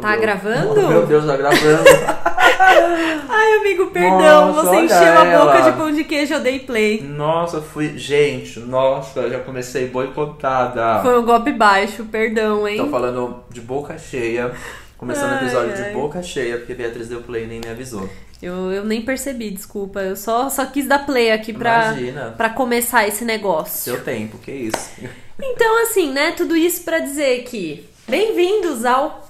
meu Tá Deus. gravando? Meu Deus, tá gravando. Ai, amigo, perdão. Nossa, você encheu a boca de pão de queijo, eu dei play. nossa, fui. Gente, nossa, já comecei boicotada. Foi um golpe baixo, perdão, hein? Tô falando de boca cheia. Começando o episódio ai. de boca cheia, porque Beatriz deu play e nem me avisou. Eu, eu nem percebi, desculpa. Eu só, só quis dar play aqui pra, Imagina. pra começar esse negócio. Seu tempo, que isso. Então, assim, né? Tudo isso pra dizer que bem-vindos ao.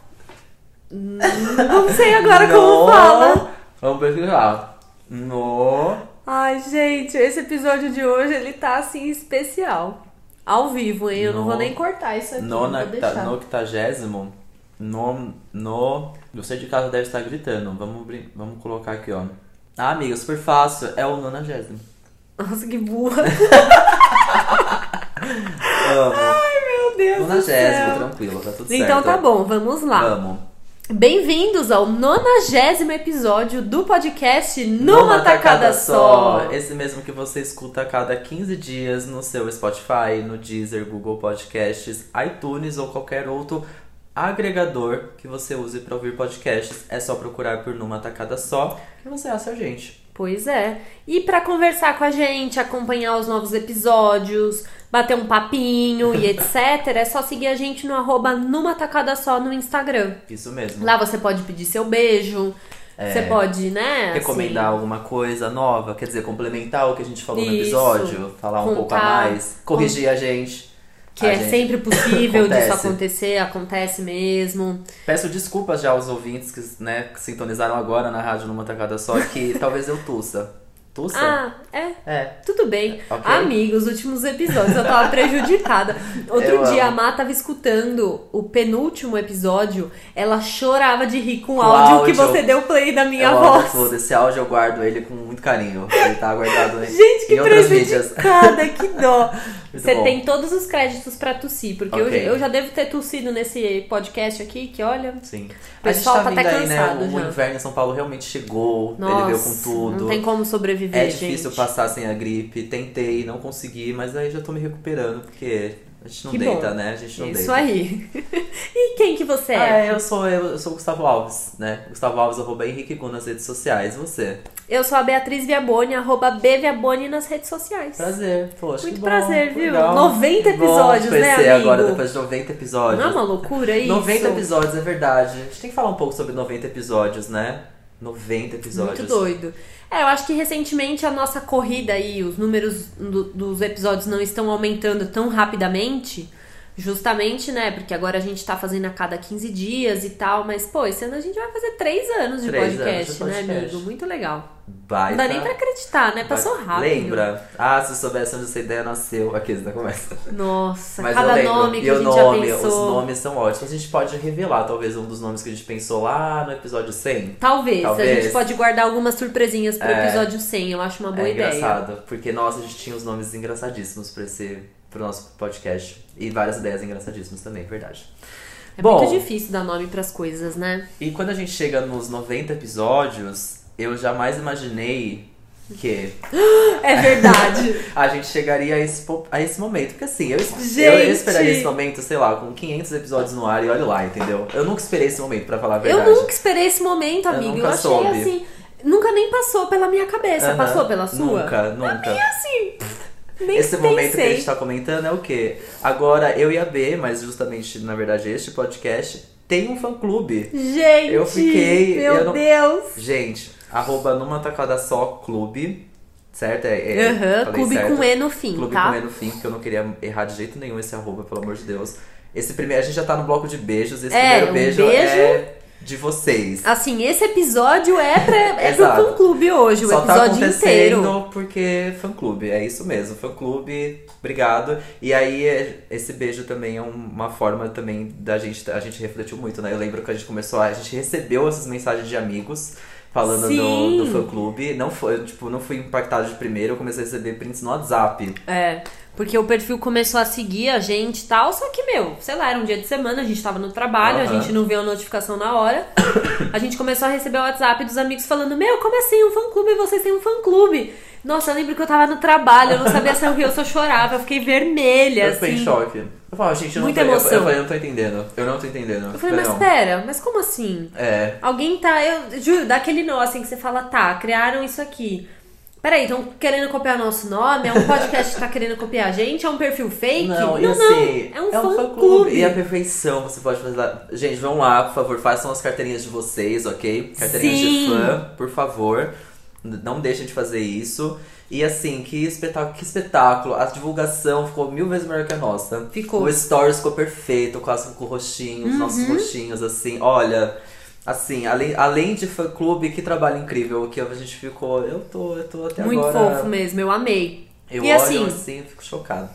Não sei agora como No- fala. Vamos pesquisar. No. Ai, gente, esse episódio de hoje ele tá assim especial. Ao vivo, hein? Eu não No- vou nem cortar isso aqui. No, não na, no octagésimo. No. No. Você de casa deve estar gritando. Vamos, brin- vamos colocar aqui, ó. Ah, amiga, super fácil. É o nonagésimo. Nossa, que burra. Amo. Meu Deus do Nonagésimo, tranquilo, tá tudo certo. Então tá bom, vamos lá. Vamos. Bem-vindos ao nonagésimo episódio do podcast Numa Tacada Só. Esse mesmo que você escuta a cada 15 dias no seu Spotify, no Deezer, Google Podcasts, iTunes ou qualquer outro agregador que você use para ouvir podcasts. É só procurar por Numa Tacada Só que você acha a gente. Pois é. E pra conversar com a gente, acompanhar os novos episódios, bater um papinho e etc, é só seguir a gente no arroba Numa Tacada Só no Instagram. Isso mesmo. Lá você pode pedir seu beijo, É. você pode, né? Recomendar assim, alguma coisa nova, quer dizer, complementar o que a gente falou no Isso. episódio, falar um pouco a mais, corrigir a gente. que A é gente- sempre possível disso Acontece. acontecer, acontece mesmo. Peço desculpas já aos ouvintes que, né, que sintonizaram agora na rádio numa tacada só, que talvez eu tussa. Tussa? Ah, é, É. Tudo bem. Ok. Amigos, últimos episódios eu tava prejudicada. Outro Eu dia amo. a Má tava escutando o penúltimo episódio, ela chorava de rir com o Com áudio, que áudio. você deu play da minha eu voz. amo. Esse áudio eu guardo ele com muito carinho. Ele tá guardado Gente, que prejudicada, que dó. Muito Você bom. tem todos os créditos pra tossir, porque eu, Ok. eu já devo ter tossido nesse podcast aqui, que olha. Sim. O pessoal a gente tá tá até aí, cansado né? O já. inverno em São Paulo realmente chegou. Nossa, ele veio com tudo. não tem como sobreviver, É difícil gente. passar sem a gripe. Tentei, não consegui, mas aí já tô me recuperando, porque a gente não Que deita, bom. né? A gente não Isso deita. aí. e quem que você Ah, é? é, eu sou eu, sou o Gustavo Alves, né? Gustavo Alves, arroba Henrique Gu nas redes sociais. Você? Eu sou a Beatriz Viaboni, arroba Bviaboni nas redes sociais. Prazer, poxa. Muito bom, prazer, viu? legal. 90 Que bom episódios, né, amigo? agora, depois de 90 episódios. Não é uma loucura isso? 90 episódios, é verdade. A gente tem que falar um pouco sobre 90 episódios, né? 90 episódios. Muito doido. É, eu acho que recentemente a nossa corrida aí, os números do- dos episódios não estão aumentando tão rapidamente. Justamente, né? Porque agora a gente tá fazendo a cada 15 dias e tal, mas, pô, esse ano a gente vai fazer 3 anos de Três podcast, anos de né, podcast. amigo? Muito legal. Baita. Não dá nem pra acreditar, né? Passou Vai- rápido. Lembra? Ah, se soubesse onde essa ideia nasceu. Aqui, da conversa. Nossa, Mas cada nome que e a o gente nome, já os pensou. nomes são ótimos. A gente pode revelar, talvez, um dos nomes que a gente pensou lá no episódio 100. Talvez, a Talvez. gente pode guardar algumas surpresinhas pro É. episódio 100, eu acho uma boa é ideia. engraçado, porque nossa, a gente tinha uns nomes engraçadíssimos pra esse pro nosso podcast e várias ideias engraçadíssimas também, verdade. É Bom. muito difícil dar nome pras coisas, né? E quando a gente chega nos 90 episódios, eu jamais imaginei que É verdade. a gente chegaria a esse, a esse momento. Porque assim, eu, eu, Gente! eu esperaria esse momento, sei lá, com 500 episódios no ar e olha lá, entendeu? Eu nunca esperei esse momento, pra falar a eu verdade. nunca esperei esse momento, Eu amigo. Eu, nunca achei soube. assim. Nunca nem passou pela minha cabeça. Aham. Passou pela sua? Nunca, nunca. Assim, pff, nem Esse pensei. momento que a gente tá comentando é o quê? Agora, eu e a B, mas justamente, na verdade, este podcast tem um fã-clube. Gente, Eu fiquei- Meu eu não- Deus. Gente, arroba numa tacada só clube, certo? É, é- falei clube certo. com E no fim, Clube tá? com E no fim, porque eu não queria errar de jeito nenhum esse arroba, pelo amor de Deus. Esse primeiro, a gente já tá no bloco de beijos, esse É, primeiro um beijo, beijo. é de vocês. Assim, esse episódio é, pra, é pro fã clube hoje, o Só tá episódio acontecendo inteiro. porque fã clube, é isso mesmo, fã clube, obrigado. E aí é- esse beijo também é um- uma forma também da gente, a gente refletiu muito, né? Eu lembro que a gente começou, a, a gente recebeu essas mensagens de amigos falando Sim. do, do fã clube, não foi, tipo, não fui impactado de primeiro, eu comecei a receber prints no WhatsApp. É, porque o perfil começou a seguir a gente e tal, só que, meu, sei lá, era um dia de semana, a gente tava no trabalho, a Aham. gente não viu a notificação na hora. A gente começou a receber o WhatsApp dos amigos falando, meu, como assim um fã-clube? Vocês têm um fã-clube. Nossa, eu lembro que eu tava no trabalho, eu não sabia se eu ria ou se eu chorava, eu fiquei vermelha, eu fiquei assim. em choque. Eu falo, gente, eu não, Muita tô, eu, emoção. eu falei, eu não tô entendendo. Eu não tô entendendo. Eu falei, mas não. pera, mas como assim? É. Alguém tá. Eu juro, dá aquele nó assim que você fala, tá, criaram isso aqui. Peraí, estão querendo copiar nosso nome? É um podcast que tá querendo copiar a gente? É um perfil fake? Não, e não, assim, É um fã-clube. E a perfeição você pode fazer lá. Gente, vão lá, por favor, façam as carteirinhas de vocês, ok? Carteirinhas Sim. de fã, por favor. Não deixem de fazer isso. E assim, que espetáculo, que espetáculo. A divulgação ficou mil vezes melhor que a nossa. Ficou. O stories ficou perfeito, quase com o rostinho, os nossos Uhum. rostinhos, assim. Olha, assim, além, além de fã clube, que trabalho incrível que a gente ficou. Eu tô, eu tô até Muito agora. fofo mesmo, eu amei. Eu e olho assim, assim, eu fico chocado.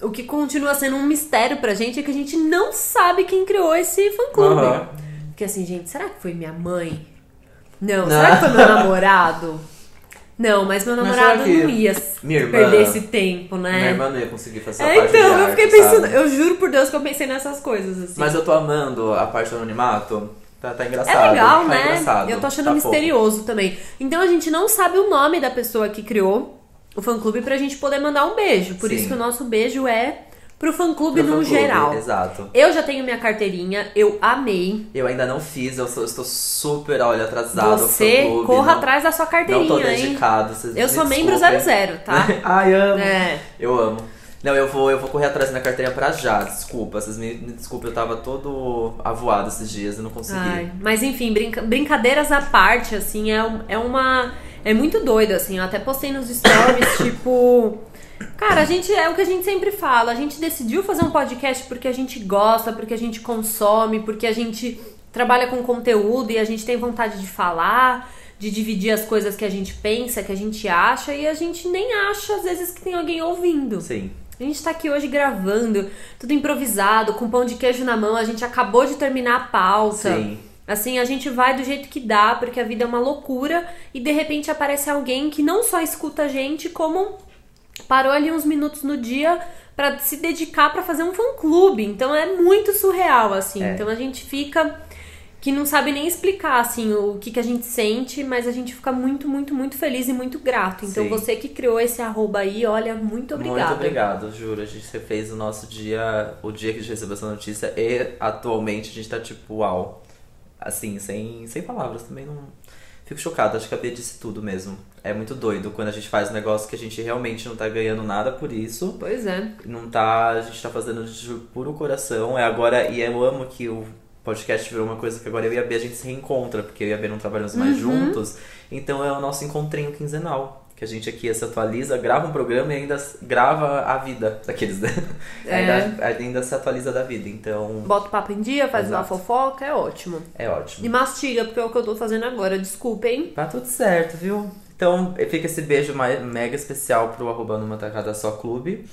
o que continua sendo um mistério pra gente é que a gente não sabe quem criou esse fã-clube. Aham. Porque assim, gente, será que foi minha mãe? Não. Não. Será que foi meu namorado? Não, mas meu Mas namorado que não ia irmã- perder esse tempo, né? Minha irmã não ia conseguir fazer a É, parte então, eu arte, fiquei pensando, sabe? eu juro por Deus que eu pensei nessas coisas, assim. Mas eu tô amando a parte do anonimato. Tá, tá engraçado. É legal, tá né? engraçado. Eu tô achando tá misterioso também. Então a gente não sabe o nome da pessoa que criou o fã-clube pra gente poder mandar um beijo. Por Sim. isso que o nosso beijo é pro fã-clube Pro no fã-clube, geral. Exato. Eu já tenho minha carteirinha, eu amei. Eu ainda não fiz, eu, sou- eu estou super, olha, atrasado. Você corra não- atrás da sua Não carteirinha, tô hein? dedicado. vocês Eu sou membro desculpem. 00, tá? Ai, amo. É. Eu amo. Não, eu vou, eu vou correr atrás da carteirinha pra já, desculpa. Vocês me, me eu tava todo avoado esses dias e não consegui. Ai, mas enfim, brinca- brincadeiras à parte, assim, é, é uma. É muito doido, assim. Eu até postei nos stories, tipo. Cara, a gente é o que a gente sempre fala. A gente decidiu fazer um podcast porque a gente gosta, porque a gente consome, porque a gente trabalha com conteúdo e a gente tem vontade de falar, de dividir as coisas que a gente pensa, que a gente acha, e a gente nem acha, às vezes, que tem alguém ouvindo. Sim. A gente tá aqui hoje gravando, tudo improvisado, com pão de queijo na mão, a gente acabou de terminar a pauta. Sim. Assim, a gente vai do jeito que dá, porque a vida é uma loucura e de repente aparece alguém que não só escuta a gente, como parou ali uns minutos no dia pra se dedicar pra fazer um fã-clube. Então é muito surreal, assim. É. Então a gente fica que não sabe nem explicar assim o que, que a gente sente, mas a gente fica muito, muito, muito feliz e muito grato. Então Sim. você que criou esse arroba aí, olha, muito obrigada. Muito obrigado, juro. A gente fez o nosso dia, o dia que a gente recebeu essa notícia e atualmente a gente tá tipo, uau. Assim, sem, sem palavras também não. Fico chocado, acho que a Bia disse tudo mesmo. É muito doido quando a gente faz um negócio que a gente realmente não tá ganhando nada por isso. Pois é. Não tá. A gente tá fazendo de puro coração. É agora. E eu amo que o podcast virou uma coisa que agora eu e a Bia a gente se reencontra, porque eu e a Bia não trabalhamos mais Uhum. juntos. Então é o nosso encontrinho quinzenal. Que a gente aqui se atualiza, grava um programa e ainda grava a vida daqueles, né? É. Ainda, ainda se atualiza da vida. Então Bota o papo em dia, faz uma Exato. fofoca, é ótimo. é ótimo. E mastiga, porque é o que eu tô fazendo agora, desculpa, hein? Tá tudo certo, viu? Então fica esse beijo mega especial pro arroba numa tacada só clube.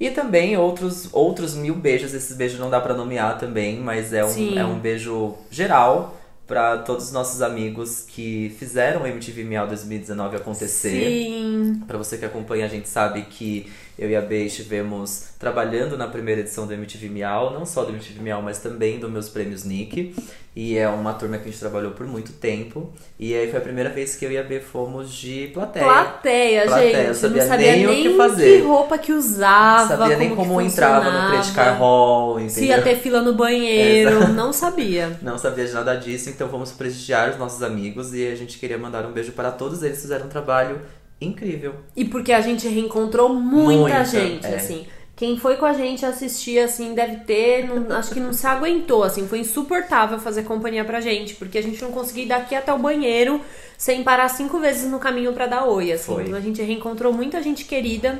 E também outros, outros mil beijos. Esses beijos não dá pra nomear também, mas é Sim. um, é um beijo geral pra todos os nossos amigos que fizeram o MTV Miau 2019 acontecer. Sim. Pra você que acompanha, a gente sabe que eu e a Bey estivemos trabalhando na primeira edição do MTV Miau, não só do MTV Miau, mas também dos meus prêmios Nick. E é uma turma que a gente trabalhou por muito tempo. E aí foi a primeira vez que eu e a B fomos de plateia. Plateia, Plateia, gente. eu sabia não sabia nem nem, o que fazer. que roupa que usava, Não sabia nem como, como que entrava no Credit Card Hall, entendeu? Se ia ter fila no banheiro, não sabia. Não sabia de nada disso, então vamos prestigiar os nossos amigos e a gente queria mandar um beijo para todos eles, fizeram um trabalho incrível. E porque a gente reencontrou muita, Muita, gente, é. assim. Quem foi com a gente assistir, assim, deve ter. não- acho que não se aguentou, assim. Foi insuportável fazer companhia pra gente. Porque a gente não conseguia ir daqui até o banheiro sem parar cinco vezes no caminho pra dar oi, assim. Foi. Então a gente reencontrou muita gente querida.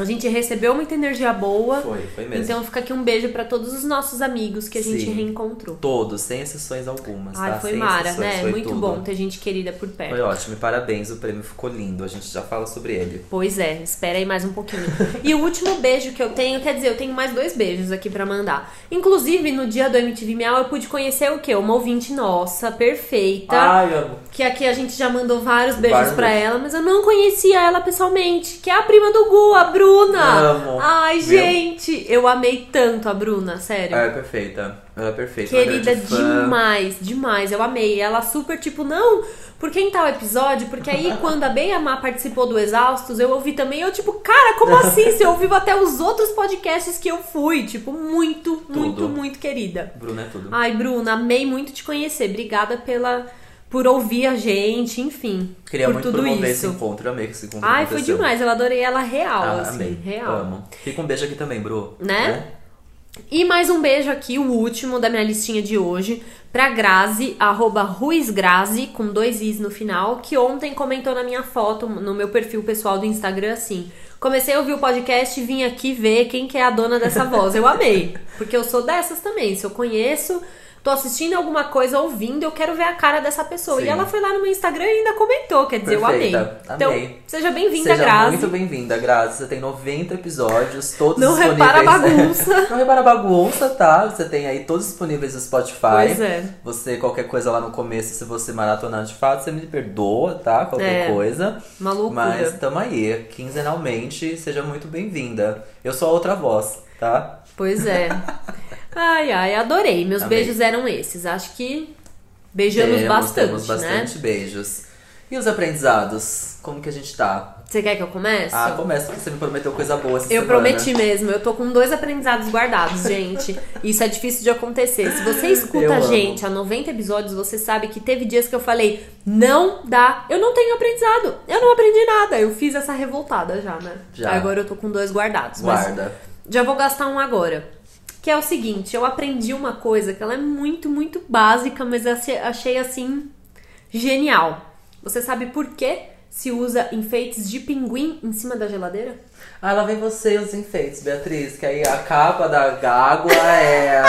A gente recebeu muita energia boa. Foi, foi mesmo. Então fica aqui um beijo pra todos os nossos amigos que a gente Sim. reencontrou. Todos, sem exceções algumas, Ai, tá? foi sem mara, né? foi Muito tudo. bom ter gente querida por perto. Foi ótimo, e parabéns, o prêmio ficou lindo, a gente já fala sobre ele. Pois é, espera aí mais um pouquinho. e o último beijo que eu tenho, quer dizer, eu tenho mais dois beijos aqui pra mandar. Inclusive, no dia do MTV Miau, eu pude conhecer o quê? Uma ouvinte nossa, perfeita. Ai, amo. Que aqui a gente já mandou vários beijos beijos. ela, mas eu não conhecia ela pessoalmente. Que é a prima do Gu, a Bruna. Amo. Ai, Viu? gente. Eu amei tanto a Bruna, sério. Ela é perfeita. Ela é perfeita. Querida demais, demais. Eu amei. Ela super tipo, não, porque em tal episódio? Porque aí quando a Bem Amar participou do Exaustos, eu ouvi também. Eu, tipo, cara, como assim? Você ouviu até os outros podcasts que eu fui? Tipo, muito, muito, Tudo. muito querida. Bruna é tudo. Ai, Bruna, amei muito te conhecer. Obrigada pela por ouvir a gente, enfim. Queria por muito tudo promover isso. esse encontro. Eu amei esse encontro Ai, foi demais. Eu adorei ela real, Ah, assim, amei. real. Amo. Fica um beijo aqui também, Bru. Né? E mais um beijo aqui, o último da minha listinha de hoje, pra Grazi, arroba RuizGrazi, com dois Is no final, que ontem comentou na minha foto, no meu perfil pessoal do Instagram, assim. Comecei a ouvir o podcast e vim aqui ver quem que é a dona dessa voz. Eu amei, porque eu sou dessas também. Se eu conheço, tô assistindo alguma coisa, ouvindo, eu quero ver a cara dessa pessoa. Sim. E ela foi lá no meu Instagram e ainda comentou, quer dizer, eu amei. Perfeita. Então, Amei. seja bem-vinda, Seja Grazi. muito bem-vinda, Grazi. Você tem 90 episódios, todos Não disponíveis. repara a bagunça. Não repara a bagunça, tá? Você tem aí todos disponíveis no Spotify. Pois é. Você, qualquer coisa lá no começo, se você maratonar de fato, você me perdoa, tá? Qualquer É. coisa. Uma loucura. Mas tamo aí, quinzenalmente, seja muito bem-vinda. Eu sou a outra voz, tá? Pois é. Ai, ai, adorei. Meus Amei. beijos eram esses. Acho que beijamos temos, bastante, temos né? bastante beijos. E os aprendizados? Como que a gente tá? Você quer que eu comece? Ah, começa, porque você me prometeu coisa boa essa eu semana. prometi mesmo, eu tô com dois aprendizados guardados, gente. Isso é difícil de acontecer. Se você escuta Eu a amo. gente há 90 episódios, você sabe que teve dias que eu falei, não dá, eu não tenho aprendizado, eu não aprendi nada. Eu fiz essa revoltada já, né? Já. Agora eu tô com dois guardados. Guarda. Já vou gastar um agora. Que é o seguinte, eu aprendi uma coisa que ela é muito, muito básica, mas achei assim genial. Você sabe por que se usa enfeites de pinguim em cima da geladeira? Ah, lá vem você e os enfeites, Beatriz, que aí a capa da água é,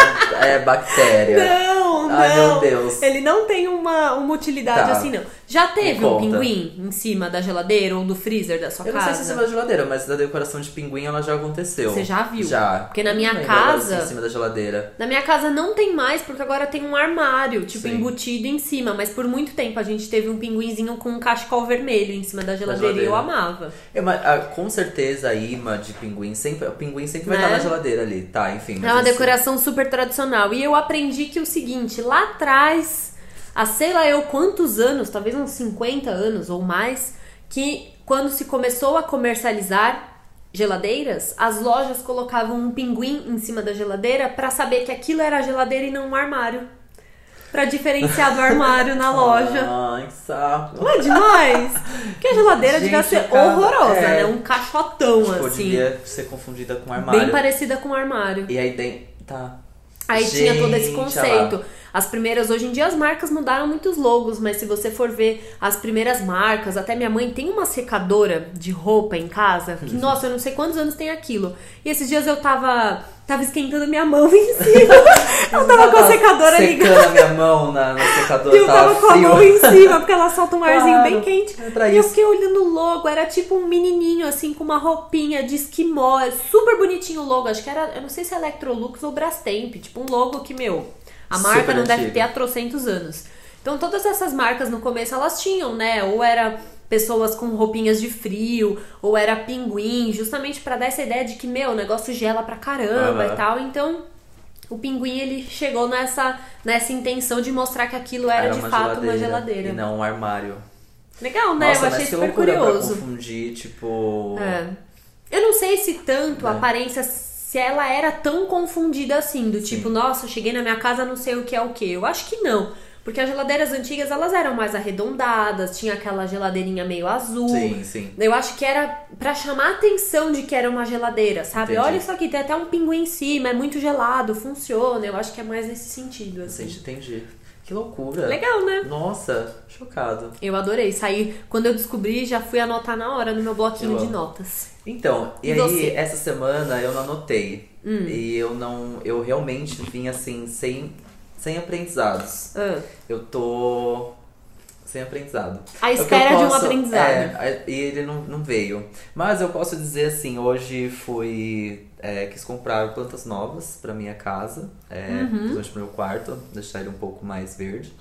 é bactéria. Não, Ai, meu Deus. Ele não tem uma, uma utilidade Tá. assim, não. Já teve um conta. pinguim em cima da geladeira ou do freezer da sua Eu não sei se em cima da geladeira, mas da decoração de pinguim ela já aconteceu. Você já viu? Já. Porque na minha Não lembro agora casa- se em cima da geladeira. Na minha casa não tem mais, porque agora tem um armário, tipo, Sim. embutido em cima. Mas por muito tempo a gente teve um pinguinzinho com um cachecol vermelho em cima da geladeira, e eu geladeira. amava. É, mas, ah, com certeza a imã de pinguim sempre. O pinguim sempre vai Né? estar na geladeira ali, tá? Enfim. É uma isso- decoração super tradicional. E eu aprendi que o seguinte, lá atrás, há sei lá eu quantos anos, talvez uns 50 anos ou mais, que quando se começou a comercializar geladeiras, as lojas colocavam um pinguim em cima da geladeira pra saber que aquilo era a geladeira e não um armário. Pra diferenciar do armário na loja. Ai, que saco. Não é demais? Porque a geladeira devia Gente, ser acaba- horrorosa, é. né? Um caixotão, Tipo, assim. devia ser confundida com armário. Bem parecida com um armário. E aí tem. Tá. Aí tinha todo esse Gente, conceito. As primeiras, hoje em dia as marcas mudaram muitos logos, mas se você for ver as primeiras marcas, até minha mãe tem uma secadora de roupa em casa, que nossa, eu não sei quantos anos tem aquilo. E esses dias eu tava tava esquentando minha mão em cima. eu tava com a secadora secando ligada. a minha mão na, na secadora, E eu tava com a frio. mão em cima, porque ela solta um arzinho Claro, bem quente. é e eu isso. fiquei olhando o logo, era tipo um menininho, assim, com uma roupinha de esquimó. É super bonitinho o logo. Acho que era, eu não sei se é Electrolux ou Brastemp. Tipo, um logo que, meu, a marca Super não deve antigo. ter há trocentos anos. Então, todas essas marcas no começo, elas tinham, né? Ou era pessoas com roupinhas de frio, ou era pinguim, justamente pra dar essa ideia de que, meu, o negócio gela pra caramba Aham. e tal. Então, o pinguim, ele chegou nessa, nessa intenção de mostrar que aquilo era, de fato uma geladeira. E não um armário. Legal, né? Nossa, eu achei mas que super curioso. pra confundir, tipo... É. Eu não sei se tanto a É. aparência, se ela era tão confundida assim, do tipo, nossa, cheguei na minha casa, não sei o que é o que. Eu acho que não. Porque as geladeiras antigas, elas eram mais arredondadas, tinha aquela geladeirinha meio azul. Sim, sim. Eu acho que era pra chamar a atenção de que era uma geladeira, sabe? Entendi. Olha isso aqui, tem até um pinguim em cima, é muito gelado, funciona. Eu acho que é mais nesse sentido, assim. Entendi. Que loucura. Legal, né? Nossa, chocado. Eu adorei. Saí, quando eu descobri, já fui anotar na hora no meu bloquinho Eu de notas. Então, e, E aí, você? Hum. essa semana eu não anotei. E eu não. Eu realmente vim assim, sem, sem aprendizados. Ah. Eu tô. Sem aprendizado. À É espera de um posso- aprendizado. É, e ele não, não veio. Mas eu posso dizer assim, hoje fui. é, quis comprar plantas novas pra minha casa, é, Uhum. pro meu quarto, deixar ele um pouco mais verde.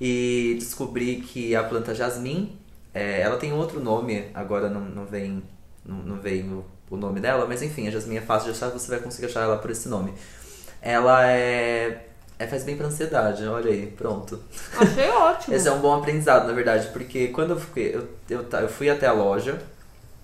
E descobri que a planta jasmim, é, ela tem outro nome, agora não, não vem. Não, não veio o nome dela, mas enfim, a Jasmine é fácil de achar, você vai conseguir achar ela por esse nome. Ela é. É, faz bem pra ansiedade, olha aí, pronto. Achei ótimo. Esse é um bom aprendizado, na verdade, porque quando eu fui, eu, eu, eu fui até a loja,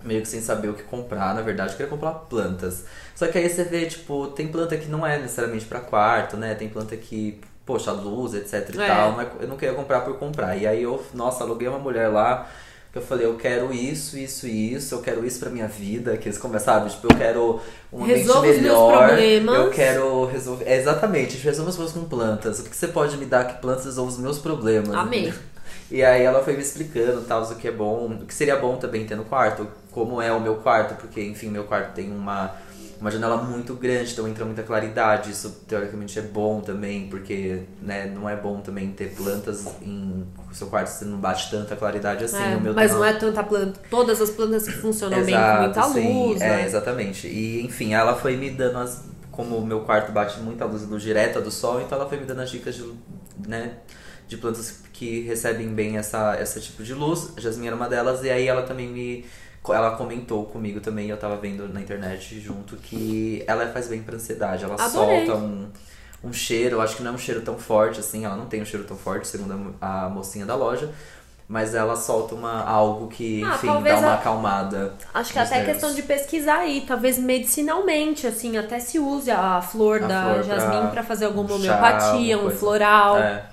meio que sem saber o que comprar, na verdade, eu queria comprar plantas. Só que aí você vê, tipo, tem planta que não é necessariamente pra quarto, né? Tem planta que, poxa, luz, etc e É. tal, mas eu não queria comprar por comprar. E aí eu, nossa, aluguei uma mulher lá, que eu falei, eu quero isso, isso e isso, eu quero isso pra minha vida, que eles começam, sabe? Tipo, eu quero um ambiente Resolva melhor, eu quero resolver... É, exatamente, a gente resolve as coisas com plantas. O que você pode me dar que plantas resolvam os meus problemas? Entendeu? E aí ela foi me explicando tal, o que é bom, o que seria bom também ter no quarto, como é o meu quarto, porque enfim, meu quarto tem uma, uma janela muito grande, então entra muita claridade, isso teoricamente é bom também, porque né, não é bom também ter plantas em seu quarto, você não bate tanta claridade assim, É, o meu mas tá- não é tanta planta. Todas as plantas que funcionam bem com muita sim, luz, é, né? exatamente. E enfim, ela foi me dando as. Como o meu quarto bate muita luz, luz direta do sol, então ela foi me dando as dicas de, né, de plantas que recebem bem essa, esse tipo de luz. Jasmine era uma delas, e aí ela também me. Ela comentou comigo também, eu tava vendo na internet junto, que ela faz bem pra ansiedade. Ela Adorei. solta um, um cheiro, acho que não é um cheiro tão forte assim, ela não tem um cheiro tão forte, segundo a, a mocinha da loja. Mas ela solta uma, algo que, Ah, enfim, dá uma a- acalmada. Acho que até é nervos. questão de pesquisar aí, talvez medicinalmente, assim, até se use a flor A da flor pra jasmine pra fazer alguma um homeopatia, um floral. É.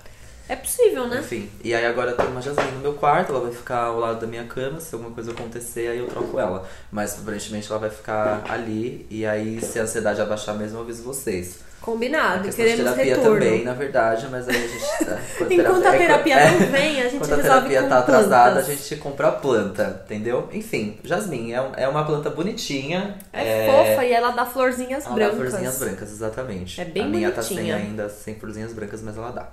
É possível, né? Enfim, e aí agora tem uma Jasmine no meu quarto, ela vai ficar ao lado da minha cama, se alguma coisa acontecer, aí eu troco ela. Mas aparentemente ela vai ficar ali, e aí se a ansiedade abaixar mesmo, eu aviso vocês. A Combinado, de queremos terapia retorno. também, na verdade, mas aí a gente. tá- quando Enquanto a terapia é, não vem, a gente Enquanto a resolve terapia com tá atrasada, plantas. a gente compra a planta, entendeu? Enfim, Jasmine é, é uma planta bonitinha. É, fofa e ela dá florzinhas Ela dá brancas. florzinhas brancas, exatamente. É bem a minha tá bonitinha. sem ainda, sem florzinhas brancas, mas ela dá.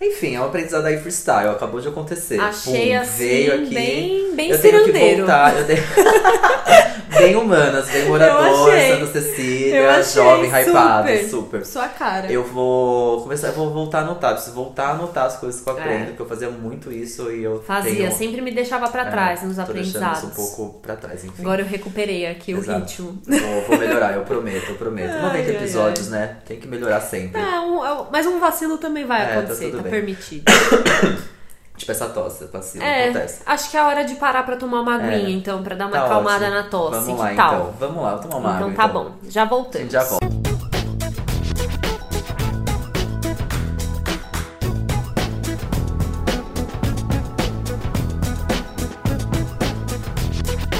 Enfim, é um aprendizado aí freestyle, acabou de acontecer. Achei Pum, assim, veio aqui. bem, bem eu tenho que voltar. Eu tenho... bem humanas, bem morador, achei. Santa Cecília, Eu achei jovem, hypado, super. super. Sua cara. Eu vou começar, eu vou voltar a anotar, preciso voltar a anotar as coisas que eu aprendo, É. porque eu fazia muito isso e eu Fazia, tenho, sempre me deixava pra é, trás nos tô deixando aprendizados. isso um pouco pra trás, enfim. Agora eu recuperei aqui Exato. o ritmo. Vou, vou melhorar, eu prometo, eu prometo. Ai, 90 ai, episódios, né? Tem que melhorar sempre. É, um- é mas um vacilo também vai É, tá acontecer, tá, bem. permitido. Tipo essa tosse, vacilo, É, acontece. acho que é a hora de parar pra tomar uma aguinha, É. então, pra dar uma Tá acalmada ótimo. na tosse. Vamos que lá, tal? então. Vamos lá, tomar uma Então água, tá então. bom, já A voltamos. gente já volta.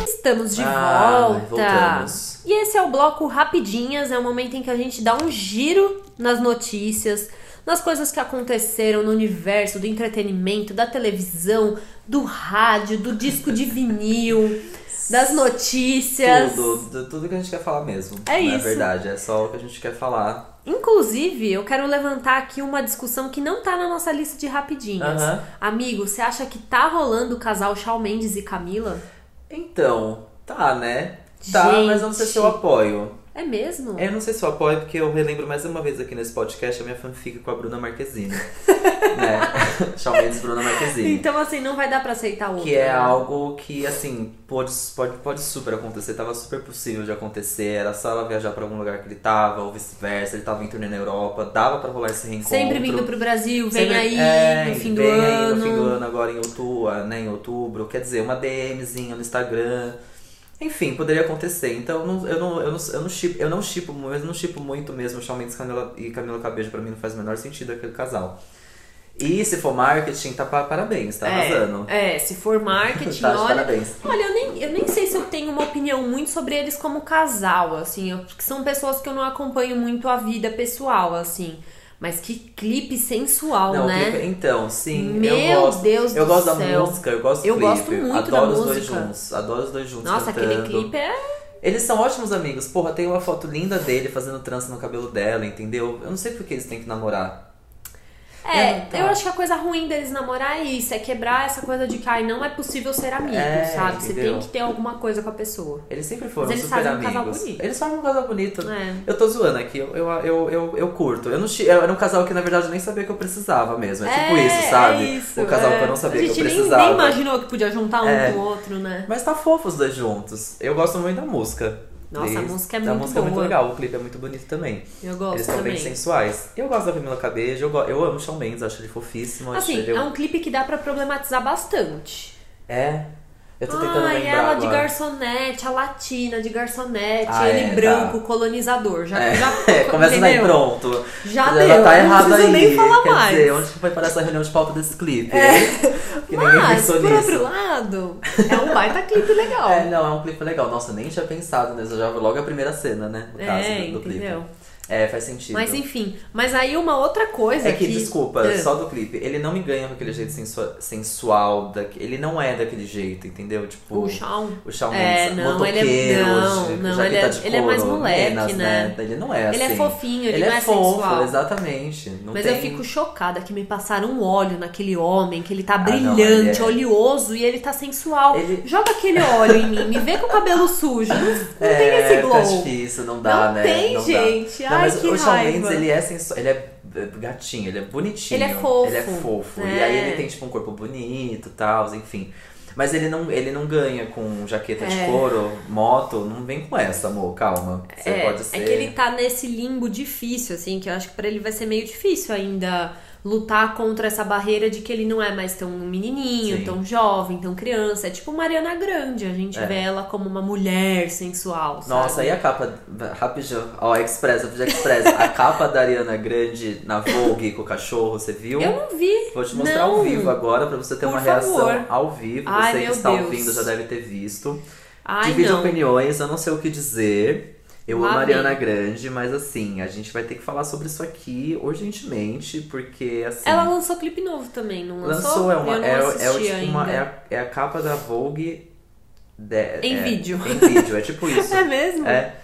Estamos de Ah, volta. voltamos. E esse é o bloco Rapidinhas, é o momento em que a gente dá um giro nas notícias, nas coisas que aconteceram no universo do entretenimento, da televisão, do rádio, do disco de vinil, das notícias. Tudo, tu- tudo que a gente quer falar mesmo. É Na isso. verdade, é só o que a gente quer falar. Inclusive, eu quero levantar aqui uma discussão que não tá na nossa lista de rapidinhas. Aham. Amigo, você acha que tá rolando o casal Shawn Mendes e Camila? Então, tá, né? Tá, mas eu não sei se eu Gente. apoio. É mesmo? Eu não sei se eu apoio, porque eu relembro mais uma vez aqui nesse podcast a minha fanfic com a Bruna Marquezine. né? E Bruna Marquezine. Então, assim, não vai dar pra aceitar o outro. Que é né? algo que, assim, pode, pode, pode super acontecer, tava super possível de acontecer, era só ela viajar pra algum lugar que ele tava, ou vice-versa, ele tava em turnê na Europa, dava pra rolar esse reencontro. Sempre vindo pro Brasil, vem Sempre- aí é, no fim do vem ano. aí no fim do ano, agora em outubro, né, em outubro, quer dizer, uma DMzinha no Instagram. Enfim, poderia acontecer. Então não- eu não eu não eu não ship, eu não shippo, mu- eu não shippo muito mesmo Shawn Mendes Camila, e Camila Cabello, pra mim não faz o menor sentido aquele casal. E se for marketing, tá pa- parabéns, tá arrasando. É, é, se for marketing, Tá olha. parabéns. Olha, eu nem, eu nem sei se eu tenho uma opinião muito sobre eles como casal, assim. Porque são pessoas que eu não acompanho muito a vida pessoal, assim. Mas que clipe sensual, Não, né? clipe- então, sim, Meu eu gosto. Deus eu do gosto da céu. música, eu gosto do Eu clipe. gosto muito da adoro os dois música. juntos, adoro os dois juntos Nossa, cantando. aquele clipe é. Eles são ótimos amigos. Porra, tem uma foto linda dele fazendo trança no cabelo dela, entendeu? Eu não sei por que eles têm que namorar. É, É, tá. eu acho que a coisa ruim deles namorar é isso, é quebrar essa coisa de que ai, não é possível ser amigo, É, sabe? Você entendeu? tem que ter alguma coisa com a pessoa. Eles sempre foram Mas eles super fazem um amigos. casal bonito. Eles formam um casal bonito. É. Eu tô zoando aqui, eu, eu, eu, eu, eu curto. Eu não, eu era um casal que na verdade eu nem sabia que eu precisava mesmo. É, tipo isso, sabe? É isso, o casal é. que eu não sabia a que eu gente nem- precisava. nem imaginou que podia juntar um É. com o outro, né? Mas tá fofo os dois juntos. Eu gosto muito da música. Nossa, a Eles- música é A muito música é muito boa. legal, o clipe é muito bonito também. Eu gosto Eles são também. bem sensuais. Eu gosto da Camila Cabello, eu, go- eu amo Shawn Mendes, acho ele fofíssimo. acho Assim, ele... é um clipe que dá pra problematizar bastante. É? Eu tô tentando Ai, lembrar ela de agora. garçonete, a latina de garçonete, Ah, ele é, branco, tá. colonizador. Já, É, já começa daí entendeu? pronto. Já Ela deu, tá eu não errado preciso aí. nem falar Quer mais. dizer, onde que foi parar essa reunião de pauta desse clipe? que ninguém Mas, por nisso. outro lado, é um baita clipe legal. É, não, é um clipe legal. Nossa, eu nem tinha pensado nisso. Já logo a primeira cena, né? No caso É, do, do clipe. É, faz sentido. Mas enfim, mas aí uma outra coisa É que, desculpa, É. só do clipe, ele não me ganha com aquele jeito sensua- sensual, daque- ele não é daquele jeito, entendeu? Tipo, O Shawn. o Shawn É, Mendes, não, ele é- não, de- não, ele é- ele é mais moleque, menas, né? Ele não é assim. Ele é fofinho, ele, Ele não é é fofo, sensual. exatamente. Não Mas tem... eu fico chocada que me passaram um óleo naquele homem, que ele tá Ah, não, brilhante, ele é- oleoso e ele tá sensual. Ele- Joga aquele óleo em mim, me vê com o cabelo sujo. Não, não é, tem esse fica glow. difícil, não dá, Não né? tem, não dá. Não, Ai, mas o Shawn raiva. Mendes, ele é sensual, ele é gatinho, ele é bonitinho. Ele é fofo. Ele é fofo. E É. aí ele tem, tipo, um corpo bonito e tal, enfim. Mas ele não, ele não ganha com jaqueta de É. couro, moto, não vem com essa, amor, calma. Você é, pode ser... é que ele tá nesse limbo difícil, assim, que eu acho que pra ele vai ser meio difícil ainda lutar contra essa barreira de que ele não é mais tão menininho, Sim. tão jovem, tão criança. É tipo Mariana Grande, a gente É. vê ela como uma mulher sensual, sabe? Nossa, e a capa, rapidinho, ó, Express, Express, a capa da Ariana Grande na Vogue com o cachorro, você viu? Eu não vi. Vou te mostrar não. ao vivo agora pra você ter Por uma reação favor. ao vivo. Ai, você que está Deus. ouvindo já deve ter visto. Ai, Divide não. opiniões, eu não sei o que dizer. Eu Lá amo a Ariana. Grande, mas assim, a gente vai ter que falar sobre isso aqui urgentemente, porque assim. Ela lançou clipe novo também, não lançou? lançou, é uma. É, é, assisti tipo uma é, a, é a capa da Vogue. de- Em é, vídeo. Em vídeo, é tipo isso. É mesmo? É.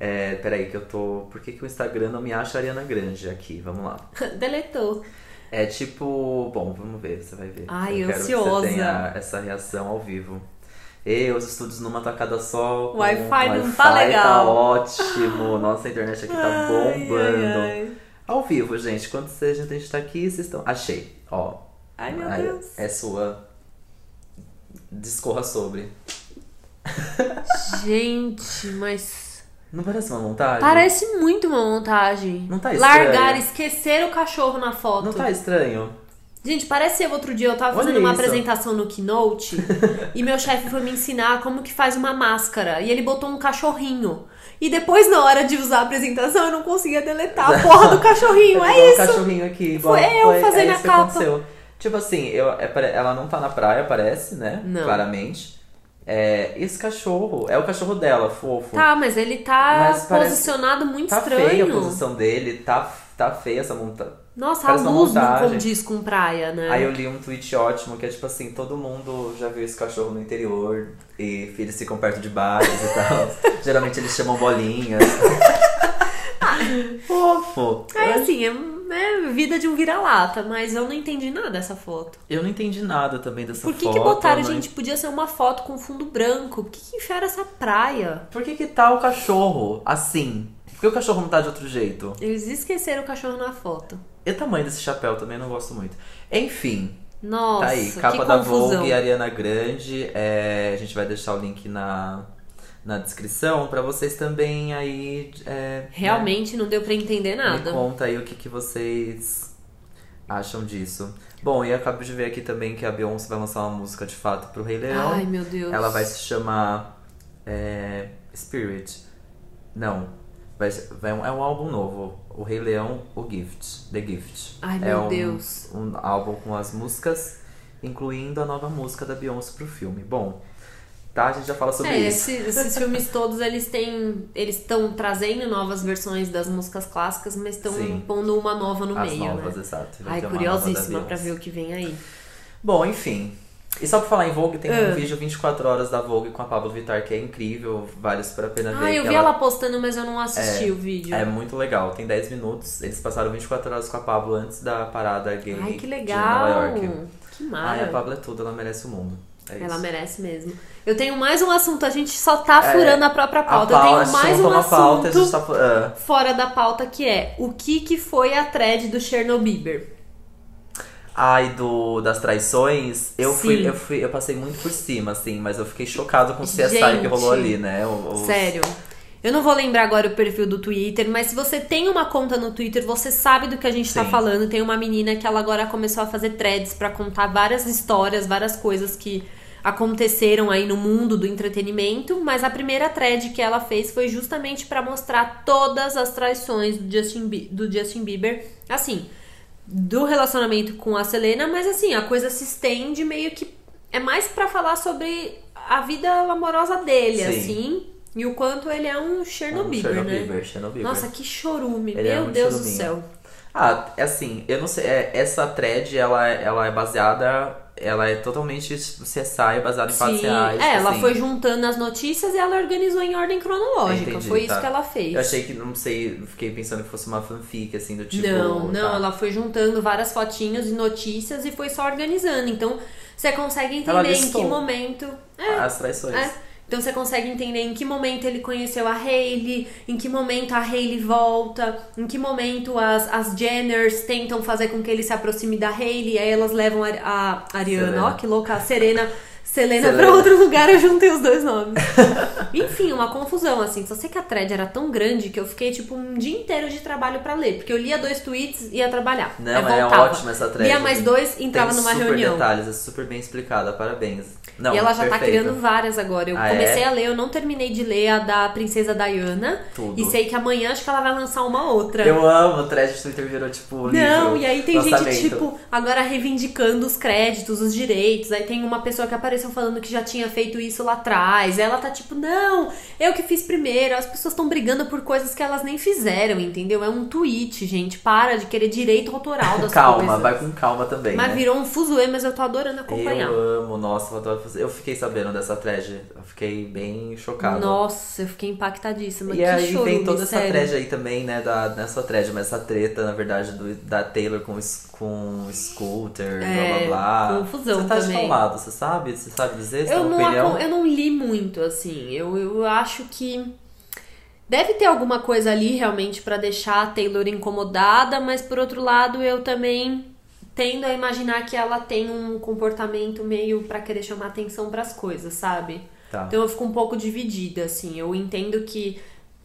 É, peraí, que eu tô. Por que, que o Instagram não me acha Ariana Grande aqui? Vamos lá. Deletou. É tipo. Bom, vamos ver, você vai ver. Ai, eu ansiosa. que você tenha essa reação ao vivo. E os estúdios numa tacada só. com Wi-Fi não Wi-Fi tá legal. Tá ótimo. Nossa, a internet aqui tá Ai, bombando. ai, ai. Ao vivo, gente. Quando vocês- a gente tá aqui, vocês estão. Achei. Ó. Ai, meu Aí, Deus. É sua. Discorra sobre. Gente, mas Não parece uma montagem? parece muito uma montagem. Não tá estranho? Largar, esquecer o cachorro na foto. Não tá estranho? Gente, parece eu outro dia, eu tava Olha fazendo uma isso. apresentação no Keynote e meu chefe foi me ensinar como que faz uma máscara. E ele botou um cachorrinho. E depois, na hora de usar a apresentação, eu não conseguia deletar a porra do cachorrinho. É um isso. cachorrinho aqui. igual- Foi eu fazendo é a capa. aconteceu. Tipo assim, eu, é ela não tá na praia, parece, né? Não. Claramente. É, esse cachorro, é o cachorro dela, fofo. Tá, mas ele tá Mas posicionado muito Tá estranho. feia a posição dele, tá, tá feia essa montagem. Nossa, a luz não condiz com praia, né? Aí eu li um tweet ótimo que é tipo assim, todo mundo já viu esse cachorro no interior e filhos ficam perto de bares e tal. Geralmente eles chamam bolinhas. Fofo. É assim, é, é vida de um vira-lata, mas eu não entendi nada dessa foto. Eu não entendi nada também dessa Por que, foto. que botaram, mas- gente? Podia ser uma foto com fundo branco. Por que, que enfiaram essa praia? Por que que tá o cachorro assim? Por que o cachorro não tá de outro jeito? Eles esqueceram o cachorro na foto. E o tamanho desse chapéu também não gosto muito. Enfim, Nossa, tá aí. Capa da confusão. Vogue, Ariana Grande. É, a gente vai deixar o link na, na descrição pra vocês também aí. é, né, Realmente não deu pra entender Me nada. conta aí o que, que vocês acham disso. Bom, e acabo de ver aqui também que a Beyoncé vai lançar uma música de fato pro Rei Leão. Ai, meu Deus. Ela vai se chamar é, Spirit. Não. Vai, vai, um- é um álbum novo. O Rei Leão, o Gift. The Gift. Ai, é meu um, Deus. Um álbum com as músicas, incluindo a nova música da Beyoncé pro filme. Bom, tá? A gente já fala sobre É, isso. esse- esses filmes todos, eles têm. Eles estão trazendo novas versões das músicas clássicas, mas estão pondo uma nova no As meio, novas, né? exato. Vai Ai, curiosíssima pra Beyoncé. ver o que vem aí. Bom, enfim. E só pra falar em Vogue, tem Ah. um vídeo 24 horas da Vogue com a Pablo Vittar que é incrível, vale super a pena ver. Ah, eu vi ela postando, mas eu não assisti o vídeo. É muito legal, tem 10 minutos. Eles passaram 24 horas com a Pablo antes da parada gay Ai, que de legal. Nova York. Que Ai, a. Pablo é tudo, ela merece o mundo. É Ela merece mesmo. Eu tenho mais um assunto, a gente só tá É, furando a própria A pauta. pauta, eu tenho mais um pauta, assunto gente tá... ah. fora da pauta que é o que que foi a thread do Chernobyl. Ai, do, das traições, eu fui, eu fui, eu passei muito por cima, assim, mas eu fiquei chocado com o CSI que Gente. rolou ali, né? Os- Sério. Eu não vou lembrar agora o perfil do Twitter, mas se você tem uma conta no Twitter, você sabe do que a gente tá Sim. falando. Tem uma menina que ela agora começou a fazer threads pra contar várias histórias, várias coisas que aconteceram aí no mundo do entretenimento, mas a primeira thread que ela fez foi justamente pra mostrar todas as traições do Justin, do Justin Bieber, assim, do relacionamento com a Selena, mas assim, a coisa se estende meio que é mais pra falar sobre a vida amorosa dele, Sim. assim, e o quanto ele é um Chernobyl, Um né? Chernobyl, Chernobyl. Nossa, que chorume, Ele é meu um Deus do céu. Ah, é assim, eu não sei, é, essa thread, ela, ela é baseada, ela é totalmente CSI, baseada em fatos reais. é, ela assim. foi juntando as notícias e ela organizou em ordem cronológica. Entendi, foi isso tá. que ela fez. Eu achei que, não sei, fiquei pensando que fosse uma fanfic, assim, do tipo... não, não, tá. ela foi juntando várias fotinhos e notícias e foi só organizando. Então, você consegue entender em que momento. É, As traições. É. Então você consegue entender em que momento ele conheceu a Hailey, em que momento a Hailey volta, em que momento as, as Jenners tentam fazer com que ele se aproxime da Hailey, aí elas levam a, a Ariana, Serena. ó, que louca, a Serena, Selena Selena. pra outro lugar, eu juntei os dois nomes. Enfim, uma confusão, assim. Só sei que a thread era tão grande que eu fiquei, tipo, um dia inteiro de trabalho pra ler. Porque eu lia dois tweets e ia trabalhar. Não, aí é voltava. ótima essa thread. Lia mais dois e entrava Tem numa super reunião. detalhes, é super bem explicada, parabéns. Não, e ela já tá perfeito. criando várias agora. Eu Ah, comecei é? a ler, eu não terminei de ler a da Princesa Diana. Tudo. E sei que amanhã acho que ela vai lançar uma outra. Eu amo, o thread de Twitter virou, tipo, livro. Não, e aí tem lançamento. gente, tipo, agora reivindicando os créditos, os direitos. Aí tem uma pessoa que apareceu falando que já tinha feito isso lá atrás. Ela tá tipo, não, eu que fiz primeiro. As pessoas estão brigando por coisas que elas nem fizeram, entendeu? É um tweet, gente. Para de querer direito autoral das Calma, coisas. vai com calma também, Mas né? virou um fuzuê, mas eu tô adorando acompanhar. Eu amo, nossa, eu adoro fazer. Eu fiquei sabendo dessa thread, eu fiquei bem chocado. Nossa, eu fiquei impactadíssima. E que aí chorume, tem toda essa sério. thread aí também, né, da, nessa thread, mas essa treta, na verdade, do, da Taylor com, com Scooter, É, blá blá blá. confusão Você tá de também. qual lado, você sabe? Você sabe dizer? Você Eu não, opinião? eu não li muito, assim. Eu, eu acho que deve ter alguma coisa ali realmente pra deixar a Taylor incomodada, mas por outro lado, eu também tendo a imaginar que ela tem um comportamento meio pra querer chamar atenção pras coisas, sabe? Tá. Então eu fico um pouco dividida, assim. Eu entendo que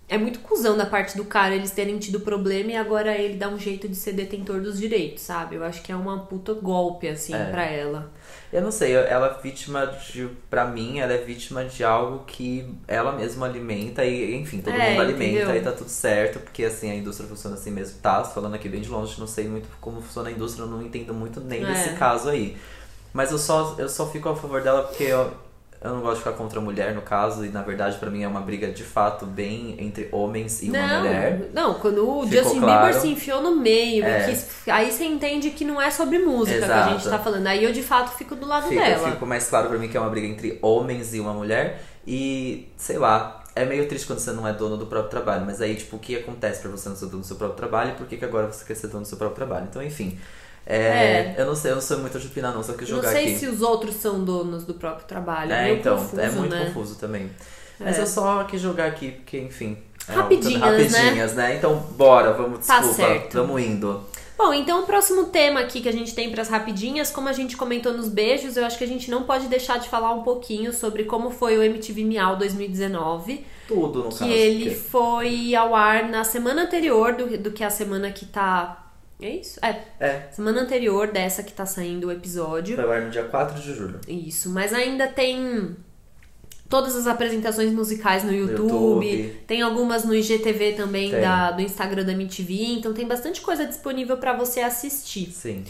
é muito cuzão da parte do cara eles terem tido problema e agora ele dá um jeito de ser detentor dos direitos, sabe? Eu acho que é uma puta golpe, assim, É. pra ela. Eu não sei, ela é vítima de. Pra mim, ela é vítima de algo que ela mesma alimenta e, enfim, todo É, mundo alimenta entendeu? e tá tudo certo, porque assim, a indústria funciona assim mesmo. Tá, falando aqui bem de longe, não sei muito como funciona a indústria, eu não entendo muito nem É. desse caso aí. Mas eu só, eu só fico a favor dela porque eu, eu não gosto de ficar contra a mulher, no caso, e na verdade pra mim é uma briga de fato bem entre homens e uma não, mulher. não, quando o Ficou Justin claro. Bieber se enfiou no meio, É. aí você entende que não é sobre música que a Exato. gente tá falando. Aí eu de fato fico do lado Fica, dela. fica mais claro pra mim que é uma briga entre homens e uma mulher. E, sei lá, é meio triste quando você não é dono do próprio trabalho. Mas aí, tipo, o que acontece pra você não ser dono do seu próprio trabalho e por que, que agora você quer ser dono do seu próprio trabalho? Então, enfim. É, Eu não sei, eu não sou muito de opinar, não, só que não jogar sei aqui. se os outros são donos do próprio trabalho. É, É, então, confuso, é muito né? confuso também. Mas É. eu só quis jogar aqui, porque, enfim. é Rapidinhas, algo- rapidinhas, né? Então, bora, vamos, Tá desculpa, certo. vamos indo. Bom, então o próximo tema aqui que a gente tem pras rapidinhas, como a gente comentou nos beijos, eu acho que a gente não pode deixar de falar um pouquinho sobre como foi o MTV Miau 2019. Tudo, no que caso. ele porque- foi ao ar na semana anterior do, do que a semana que tá. É isso? É. É, Semana anterior dessa que tá saindo o episódio. foi ar no dia 4 de julho. Isso, mas ainda tem todas as apresentações musicais no YouTube, YouTube. tem algumas no IGTV também da, do Instagram da MTV, então tem bastante coisa disponível pra você assistir. Sim.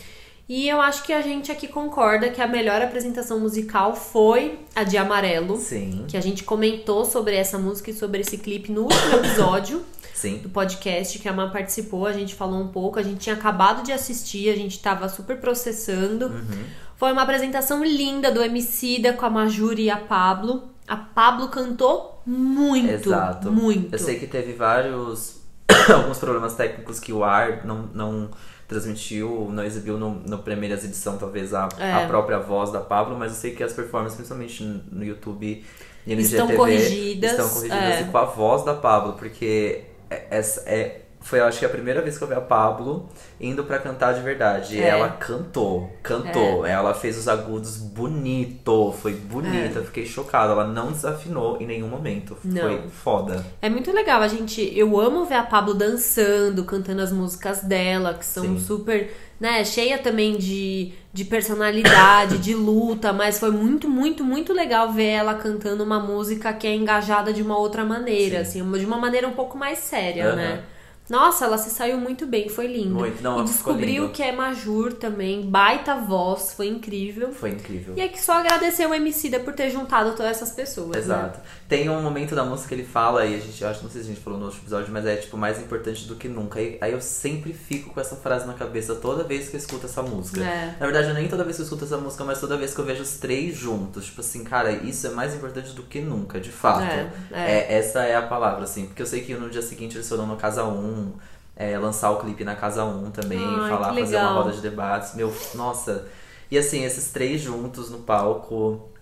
E eu acho que a gente aqui concorda que a melhor apresentação musical foi a de Amarelo, Sim. que a gente comentou sobre essa música e sobre esse clipe no último episódio Sim. do podcast que a Má participou, a gente falou um pouco, a gente tinha acabado de assistir, a gente tava super processando. Uhum. Foi uma apresentação linda do Emicida com a Majuri e a Pablo. A Pablo cantou muito, Exato. muito. Eu sei que teve vários. alguns problemas técnicos que o ar não, não transmitiu, não exibiu no, no primeira edição, talvez, a, É. a própria voz da Pablo, mas eu sei que as performances, principalmente no YouTube e no Estão IGTV, corrigidas, estão corrigidas é. e com a voz da Pablo, porque essa é. foi, eu acho que a primeira vez que eu vi a Pablo indo pra cantar de verdade. E É. ela cantou, cantou. Ela fez os agudos bonito, foi bonita. Eu Fiquei chocada. Ela não desafinou em nenhum momento. Não. Foi foda. É muito legal, a gente. Eu amo ver a Pablo dançando, cantando as músicas dela, que são Sim. super, né, cheia também de, de personalidade, de luta, mas foi muito, muito, muito legal ver ela cantando uma música que é engajada de uma outra maneira, Sim. assim, de uma maneira um pouco mais séria, Aham. né? Nossa, ela se saiu muito bem, foi lindo. Muito, não, e descobriu que é Majur também, baita voz, foi incrível. Foi incrível. E é que só agradecer o Emicida por ter juntado todas essas pessoas. né? Tem um momento da música que ele fala, e a gente, eu acho, não sei se a gente falou no outro episódio, mas é tipo mais importante do que nunca. Aí, aí eu sempre fico com essa frase na cabeça toda vez que eu escuto essa música. É. Na verdade, nem toda vez que eu escuto essa música, mas toda vez que eu vejo os três juntos. Tipo assim, cara, isso é mais importante do que nunca, de fato. É, é. É, essa é a palavra, assim. Porque eu sei que no dia seguinte eles foram no Casa 1, é, lançar o clipe na Casa 1 também, Ai, falar, fazer uma roda de debates. Meu, nossa. E assim, esses três juntos no palco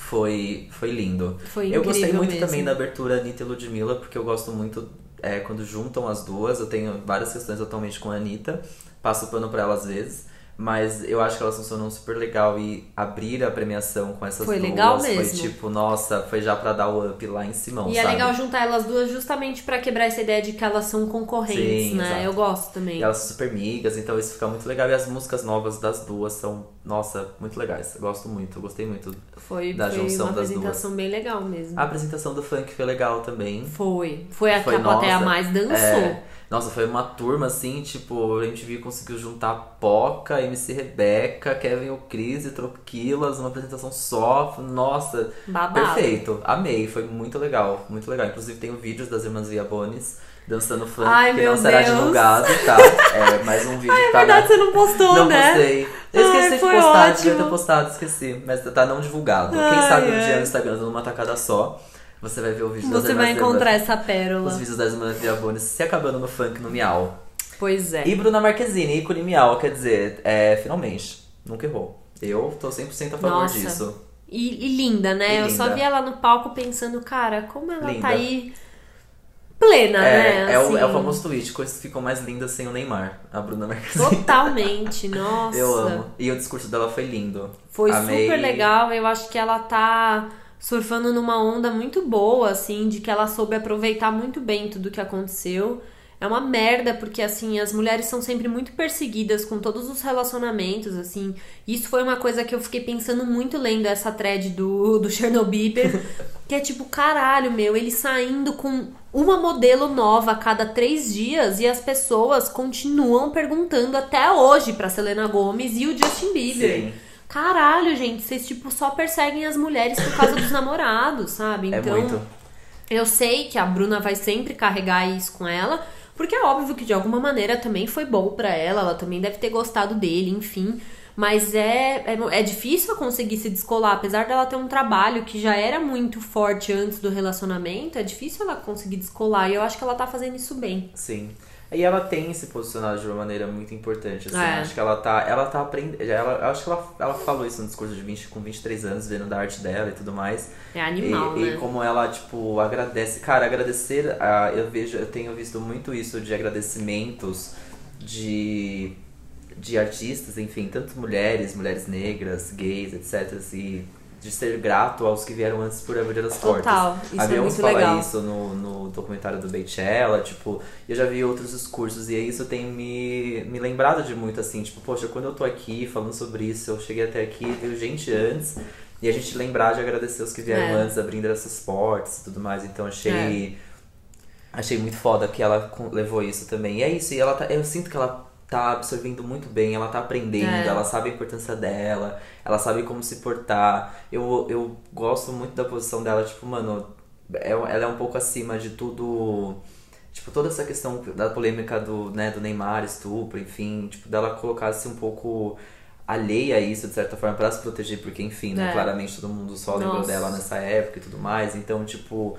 foi, foi lindo. Foi Eu gostei muito mesmo. também da abertura Anitta e Ludmilla, porque eu gosto muito é, quando juntam as duas. Eu tenho várias questões atualmente com a Anitta, passo pano pra ela às vezes. Mas eu acho que elas funcionam super legal e abrir a premiação com essas Foi duas legal foi mesmo. tipo, nossa, foi já pra dar o up lá em cima, E sabe? é legal juntar elas duas justamente pra quebrar essa ideia de que elas são concorrentes, Sim, né? exato. Eu gosto também. E elas são super amigas, então isso fica muito legal. E as músicas novas das duas são, nossa, muito legais. Gosto muito, gostei muito. Foi, da foi junção uma das apresentação bem legal mesmo. A apresentação do funk foi legal também. Foi. Foi a Foi, que a plateia mais dançou. É, nossa, foi uma turma assim, tipo, a MTV conseguiu juntar Poca, MC Rebeca, Kevin O'Cris e Troquilas, uma apresentação só. Nossa, Babado. perfeito. Amei, foi muito legal, muito legal. Inclusive tem vídeos das irmãs Viabones dançando funk, Ai, que não será Deus. divulgado, tá? É, mais um vídeo É que tá verdade, na... você não postou, Não né? postei. Eu esqueci Ai, de postar, devia ter ótimo. postado, esqueci. Mas tá não divulgado. Quem Ai, sabe um ai. dia no Instagram, dando uma tacada só, você vai ver o vídeo das Você vai irmãs encontrar essa pérola. os vídeos das irmãs Viabones se acabando no funk, no miau. Pois é. E Bruna Marquezine, ícone miau, quer dizer, é, finalmente, nunca errou. Eu tô 100% a favor Nossa. disso. E, e linda, né? E Eu só linda. vi ela no palco pensando, cara, como ela Linda. tá aí plena, É, né? é, o, Assim, é o famoso tweet, coisas ficam mais lindas sem o Neymar, a Bruna Marquezine. Totalmente, nossa. Eu amo. E o discurso dela foi lindo. Foi Amei. super legal. Eu acho que ela tá surfando numa onda muito boa, assim, de que ela soube aproveitar muito bem tudo que aconteceu. É uma merda, porque assim, as mulheres são sempre muito perseguidas com todos os relacionamentos, assim. Isso foi uma coisa que eu fiquei pensando muito lendo essa thread do, do Chernobyl, que é tipo, caralho, meu, ele saindo com uma modelo nova a cada três dias e as pessoas continuam perguntando até hoje pra Selena Gomez e o Justin Bieber. Sim. Caralho, gente, vocês tipo só perseguem as mulheres por causa dos namorados, sabe? É Então, muito. eu sei que a Bruna vai sempre carregar isso com ela, porque é óbvio que de alguma maneira também foi bom pra ela, ela também deve ter gostado dele, enfim. Mas é, é, é difícil conseguir se descolar, apesar dela ter um trabalho que já era muito forte antes do relacionamento, é difícil ela conseguir descolar. E eu acho que ela tá fazendo isso bem. Sim. E ela tem se posicionado de uma maneira muito importante, assim. É. Acho que ela tá, ela tá aprendendo. Ela, eu acho que ela, ela falou isso no discurso de 20, com 23 anos, vendo da arte dela e tudo mais. É animal, e, né? e como ela, tipo, agradece. Cara, agradecer. A, eu vejo, eu tenho visto muito isso de agradecimentos de, de artistas, enfim, tanto mulheres, mulheres negras, gays, etc. E de ser grato aos que vieram antes por abrir as portas. Total, isso a é Beyoncé muito fala legal. isso no, no documentário do Beychella, tipo, eu já vi outros discursos e isso tem me, me lembrado de muito assim, tipo, poxa, quando eu tô aqui falando sobre isso, eu cheguei até aqui, veio gente antes, e a gente lembrar de agradecer os que vieram É. antes, abrindo essas portas e tudo mais, então achei. Achei muito foda que ela levou isso também. E é isso, e ela tá, eu sinto que ela tá absorvendo muito bem, ela tá aprendendo, É. ela sabe a importância dela, ela sabe como se portar. Eu, eu gosto muito da posição dela, tipo, mano, é- ela é um pouco acima de tudo. Tipo, toda essa questão da polêmica do, né, do Neymar, estupro, enfim, tipo, dela colocar-se um pouco alheia a isso, de certa forma, pra se proteger, porque, enfim, né, É. claramente todo mundo só lembrou Nossa. dela nessa época e tudo mais. Então, tipo,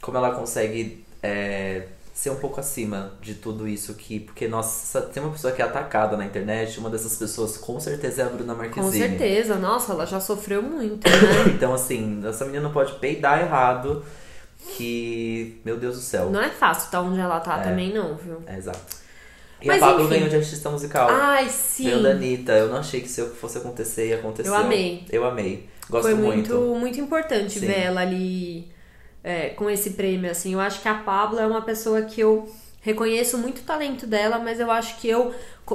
como ela consegue é, ser um pouco acima de tudo isso que. Porque, nossa, tem uma pessoa que é atacada na internet, uma dessas pessoas com certeza é a Bruna Marquezine. Com certeza, nossa, ela já sofreu muito, né? Então, assim, essa menina não pode peidar errado que, meu Deus do céu. Não é fácil estar onde ela tá É. também, não, viu? É, exato. E Mas a Pablo enfim. ganhou de artista musical. Ai, sim. Ganhou da Anitta. Eu não achei que se fosse acontecer, ia acontecer. Eu amei. Eu amei. Gosto Foi muito. muito, muito importante Sim. ver ela ali é, com esse prêmio, assim. Eu acho que a Pablo é uma pessoa que eu reconheço muito o talento dela, mas eu acho que eu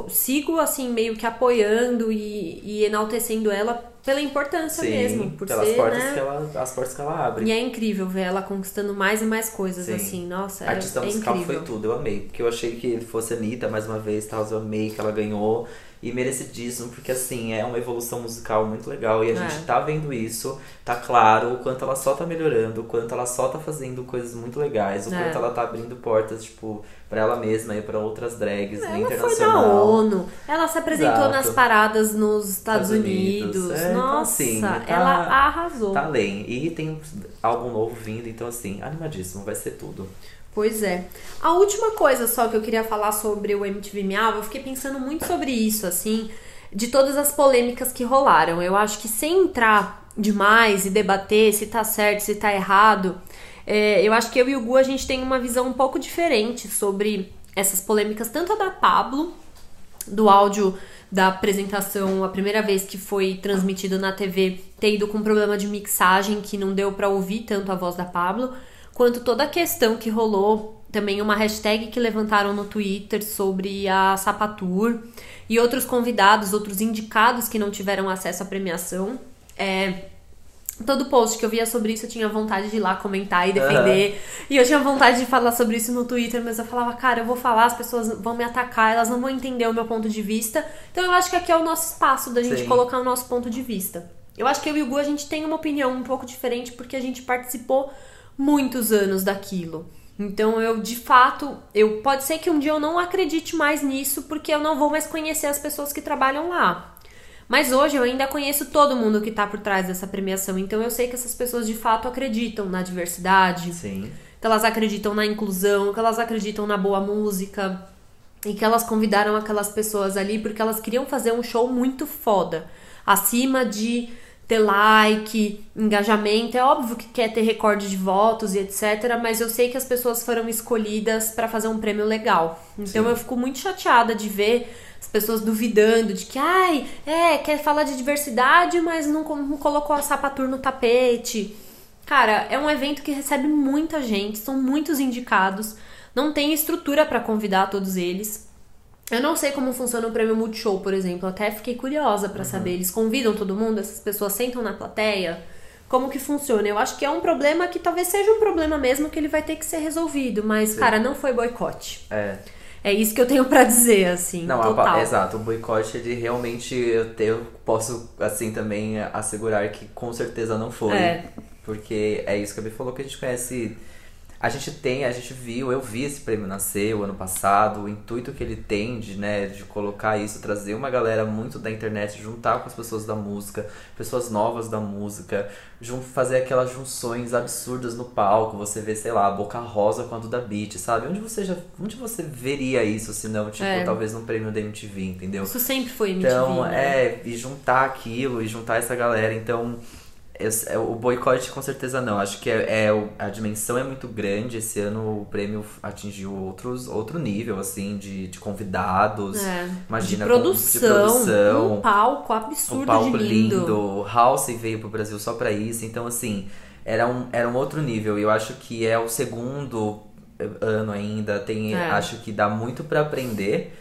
sigo, assim, meio que apoiando e, e enaltecendo ela pela importância Sim, mesmo. Por pelas ser, portas né? que ela, as portas que ela abre. E é incrível ver ela conquistando mais e mais coisas, Sim. assim. Nossa, é, Artista é musical incrível. foi tudo, eu amei. Porque eu achei que fosse a Anitta mais uma vez, tal, eu amei que ela ganhou. E merecidíssimo, porque assim, é uma evolução musical muito legal. E a É. gente tá vendo isso, tá claro o quanto ela só tá melhorando, o quanto ela só tá fazendo coisas muito legais, o É. quanto ela tá abrindo portas, tipo, pra ela mesma e pra outras drags Ela foi na internacional. ONU, ela se apresentou Exato. nas paradas nos Estados Estados Unidos. Unidos. É, então, Nossa, assim, tá- ela arrasou. Tá além. E tem álbum novo vindo, então assim, animadíssimo, vai ser tudo. Pois é. A última coisa só que eu queria falar sobre o MTV Miau, eu fiquei pensando muito sobre isso, assim, de todas as polêmicas que rolaram. Eu acho que sem entrar demais e debater se tá certo, se tá errado, é, eu acho que eu e o Gu a gente tem uma visão um pouco diferente sobre essas polêmicas, tanto a da Pablo, do áudio da apresentação, a primeira vez que foi transmitido na TV, ter ido com problema de mixagem, que não deu pra ouvir tanto a voz da Pablo, quanto toda a questão que rolou, também uma hashtag que levantaram no Twitter sobre a Sapatur e outros convidados, outros indicados que não tiveram acesso à premiação. É, Todo post que eu via sobre isso eu tinha vontade de ir lá comentar e defender. E eu tinha vontade de falar sobre isso no Twitter, mas eu falava, cara, eu vou falar, as pessoas vão me atacar, elas não vão entender o meu ponto de vista. Então eu acho que aqui é o nosso espaço da gente Sim. colocar o nosso ponto de vista. Eu acho que eu e o Gu a gente tem uma opinião um pouco diferente porque a gente participou muitos anos daquilo. Então eu, de fato, eu pode ser que um dia eu não acredite mais nisso porque eu não vou mais conhecer as pessoas que trabalham lá. Mas hoje eu ainda conheço todo mundo que tá por trás dessa premiação, então eu sei que essas pessoas de fato acreditam na diversidade, Sim. que elas acreditam na inclusão, que elas acreditam na boa música e que elas convidaram aquelas pessoas ali porque elas queriam fazer um show muito foda, acima de ter like, engajamento. É óbvio que quer ter recorde de votos e etc, mas eu sei que as pessoas foram escolhidas pra fazer um prêmio legal. Então Sim. eu fico muito chateada de ver as pessoas duvidando de que, ai, é, quer falar de diversidade, mas não, não colocou a sapatur no tapete. Cara, é um evento que recebe muita gente, são muitos indicados, não tem estrutura pra convidar todos eles. Eu não sei como funciona o prêmio Multishow, por exemplo, até fiquei curiosa pra saber. Eles convidam todo mundo, essas pessoas sentam na plateia? Como que funciona? Eu acho que é um problema que talvez seja um problema mesmo que ele vai ter que ser resolvido, mas, cara, não foi boicote. É. É isso que eu tenho pra dizer, assim, Não, a total. pa- exato, o boicote ele realmente eu, te- eu posso assim também assegurar que com certeza não foi. É. Porque é isso que a Bia falou que a gente conhece. A gente tem, a gente viu, eu vi esse prêmio nascer o ano passado, o intuito que ele tem de, né, de colocar isso, trazer uma galera muito da internet, juntar com as pessoas da música, pessoas novas da música, fazer aquelas junções absurdas no palco, você vê, sei lá, a Boca Rosa com a Duda Beat, sabe? Onde você já, onde você veria isso, se não, tipo, É. talvez num prêmio da MTV, entendeu? Isso sempre foi MTV, Então, né? é, e juntar aquilo, e juntar essa galera. Então, esse- é, o boicote com certeza não. Acho que é, é a dimensão é muito grande. Esse ano o prêmio atingiu outros, outro nível, assim, de, de convidados. É. Imagina, de com- produção, de produção. um palco absurdo um palco lindo. lindo. House veio pro Brasil só pra isso. Então, assim, era um, era um outro nível. E eu acho que é o segundo ano ainda. Tem, É. Acho que dá muito pra aprender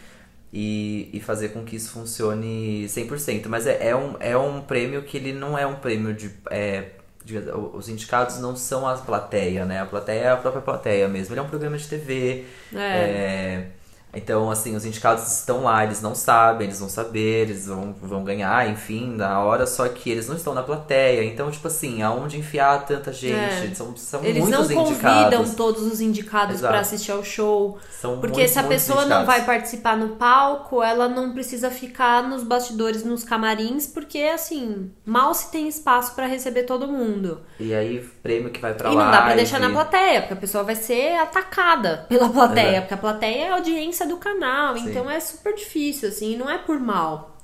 e, e fazer com que isso funcione 100%. Mas é, é, um, é um prêmio que ele não é um prêmio de. É, de- os indicados não são a plateia, né? A plateia é a própria plateia mesmo. Ele é um programa de TV. É. é, então, assim, os indicados estão lá, eles não sabem, eles vão saber, eles vão, vão ganhar, enfim, na hora, só que eles não estão na plateia. Então, tipo assim, aonde enfiar tanta gente? É. São, são Eles não muitos convidam indicados. todos os indicados pra assistir ao show. São Porque muitos, se a pessoa não vai participar no palco, ela não precisa ficar nos bastidores, nos camarins, porque assim, mal se tem espaço pra receber todo mundo. E aí, prêmio que vai pra e lá. não dá pra deixar na plateia, porque a pessoa vai ser atacada pela plateia, Exato. porque a plateia é a audiência do canal, Sim. então é super difícil, assim, não é por mal.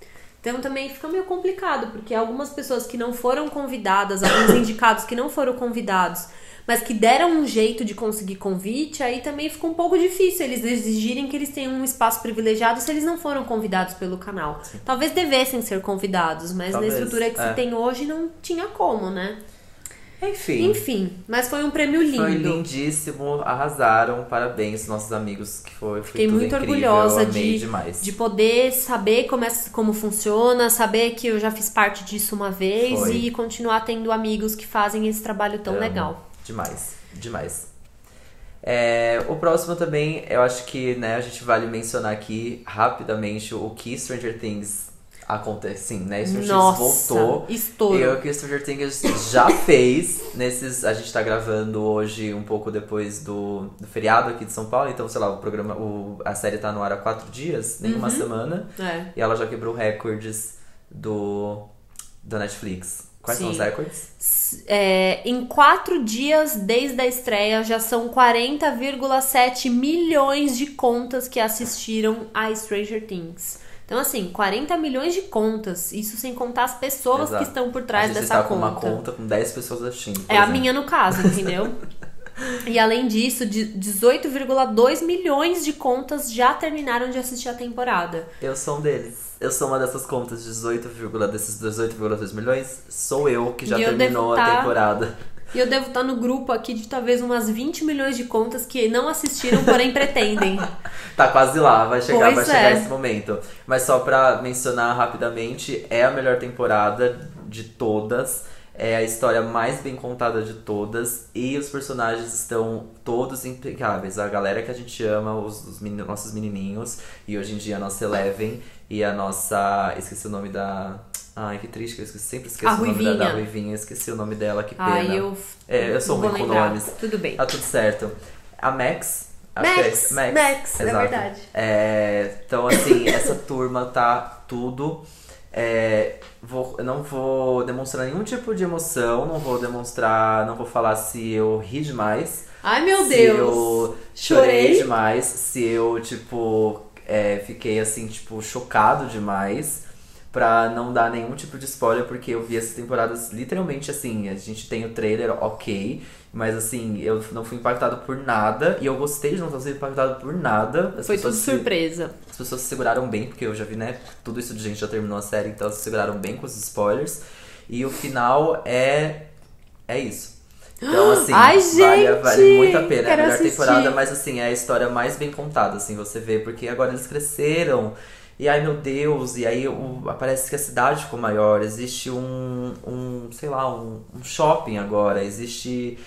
Então também fica meio complicado, porque algumas pessoas que não foram convidadas, alguns indicados que não foram convidados, mas que deram um jeito de conseguir convite, aí também ficou um pouco difícil eles exigirem que eles tenham um espaço privilegiado se eles não foram convidados pelo canal. Sim. Talvez devessem ser convidados, mas Talvez, na estrutura que é. se tem hoje não tinha como, né? Enfim. Enfim, mas foi um prêmio lindo. Foi lindíssimo, arrasaram. Parabéns, nossos amigos, que foi, foi Fiquei muito incrível, orgulhosa de, demais. de poder saber como, é, como funciona, saber que eu já fiz parte disso uma vez foi. e continuar tendo amigos que fazem esse trabalho tão Amo. legal. Demais, demais. É, o próximo também, eu acho que né, a gente vale mencionar aqui rapidamente o que Stranger Things acontece, sim, né? Stranger Things voltou. Estouro. E o que Stranger Things já fez nesses. A gente tá gravando hoje um pouco depois do, do, feriado aqui de São Paulo, então, sei lá, o programa. O, a série tá no ar há quatro dias, nem uhum. uma semana. É. E ela já quebrou recordes do da Netflix. Quais Sim. são os recordes? É, em quatro dias desde a estreia, já são 40,7 milhões de contas que assistiram a Stranger Things. Então, assim, 40 milhões de contas. Isso sem contar as pessoas Exato. que estão por trás dessa tá conta. com uma conta com 10 pessoas assistindo. É exemplo. a minha no caso, entendeu? e além disso, 18,2 milhões de contas já terminaram de assistir a temporada. Eu sou um deles. Eu sou uma dessas contas, 18, desses 18,2 milhões, sou eu que já e terminou a tá temporada. E eu devo estar no grupo aqui de talvez umas 20 milhões de contas que não assistiram, porém pretendem. tá quase lá, vai chegar, pois vai é. chegar esse momento. Mas só pra mencionar rapidamente, é a melhor temporada de todas. É a história mais bem contada de todas e os personagens estão todos impecáveis. A galera que a gente ama, os, os nossos menininhos, e hoje em dia a nossa Eleven e a nossa. Esqueci o nome da Ai, que triste, que eu sempre esqueço a o nome da, da Ruivinha, esqueci o nome dela, que pena. Ai, eu. É, eu sou ruim com nomes. Tudo bem. Tá tudo certo. A Max. Acho Max, é Max, Max é verdade. É, então, assim, essa turma tá tudo. É, vou, não vou demonstrar nenhum tipo de emoção, não vou demonstrar, não vou falar se eu ri demais. Ai, meu se Deus! Se eu chorei Chorei. demais, se eu, tipo, é, fiquei, assim, tipo, chocado demais pra não dar nenhum tipo de spoiler, porque eu vi essas temporadas literalmente assim. A gente tem o trailer, ok, mas assim, eu não fui impactado por nada e eu gostei de não ter sido impactado por nada. As Foi tudo se, surpresa. As pessoas se seguraram bem, porque eu já vi, né? Tudo isso de gente já terminou a série, então elas se seguraram bem com os spoilers. E o final é. É isso. Então, assim, Ai, vale, vale muito a pena. É a melhor assistir. temporada, mas assim, é a história mais bem contada, assim, você vê, porque agora eles cresceram. E aí, meu Deus, e aí o, parece que a cidade ficou maior, existe um, um sei lá, um, um shopping agora, existe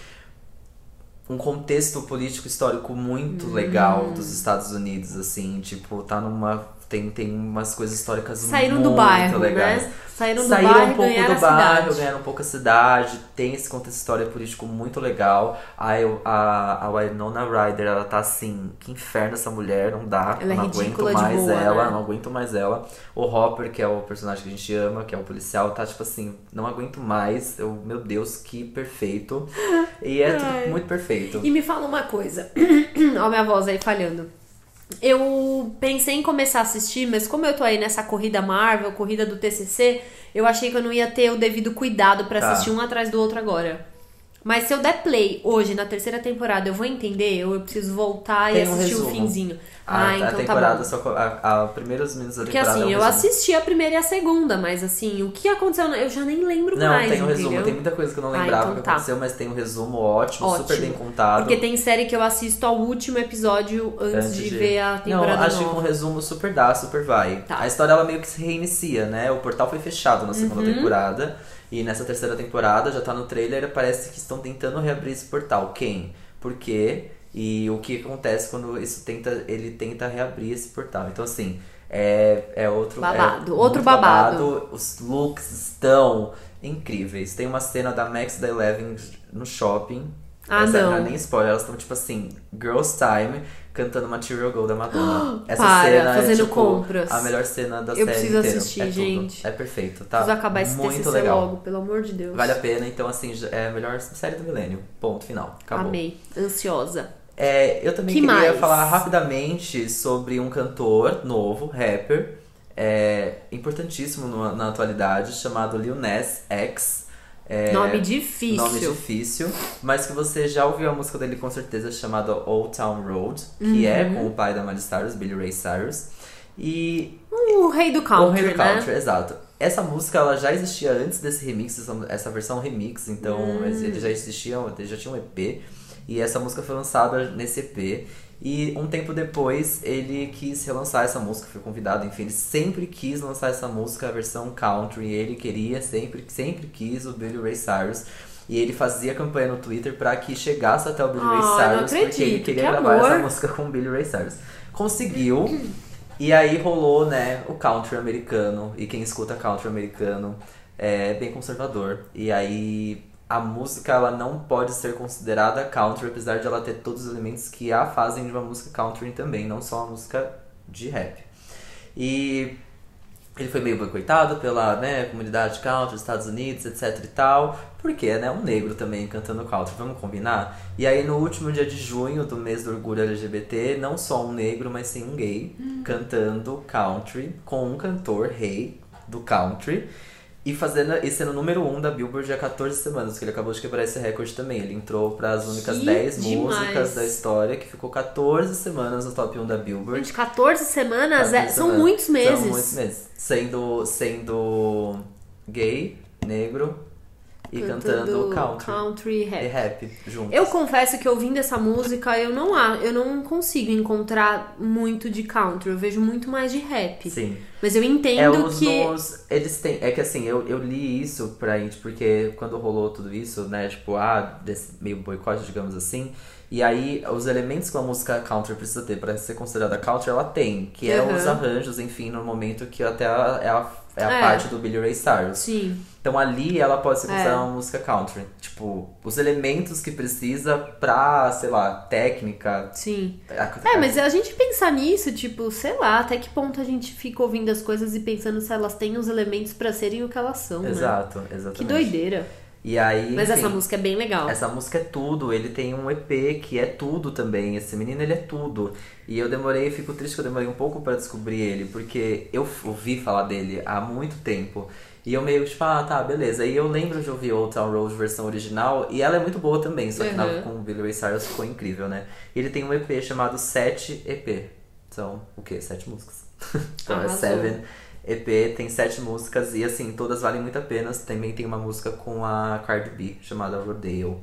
um contexto político histórico muito hum. legal dos Estados Unidos, assim, tipo, tá numa tem, tem umas coisas históricas Saíram muito do bairro, legais. Né? Saíram do Saíram bairro, um pouco do bairro, ganharam um pouco a cidade. Tem esse contexto histórico político muito legal. A, a, a Winona Ryder, ela tá assim, que inferno essa mulher, não dá. Ela é não é aguento mais boa, ela, né? não aguento mais ela. O Hopper, que é o personagem que a gente ama, que é o policial, tá tipo assim, não aguento mais. Eu, meu Deus, que perfeito. E é tudo muito perfeito. E me fala uma coisa. Ó, minha voz aí falhando. Eu pensei em começar a assistir, mas como eu tô aí nessa corrida Marvel, corrida do TCC, eu achei que eu não ia ter o devido cuidado para tá. assistir um atrás do outro agora. Mas se eu der play hoje na terceira temporada, eu vou entender, ou eu preciso voltar Tem e assistir um o finzinho. A, ah, então a temporada tá só a, a primeiros minutos da Porque temporada. assim, é um eu resumo. assisti a primeira e a segunda, mas assim, o que aconteceu, eu já nem lembro não, mais. Não, tem um entendeu? resumo, tem muita coisa que eu não Ah, lembrava então que tá. aconteceu, mas tem um resumo ótimo, Ótimo. super bem contado. Porque tem série que eu assisto ao último episódio antes, de, ver a temporada Não, acho nova. que um resumo super dá, super vai. Tá. A história ela meio que se reinicia, né? O portal foi fechado na segunda Uhum. temporada. E nessa terceira temporada, já tá no trailer, parece que estão tentando reabrir esse portal. Quem? Por quê? E o que acontece quando isso tenta, ele tenta reabrir esse portal. Então, assim, é, é outro Babado, é outro muito babado. Os looks estão incríveis. Tem uma cena da Max da Eleven no shopping. Ah, Essa não. não é nem spoiler, elas estão tipo assim, Girls Time, cantando Material Girl da Madonna. Essa Para, cena fazendo é tipo, compras. a melhor cena da Eu série preciso inteira. assistir, é tudo. gente. É perfeito, tá? Preciso acabar esse Muito TCC legal. logo, pelo amor de Deus. Vale a pena, então assim, é a melhor série do milênio. Ponto final. Acabou. Amei. Ansiosa. É, eu também Que queria mais? falar rapidamente sobre um cantor novo, rapper, é, importantíssimo no- na atualidade, chamado Lil Nas X. É, Nome difícil. Nome difícil, mas que você já ouviu a música dele com certeza chamada Old Town Road, que é Uhum. com o pai da Miley Cyrus, Billy Ray Cyrus. E O rei do country, o Rei do né? Country, exato. Essa música ela já existia antes desse remix, essa- versão remix, então Hum. eles já existiam, eles já tinham um EP. E essa música foi lançada nesse EP. E um tempo depois ele quis relançar essa música, foi convidado, enfim, ele sempre quis lançar essa música, a versão country. Ele queria, sempre, sempre quis o Billy Ray Cyrus. E ele fazia campanha no Twitter pra que chegasse até o Billy Ah, Ray não Cyrus, porque ele acredito, queria que gravar amor. essa música com o Billy Ray Cyrus. Conseguiu. E aí rolou, né, o country americano. E quem escuta country americano é bem conservador. E aí a música ela não pode ser considerada country, apesar de ela ter todos os elementos que a fazem de uma música country também, não só uma música de rap. E ele foi meio boicotado pela né, comunidade country dos Estados Unidos, etc e tal. Porque é né, um negro também cantando country, vamos combinar? E aí no último dia de junho do mês do orgulho LGBT, não só um negro, mas sim um gay cantando country com um cantor rei do country. E fazendo e sendo o número 1 um da Billboard há 14 semanas, que ele acabou de quebrar esse recorde também. Ele entrou para as únicas Que 10 demais. músicas da história, que ficou 14 semanas no top 1 da Billboard. Gente, 14 semanas, é- 14 são semanas. muitos meses. São muitos meses. Sendo, sendo gay, negro e cantando, country, country e rap. rap juntos. Eu confesso que ouvindo essa música, eu não, a- eu não consigo encontrar muito de country. Eu vejo muito mais de rap. Sim. Mas eu É entendo os que. nos- eles têm, é que assim, eu, eu li isso pra gente, porque quando rolou tudo isso, né, tipo, ah, desse meio boicote, digamos assim, e aí os elementos que uma música country precisa ter pra ser considerada country, ela tem, que é Uhum. os arranjos, enfim, no momento que até a- é a, é a É. parte do Billy Ray Cyrus. Sim. Então ali ela pode ser considerada É. uma música country. Tipo, os elementos que precisa pra, sei lá, técnica. Sim. a- É, mas a gente pensar nisso, tipo, sei lá, até que ponto a gente fica ouvindo as coisas e pensando se elas têm os elementos pra serem o que elas são, né? Exato, exatamente. Que doideira. E aí. Mas enfim, essa música é bem legal. Essa música é tudo, ele tem um EP que é tudo também. Esse menino, ele é tudo. E eu demorei, fico triste que eu demorei um pouco pra descobrir ele, porque eu ouvi falar dele há muito tempo. E eu meio tipo, ah, tá, beleza. E eu lembro de ouvir Old Town Road versão original, e ela é muito boa também, só que na- Uhum. com o Billy Ray Cyrus ficou incrível, né? E ele tem um EP chamado 7 EP. São o quê? Sete músicas. então é Arrasou. Seven EP, tem sete músicas e assim, todas valem muito a pena. Também tem uma música com a Cardi B chamada Rodeo,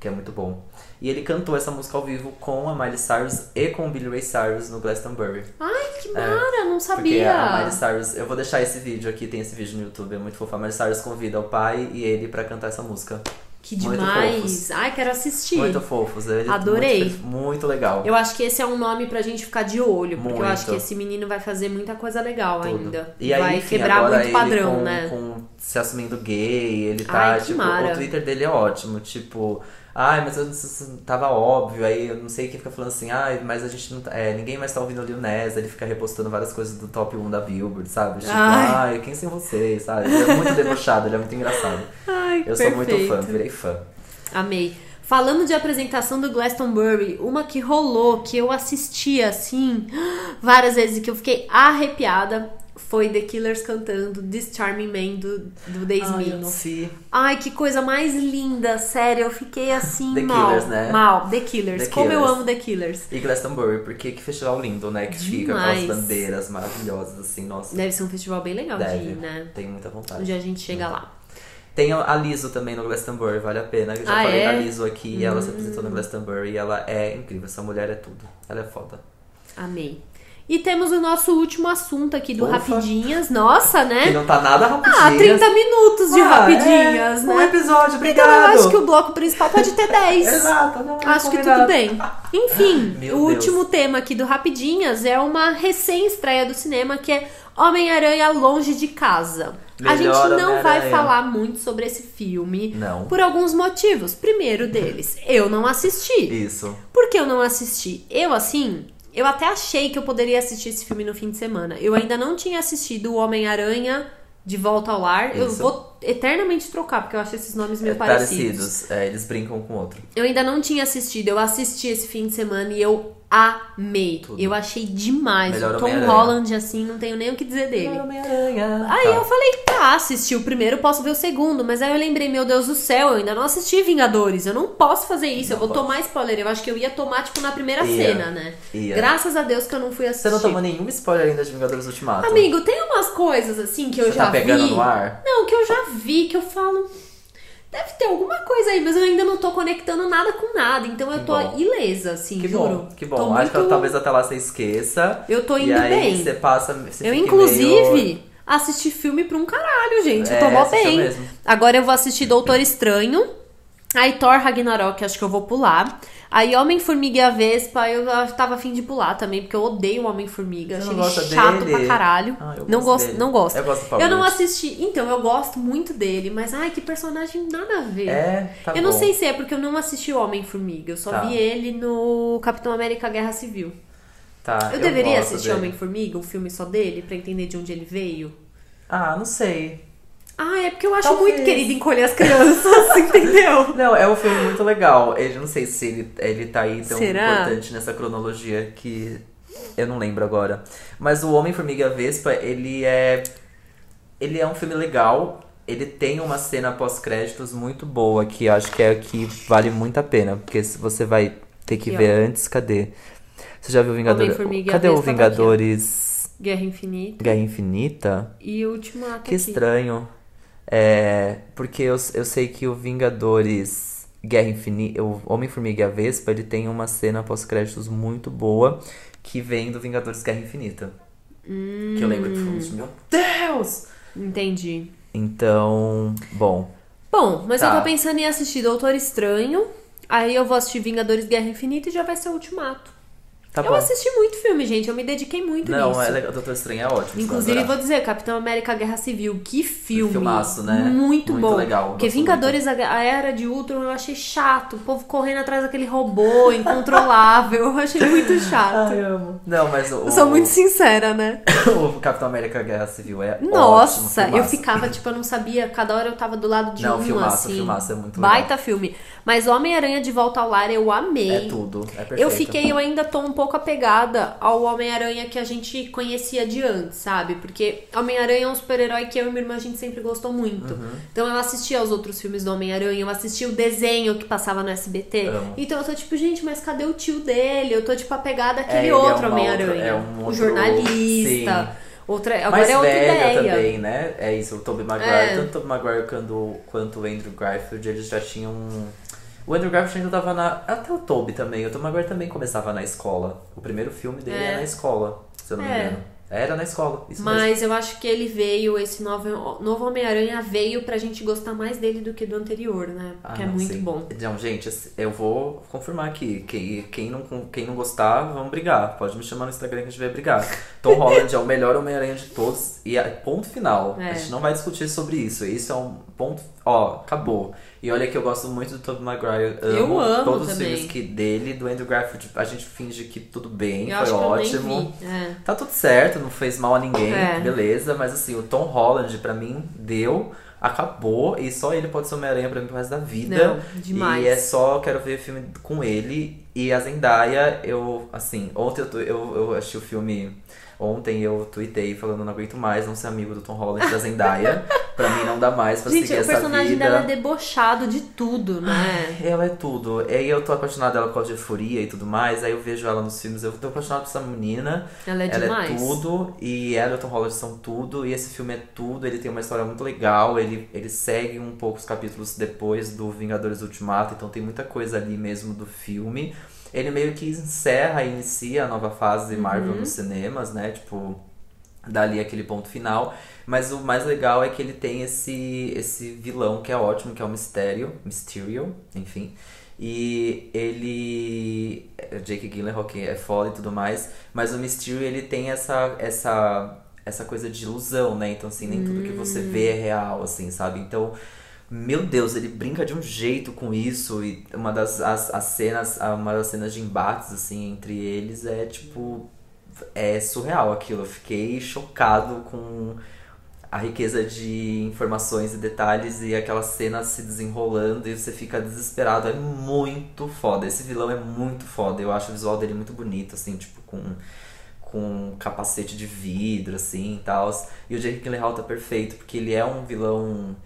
que é muito bom. E ele cantou essa música ao vivo com a Miley Cyrus e com o Billy Ray Cyrus no Glastonbury. Ai, que mara, não Porque sabia. a Miley Cyrus, eu vou deixar esse vídeo aqui, tem esse vídeo no YouTube, é muito fofo. A Miley Cyrus convida o pai e ele pra cantar essa música. Que Muito demais. fofos. Ai, quero assistir. Muito fofos. ele- Adorei. Muito, muito legal. Eu acho que esse é um nome pra gente ficar de olho, porque eu Muito. acho que esse menino vai fazer muita coisa legal Tudo. ainda. E aí, vai enfim, quebrar muito padrão, com, né? com se assumindo gay, ele tá, Ai, tipo, o Twitter dele é ótimo, tipo, ai, mas eu não sei se tava óbvio, aí eu não sei quem fica falando assim, ai, mas a gente não tá, é, ninguém mais tá ouvindo o Lil Nas, ele fica repostando várias coisas do top 1 da Billboard, sabe? Tipo, Ai. ai, quem são vocês, sabe? Ele é muito debochado, ele é muito engraçado. Ai, Eu sou muito perfeito. fã, virei fã. Amei. Falando de apresentação do Glastonbury, uma que rolou, que eu assisti assim várias vezes e que eu fiquei arrepiada, foi The Killers cantando This Charming Man do, do The Ai, eu não Smiths. vi. Ai, que coisa mais linda, sério, eu fiquei assim The mal. Killers, né? Mal, The Killers. The Como eu Killers. amo The Killers. E Glastonbury, porque que festival lindo, né? Que fica com Demais. as bandeiras maravilhosas, assim, nossa. Deve ser um festival bem legal de Deve. ir, né? Tenho muita vontade. Um dia a gente chega lá. Tem a Liso também no Glastonbury, vale a pena. Eu já Ah, falei é? da Liso aqui e ela se apresentou no Glastonbury e ela é incrível. Essa mulher é tudo. Ela é foda. Amei. E temos o nosso último assunto aqui do Ufa. Rapidinhas. Nossa, Que né? não tá nada rapidinho. Ah, 30 minutos de rapidinhas, Um né? episódio, Então obrigado. eu acho que o bloco principal pode ter 10. Exato, não, Acho que tudo bem. Enfim, Meu o Deus. último tema aqui do Rapidinhas é uma recém-estreia do cinema que é Homem-Aranha Longe de Casa. a gente Melhor não vai falar muito sobre esse filme Não. por alguns motivos. Primeiro deles, eu não assisti. Isso. Por que eu não assisti? Eu, assim, eu até achei que eu poderia assistir esse filme no fim de semana. Eu ainda não tinha assistido o Homem-Aranha de Volta ao Lar. Eu Isso. vou eternamente trocar, porque eu acho esses nomes meio É, parecidos. parecidos. É, eles brincam com o outro. Eu ainda não tinha assistido, eu assisti esse fim de semana e eu amei. Tudo. Eu achei demais. Melhor o Tom. Holland, assim, não tenho nem o que dizer dele. Homem-Aranha. Aí Tá. eu falei, tá, assisti o primeiro, posso ver o segundo. Mas aí eu lembrei, meu Deus do céu, eu ainda não assisti Vingadores. Eu não posso fazer isso, eu Não vou pode. tomar spoiler. Eu acho que eu ia tomar, tipo, na primeira Ia. cena, né? Ia. Graças a Deus que eu não fui assistir. Você não tomou nenhum spoiler ainda de Vingadores Ultimato? Amigo, tem umas coisas assim que eu Você já tá pegando vi. no ar? Não, que eu já vi, que eu falo. Deve ter alguma coisa aí, mas eu ainda não tô conectando nada com nada. Então eu Que tô bom. ilesa, assim, Que juro. bom, que Tô bom. Acho que muito- talvez até lá você esqueça. Eu tô indo e aí bem. você passa. Você Eu, inclusive, meio- assisti filme pra um caralho, gente. Eu É, tô mó assistiu bem. Agora eu vou assistir Doutor Estranho. Aí Thor Ragnarok, acho que eu vou pular. Aí Homem-Formiga e a Vespa, eu tava afim de pular também, porque eu odeio o Homem-Formiga. Achei não ele gosta chato dele? pra caralho. Ah, eu não gosto dele. não gosto. Eu gosto Eu não assisti. Então, eu gosto muito dele, mas ai, que personagem nada a ver. É, tá eu não bom. sei se é porque eu não assisti o Homem-Formiga. Eu só Tá. vi ele no Capitão América Guerra Civil. Tá, Eu, deveria gosto assistir. Homem-Formiga, um filme só dele, pra entender de onde ele veio. Ah, não sei. Ah, é porque eu acho Talvez. muito querido encolher as crianças, entendeu? Não, é um filme muito legal. Eu não sei se ele, ele tá aí tão Será? importante nessa cronologia que eu não lembro agora. Mas o Homem-Formiga Vespa, ele é. Ele é um filme legal. Ele tem uma cena pós-créditos muito boa, que acho que é que vale muito a pena. Porque se você vai ter que ver ó. antes, cadê? Você já viu Vingadores? Cadê o tá. Vingadores Guerra Infinita Guerra Infinita? e Ultimato Que aqui. estranho. É, porque eu, eu sei que o Vingadores Guerra Infinita, o Homem-Formiga e a Vespa, ele tem uma cena pós-créditos muito boa que vem do Vingadores Guerra Infinita. Que eu lembro que foi um dos meu Deus! Entendi. Então, bom. Bom, mas Tá. eu tô pensando em assistir Doutor Estranho. Aí eu vou assistir Vingadores Guerra Infinita e já vai ser o Ultimato. Tá eu bom. assisti muito filme, gente. Eu me dediquei muito Não, nisso. é legal. Doutor Estranho é ótimo. Inclusive, vou dizer, Capitão América Guerra Civil, que filme. Filmaço, né? Muito, Muito bom. legal, Porque Vingadores, a a Era de Ultron, eu achei chato. O povo correndo atrás daquele robô incontrolável. Eu achei muito chato. Ai, amo. Não, mas o, eu sou muito sincera, né? o Capitão América Guerra Civil é ótimo. Nossa, eu filmaço. ficava, tipo, eu não sabia. Cada hora eu tava do lado de Não, um, filmaço, assim. filmaço, é muito legal. Baita filme. Mas Homem-Aranha de Volta ao Lar eu amei. É tudo, é perfeito. Eu fiquei, eu ainda tô um pouco apegada ao Homem-Aranha que a gente conhecia de antes, sabe? Porque Homem-Aranha é um super-herói que eu e minha irmã a gente sempre gostou muito. Uhum. Então eu assisti aos outros filmes do Homem-Aranha, eu assisti o desenho que passava no SBT. Amo. Então eu tô tipo, gente, mas cadê o tio dele? Eu tô tipo apegada É, àquele ele é outro uma Homem-Aranha. é um o outro- jornalista. sim. Outra, agora Mais é outra velha ideia. também, né? É isso, o Tobey Maguire, É. tanto o Tobey Maguire quanto, quanto o Andrew Garfield, eles já tinham... O Andrew Garfield ainda tava na... Até o Tobey também, o Tobey Maguire também começava na escola. O primeiro filme dele É. é, na escola, se eu não me É. engano. Era na escola, isso mesmo. Mas eu acho que ele veio, esse novo, novo Homem-Aranha veio pra gente gostar mais dele do que do anterior, né? Ah, Porque é não, muito sim. bom. Não, gente, eu vou confirmar aqui. Quem, quem, não, quem não gostar, vamos brigar. Pode me chamar no Instagram que a gente vai brigar. Tom Holland é o melhor Homem-Aranha de todos. E é ponto final. É. A gente não vai discutir sobre isso. Isso é um ponto. Ó, acabou. E olha que eu gosto muito do Tobey Maguire. Eu amo todos também. os filmes que dele, do Andrew Garfield. A gente finge que tudo bem, Eu foi ótimo. É. Tá tudo certo, não fez mal a ninguém, É. beleza. Mas assim, o Tom Holland, pra mim, deu, acabou. E só ele pode ser Homem-Aranha pra mim pro resto da vida. Não, demais. E é só, quero ver filme com ele. E a Zendaya, eu, assim, ontem eu, eu, eu assisti o filme. Ontem eu tuitei falando não aguento mais não ser amigo do Tom Holland da Zendaya. pra mim não dá mais pra Gente, seguir o essa personagem vida. dela é debochado de tudo, né? Ela é tudo. E aí eu tô apaixonada dela com a euforia e tudo mais. Aí eu vejo ela nos filmes, eu tô apaixonada por essa menina. Ela é ela demais. é tudo. E ela e o Tom Holland são tudo. E esse filme é tudo. Ele tem uma história muito legal. Ele, ele segue um pouco os capítulos depois do Vingadores Ultimato. Então tem muita coisa ali mesmo do filme. Ele meio que encerra e inicia a nova fase de Marvel Uhum. nos cinemas, né? Tipo, dá ali aquele ponto final. Mas o mais legal é que ele tem esse, esse vilão que é ótimo, que é o Mistério. Mysterio, enfim. E ele. é, Jake Gyllenhaal, que é foda e tudo mais. Mas o Mysterio, ele tem essa, essa, essa coisa de ilusão, né? Então, assim, nem tudo que você vê é real, assim, sabe? Então. Meu Deus, ele brinca de um jeito com isso e uma das as, as cenas, uma das cenas de embates assim entre eles é tipo é surreal aquilo. Eu fiquei chocado com a riqueza de informações e detalhes e aquela cena se desenrolando e você fica desesperado. É muito foda. Esse vilão é muito foda. Eu acho o visual dele muito bonito, assim, tipo, com com um capacete de vidro, assim, e tal. E o Jake Gyllenhaal tá perfeito, porque ele é um vilão...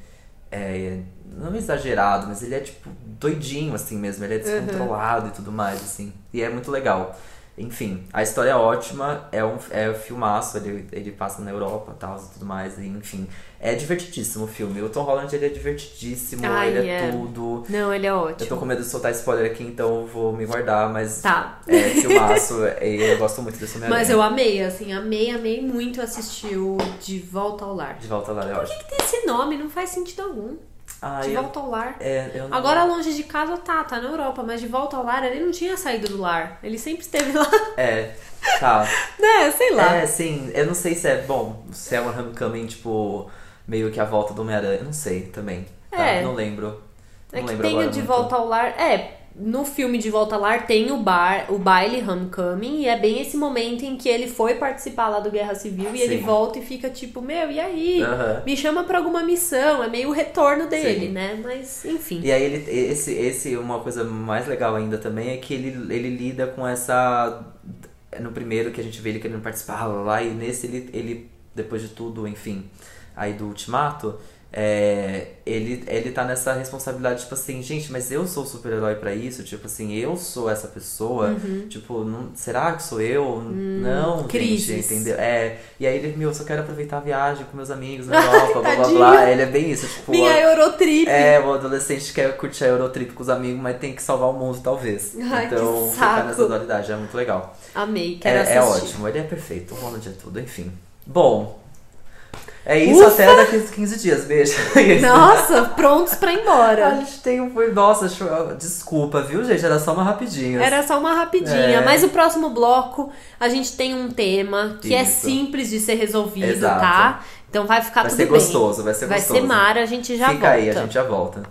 É, não exagerado, mas ele é, tipo, doidinho, assim mesmo. Ele é descontrolado uhum. e tudo mais, assim. E é muito legal. Enfim, a história é ótima, é um, é um filmaço, ele, ele passa na Europa tal, e tudo mais, e, enfim. É divertidíssimo o filme. O Tom Holland ele é divertidíssimo, Ai, ele é, é, tudo. Não, ele é ótimo. Eu tô com medo de soltar spoiler aqui, então eu vou me guardar, mas tá. é filmaço eu gosto muito desse homem Mas eu amei, assim, amei, amei muito assistir o De Volta ao Lar. De Volta ao Lar é Por que, que tem esse nome? Não faz sentido algum. Ah, de volta ao lar. É, não... Agora longe de casa tá, tá na Europa, mas de volta ao lar ele não tinha saído do lar. Ele sempre esteve lá. É, tá. né, sei lá. É, sim. Eu não sei se é bom, se é uma homecoming, tipo, meio que a volta do Homem-Aranha. Eu não sei também. Tá? É. Não lembro. Não é que tem o de muito. volta ao lar. É, no filme De Volta Lar tem o bar, o baile Homecoming, e é bem esse momento em que ele foi participar lá do Guerra Civil e ele volta e fica tipo, meu, e aí? Me chama pra alguma missão, é meio o retorno dele, Sim. né? Mas, enfim. E aí ele, esse, esse, uma coisa mais legal ainda também é que ele, ele lida com essa. No primeiro que a gente vê ele querendo participar lá, e nesse ele, ele depois de tudo, enfim, aí do Ultimato é, ele, ele tá nessa responsabilidade, tipo assim, gente, mas eu sou super-herói para isso? Tipo assim, eu sou essa pessoa? Uhum. Tipo, não, será que sou eu? Hum, não, crises. gente, entendeu? É, e aí ele, meu, eu só quero aproveitar a viagem com meus amigos na Europa, blá blá blá. Ele é bem isso, tipo. Minha Eurotrip. É, o adolescente quer curtir a Eurotrip com os amigos, mas tem que salvar o mundo, talvez. Ai, então, ficar nessa dualidade é muito legal. Amei, quero é, assistir. É ótimo, ele é perfeito, o Ronald é tudo, enfim. Bom, é isso Ufa! até daqui a 15 dias, beijo. Nossa, prontos pra ir embora. A gente tem um. Nossa, desculpa, viu, gente? Era só uma rapidinha. Era só uma rapidinha. É. Mas o próximo bloco, a gente tem um tema que é isso. é simples de ser resolvido, Exato. tá? Então vai ficar vai tudo bem. Vai ser gostoso, vai ser vai gostoso. Vai ser mara, a gente já Fica volta. Fica aí, a gente já volta.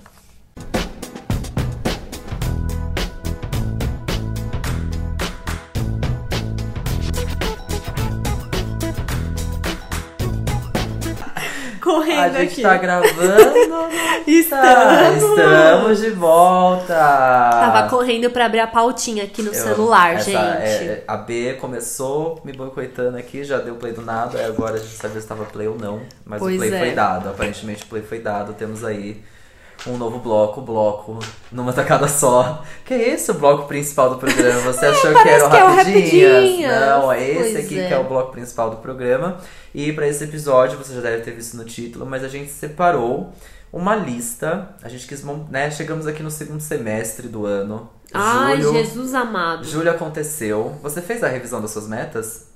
Correndo A gente aqui. tá gravando. estamos. Ah, estamos de volta. Tava correndo pra abrir a pautinha aqui no Eu, celular, essa, gente. É, a B começou me boicotando aqui, já deu play do nada, aí agora a gente sabe se tava play ou não. Mas pois o play é. foi dado. Aparentemente o play foi dado. Temos aí um novo bloco, bloco numa tacada só. Que é esse o bloco principal do programa? Você achou que era o que é o Rapidinhas? Rapidinhas? Não, é esse Pois aqui é. que é o bloco principal do programa. E para esse episódio, você já deve ter visto no título, mas a gente separou uma lista. A gente quis, né? Chegamos aqui no segundo semestre do ano. Ai, julho, Jesus amado. julho aconteceu. Você fez a revisão das suas metas?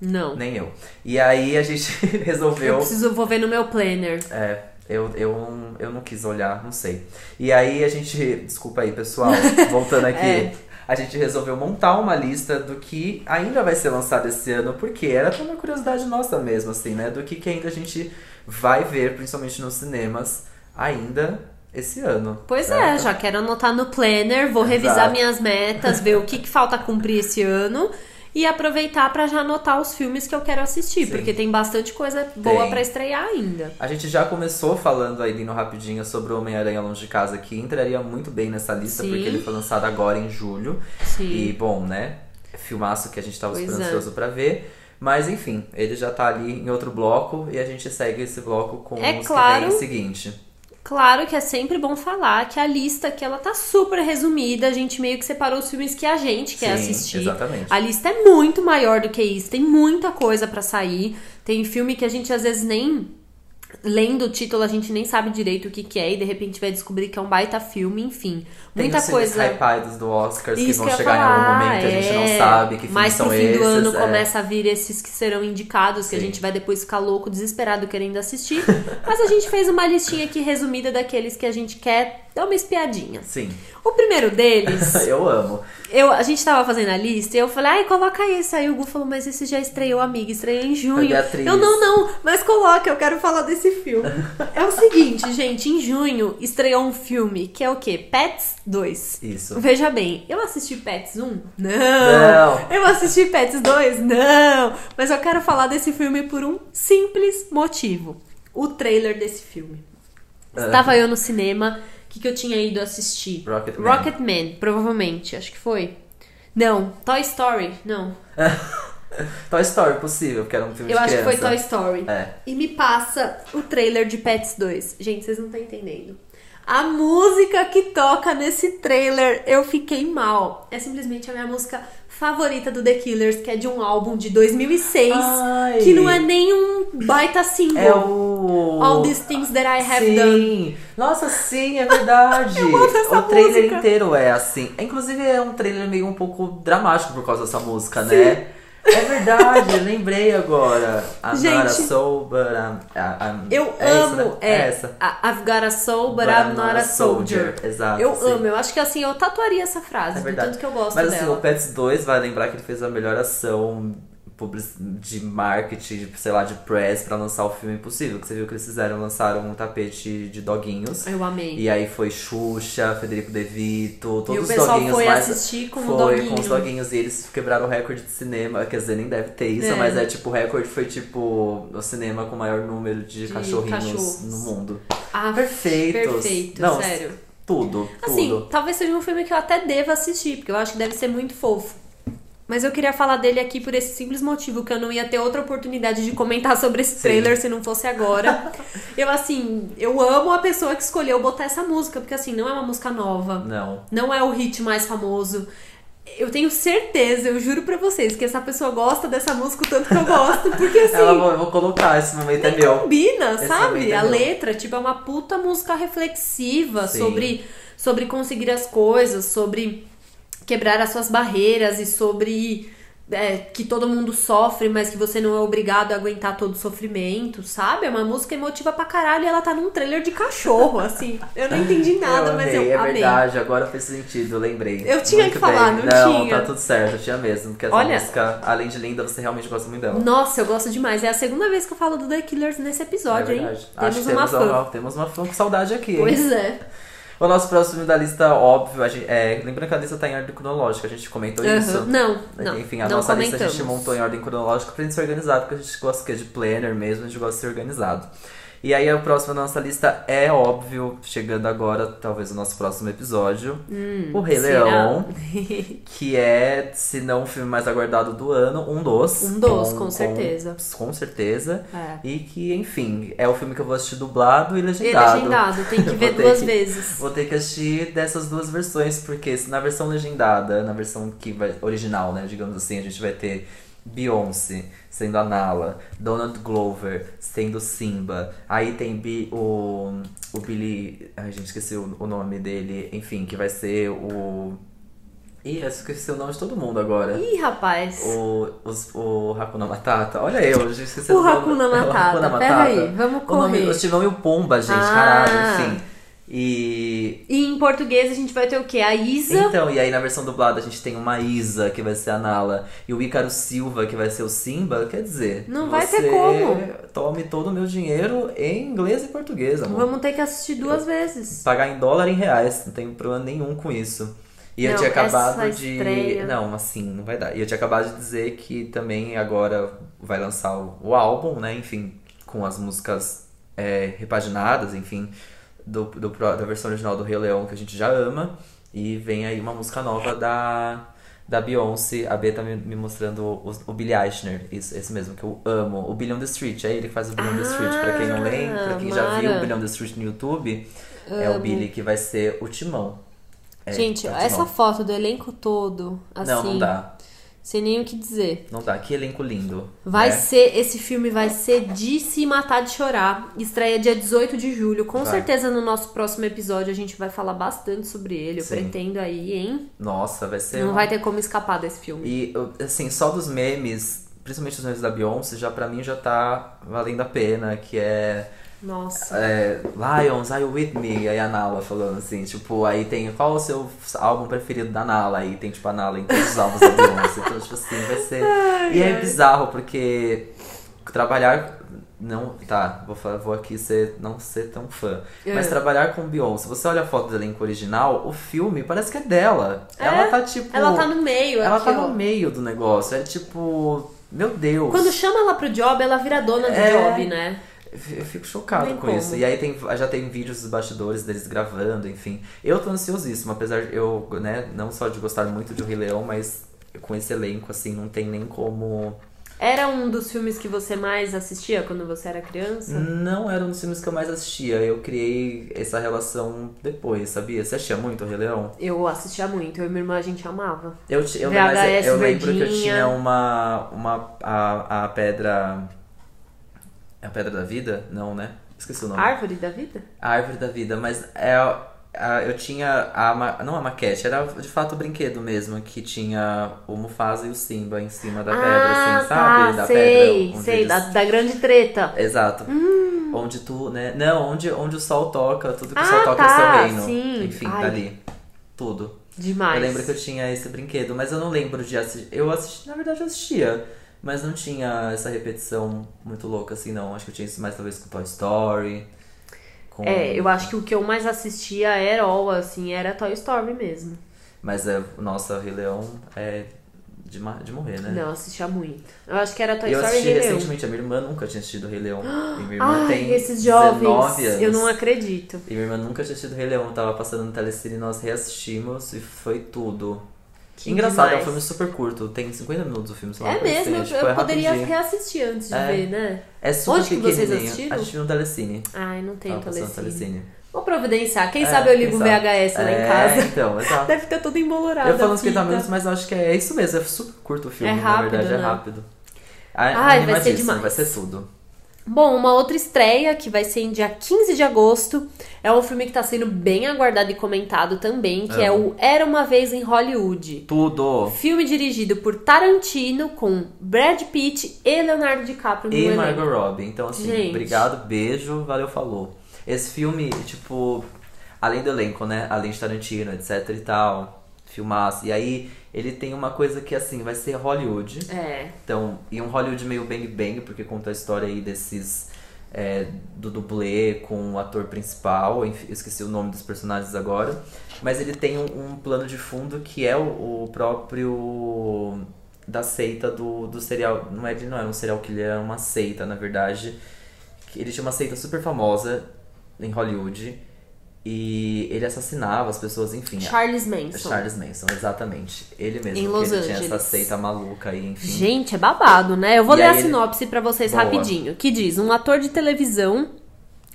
Não. Nem eu. E aí a gente Eu resolveu. preciso, vou ver no meu planner. É, eu, eu, eu não quis olhar, não sei. E aí a gente. Desculpa aí, pessoal, voltando aqui. É. A gente resolveu montar uma lista do que ainda vai ser lançado esse ano, porque era até uma curiosidade nossa mesmo, assim, né? Do que, que ainda a gente vai ver, principalmente nos cinemas, ainda esse ano. Pois é, certo? já quero anotar no planner, vou revisar Exato. minhas metas, ver o que, que falta cumprir esse ano e aproveitar pra já anotar os filmes que eu quero assistir, Sim. porque tem bastante coisa boa pra estrear ainda. A gente já começou falando aí no rapidinho sobre o Homem-Aranha Longe de Casa, que entraria muito bem nessa lista, Sim. porque ele foi lançado agora em julho. Sim. E, bom, né? Filmaço que a gente tava Pois super é. ansioso pra ver. Mas, enfim, ele já tá ali em outro bloco e a gente segue esse bloco com É os claro. que vem em seguinte. Claro que é sempre bom falar que a lista aqui ela tá super resumida, a gente meio que separou os filmes que a gente quer Sim, assistir. exatamente. A lista é muito maior do que isso, tem muita coisa pra sair. Tem filme que a gente às vezes nem lendo o título a gente nem sabe direito o que que é e de repente vai descobrir que é um baita filme, enfim. Tem muita coisa. hypados do Oscars que vão que chegar em algum falar, momento e a gente não é. sabe que Mais são pro fim esses. do ano é. começa a vir esses que serão indicados, que a Sim. gente vai depois ficar louco, desesperado querendo assistir. Mas a gente fez uma listinha aqui resumida daqueles que a gente quer dar uma espiadinha. Sim. O primeiro deles, Eu amo. eu, a gente tava fazendo a lista e eu falei, ai, coloca esse. Aí o Gu falou, mas esse já estreou, amiga, estreou em junho. Eu, não, não, mas coloca, eu quero falar desse filme. é o seguinte, gente, em junho estreou um filme que é o quê? Pets 2. Isso. Veja bem, eu assisti Pets 1? Não. Não. Eu assisti Pets 2? Não. Mas eu quero falar desse filme por um simples motivo. O trailer desse filme. Ah. Estava eu no cinema, o que, que eu tinha ido assistir? Rocketman. Rocketman, provavelmente, acho que foi. Não, Toy Story, não. Toy Story, possível, porque era um filme Eu de acho que foi Toy Story. É. E me passa o trailer de Pets 2. Gente, vocês não estão entendendo. A música que toca nesse trailer, eu fiquei mal. É simplesmente a minha música favorita do The Killers, que é de um álbum de 2006, Ai. que não é nem um baita single. É o. All These Things That I Have sim. Done. Nossa, sim, é verdade. O trailer música. inteiro é assim. Inclusive é um trailer meio um pouco dramático por causa dessa música, né? É verdade, lembrei agora. I'm Gente. not a soul, but I'm, I'm- Eu é amo. né? É, essa. I- I've got a soul, but, I'm not a soldier. Exato. Eu sim. amo, eu acho que assim, eu tatuaria essa frase, É do tanto que eu gosto Mas assim, dela. o Pets 2 vai lembrar que ele fez a melhor ação de marketing, sei lá, de press pra lançar o filme possível. Que você viu que eles fizeram, lançaram um tapete de doguinhos. Eu amei. E aí foi Xuxa, Federico De Vito, todos E os doguinhos foi mais... assistir com foi doguinho. com os doguinhos e eles quebraram o recorde de cinema. Quer dizer, nem deve ter isso, É. mas é tipo, o recorde foi tipo o cinema com o maior número de, De cachorrinhos cachorros. no mundo. Ah, Perfeitos. Perfeito, Não, sério. Tudo, Assim, tudo. talvez seja um filme que eu até deva assistir, porque eu acho que deve ser muito fofo. Mas eu queria falar dele aqui por esse simples motivo, que eu não ia ter outra oportunidade de comentar sobre esse Sim. trailer se não fosse agora. eu, assim, eu amo a pessoa que escolheu botar essa música, porque, assim, não é uma música nova. Não. Não é o hit mais famoso. Eu tenho certeza, eu juro pra vocês, que essa pessoa gosta dessa música o tanto que eu gosto. Porque, assim, Ela, vou, eu vou colocar, esse momento é meu. combina, Esse sabe? é A meu. letra, tipo, é uma puta música reflexiva Sim. sobre, sobre conseguir as coisas, sobre quebrar as suas barreiras e sobre é, que todo mundo sofre, mas que você não é obrigado a aguentar todo o sofrimento, sabe? É uma música emotiva pra caralho e ela tá num trailer de cachorro, assim. Eu não entendi nada, eu mas eu é amei. verdade, agora fez sentido, eu lembrei. Eu tinha Muito que falar, bem. não Não, tinha. tá tudo certo, eu tinha mesmo, porque essa Olha- música, além de linda, você realmente gosta muito dela. Nossa, eu gosto demais. É a segunda vez que eu falo do The Killers nesse episódio, é hein? Temos que uma temos fã. uma, temos uma fã com saudade aqui, hein? Pois é. O nosso próximo da lista, óbvio, a gente, é, lembrando que a lista tá em ordem cronológica, a gente comentou Aham. isso. Não, não. Enfim, a não nossa lista a comentamos. gente montou em ordem cronológica pra gente se organizar, porque a gente gosta que é de planner mesmo, a gente gosta de ser organizado. E aí o próximo da nossa lista é óbvio, chegando agora, talvez o nosso próximo episódio, o Rei Hum, será? Leão, que é, se não o filme mais aguardado do ano, um dos. Um dos, com certeza. Com, certeza. É. E que, enfim, é o filme que eu vou assistir dublado e E legendado. legendado, tem que ver duas que- vezes. Vou ter que assistir dessas duas versões, porque se na versão legendada, na versão que vai, original, né, digamos assim, a gente vai ter Beyoncé sendo a Nala, Donald Glover sendo Simba, aí tem Bi- o, o Billy. Ai, gente, esqueci o, o nome dele, enfim, que vai ser o. Ih, eu esqueci o nome de todo mundo agora. Ih, rapaz. O, os, o Hakuna Matata. Olha eu, eu já esqueci O nome. Hakuna É o Matata. Hakuna Pera aí, vamos O nome, correr. o Timão e o Pumba, gente, Ah. caralho, enfim. E. E em português a gente vai ter o quê? A Isa. Então, e aí na versão dublada a gente tem uma Isa, que vai ser a Nala, e o Ícaro Silva, que vai ser o Simba, quer dizer. Não vai você ter como. Tome todo o meu dinheiro em inglês e português, amor. Vamos ter que assistir duas vezes. Pagar em dólar e em reais, não tem problema nenhum com isso. E eu Não, tinha acabado de. estreia- Não, assim, não vai dar. E eu tinha acabado de dizer que também agora vai lançar o, o álbum, né? Enfim, com as músicas é, repaginadas, enfim, do, do, da versão original do Rei Leão, que a gente já ama. E vem aí uma música nova da, da Beyoncé. A B tá me, me mostrando o, o Billy Eichner, isso, esse mesmo, que eu amo. O Billy on the Street, é ele que faz o Billy on the Street. Pra quem não lembra, pra quem já viu Mara. o Billy on the Street no YouTube, é o Billy que vai ser o Timão. É, Gente, é o essa foto do elenco todo, assim, Não, não dá. Sem nem o que dizer. Não dá. Que elenco lindo. Vai né? ser, esse filme vai ser de se matar de chorar. Estreia dia 18 de julho. Com Vai. certeza no nosso próximo episódio a gente vai falar bastante sobre ele. Eu Sim. pretendo aí, hein? Nossa, vai ser. Não uma- vai ter como escapar desse filme. E, assim, só dos memes principalmente os memes da Beyoncé, já pra mim já tá valendo a pena, que é, Nossa. é Lions, Are You With Me? Aí a Nala falando assim, tipo, aí tem qual o seu álbum preferido da Nala? Aí tem tipo a Nala em todos os álbuns da Beyoncé. Então, tipo assim, vai ser. e é bizarro, porque trabalhar. Não, tá, vou, vou aqui ser, não ser tão fã. Mas É. trabalhar com Beyoncé, você olha a foto do elenco original, o filme parece que é dela. Ela tá tipo. Ela tá no meio. Ela aqui, tá ó. no meio do negócio. É tipo. Meu Deus. Quando chama ela pro job, ela vira dona do É. job, né? Eu fico chocado com como. isso. E aí tem, já tem vídeos dos bastidores deles gravando, enfim. Eu tô ansiosíssimo, apesar de eu, né, não só de gostar muito de O Rei Leão, mas com esse elenco, assim, não tem nem como. Era um dos filmes que você mais assistia quando você era criança? Não era um dos filmes que eu mais assistia. Eu criei essa relação depois, sabia? Você assistia muito O Rei Leão? Eu assistia muito, eu e minha irmã a gente amava. Eu, eu, VHS mas eu lembro que eu tinha uma. uma a, a pedra. É a pedra da vida? Não, né? Esqueci o nome. Árvore da vida? A árvore da vida, mas é a- eu tinha a não a maquete, era de fato o brinquedo mesmo, que tinha o Mufasa e o Simba em cima da pedra, ah, assim, sabe? tá, da sei, pedra. sei, eles- da, da grande treta. Exato. Hum. Onde tu, né? Não, onde, onde o sol toca, tudo que Ah, o sol toca é tá, seu reino. sim. Enfim, Ai. dali. Tudo. Demais. Eu lembro que eu tinha esse brinquedo, mas eu não lembro de assistir. Eu assisti, na verdade eu assistia, mas não tinha essa repetição muito louca assim, não. Acho que eu tinha isso mais talvez com Toy Story. Com... É, eu acho que o que eu mais assistia era all, assim, era Toy Story mesmo. Mas é, nossa, Rei Leão é de, de morrer, né? Não, eu assistia muito. Eu acho que era Toy eu Story e assisti recentemente, a minha irmã nunca tinha assistido Rei Leão. E minha irmã Ai, tem esses jovens, 19 anos. eu não acredito. E minha irmã nunca tinha assistido Rei Leão, tava passando no Telecine, nós reassistimos e foi tudo. Que Engraçado, é um demais. filme super curto, tem 50 minutos o filme, sei lá, É mesmo, assim, eu, tipo, é eu poderia rapidinho. reassistir antes de É. ver, né? É super Onde que vocês assistiram? A gente viu no Telecine. Ai, não tem telecine. Telecine. Vou providenciar. Quem É, sabe eu ligo sabe? VHS lá em É, casa. então, exato. Deve ter tudo embolorado. Eu falo uns 50 fita. minutos, mas eu acho que é isso mesmo, é super curto o filme, É na rápido, verdade, é né? rápido. Ai, vai ser demais. vai ser tudo. Bom, uma outra estreia que vai ser em dia 15 de agosto é um filme que tá sendo bem aguardado e comentado também, que é, É. o Era Uma Vez em Hollywood. Tudo. Filme dirigido por Tarantino com Brad Pitt e Leonardo DiCaprio no E. Margot Robbie. Então, assim, Gente. obrigado, beijo, valeu, falou. Esse filme, tipo, além do elenco, né? Além de Tarantino, etc e tal, filmaço. E aí, ele tem uma coisa que, assim, vai ser Hollywood. É. Então, e um Hollywood meio bang bang, porque conta a história aí desses. é, do dublê com o ator principal, enfim, esqueci o nome dos personagens agora. Mas ele tem um, um plano de fundo que é o, o próprio. da seita do, do serial. Não, é, ele não era um serial killer, era uma seita, na verdade. Que Ele tinha uma seita super famosa em Hollywood. E ele assassinava as pessoas, enfim. Charles Manson. Charles Manson, exatamente. Ele mesmo. Em Los ele tinha Angeles. essa seita maluca aí, enfim. Gente, é babado, né? Eu vou E ler a aí ele- sinopse pra vocês Boa. rapidinho. Que diz: um ator de televisão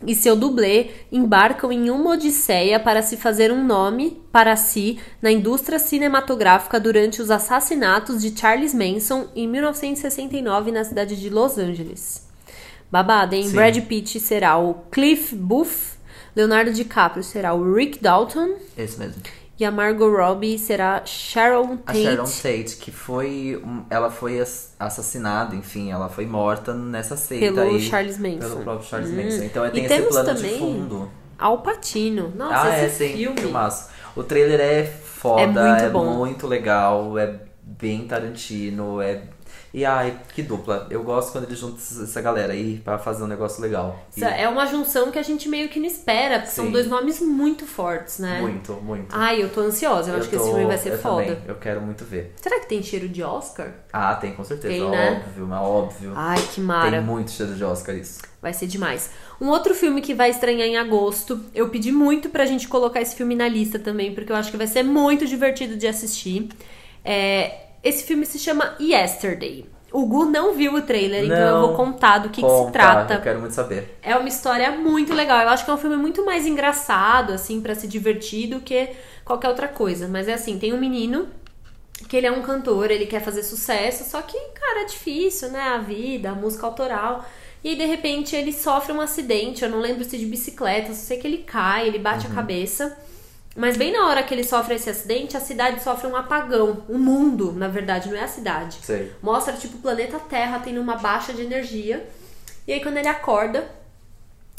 e seu dublê embarcam em uma odisseia para se fazer um nome para si na indústria cinematográfica durante os assassinatos de Charles Manson em 1969 na cidade de Los Angeles. Babado, hein? Sim. Brad Pitt será o Cliff Booth, Leonardo DiCaprio será o Rick Dalton Esse mesmo. e a Margot Robbie será Sharon A Tate. Sharon Tate, que foi. Ela foi ass- assassinada, enfim, ela foi morta nessa seita Pelo aí. Charles Manson. Pelo próprio Charles Hum. Manson. Então E tem esse plano também de fundo. Al Pacino. Nossa, ah, é, esse sim, filme. filmaço. O trailer é foda, É é muito muito, bom. legal, é bem Tarantino, é. E ai, que dupla. Eu gosto quando eles juntam essa galera aí pra fazer um negócio legal. E É uma junção que a gente meio que não espera, porque são Sim. dois nomes muito fortes, né? Muito, muito. Ai, eu tô ansiosa. Eu, acho que esse tô- filme vai ser eu foda. Também, eu quero muito ver. Será que tem cheiro de Oscar? Ah, tem, com certeza. Tem, né? Óbvio, mas óbvio. Ai, que tem mara. muito cheiro de Oscar isso. Vai ser demais. Um outro filme que vai estrear em agosto. Eu pedi muito pra gente colocar esse filme na lista também, porque eu acho que vai ser muito divertido de assistir. É, esse filme se chama Yesterday. O Gu não viu o trailer, então eu Não. vou contar do que, que se trata. Eu quero muito saber. É uma história muito legal. Eu acho que é um filme muito mais engraçado, assim, pra se divertir do que qualquer outra coisa. Mas é assim, tem um menino que ele é um cantor, ele quer fazer sucesso, só que, cara, é difícil, né? A vida, a música autoral. E aí, de repente, ele sofre um acidente, eu não lembro se de bicicleta, só sei que ele cai, ele bate a cabeça. Mas bem na hora que ele sofre esse acidente, a cidade sofre um apagão. O mundo, na verdade, não é a cidade. Sei. Mostra, tipo, o planeta Terra tendo uma baixa de energia. E aí, quando ele acorda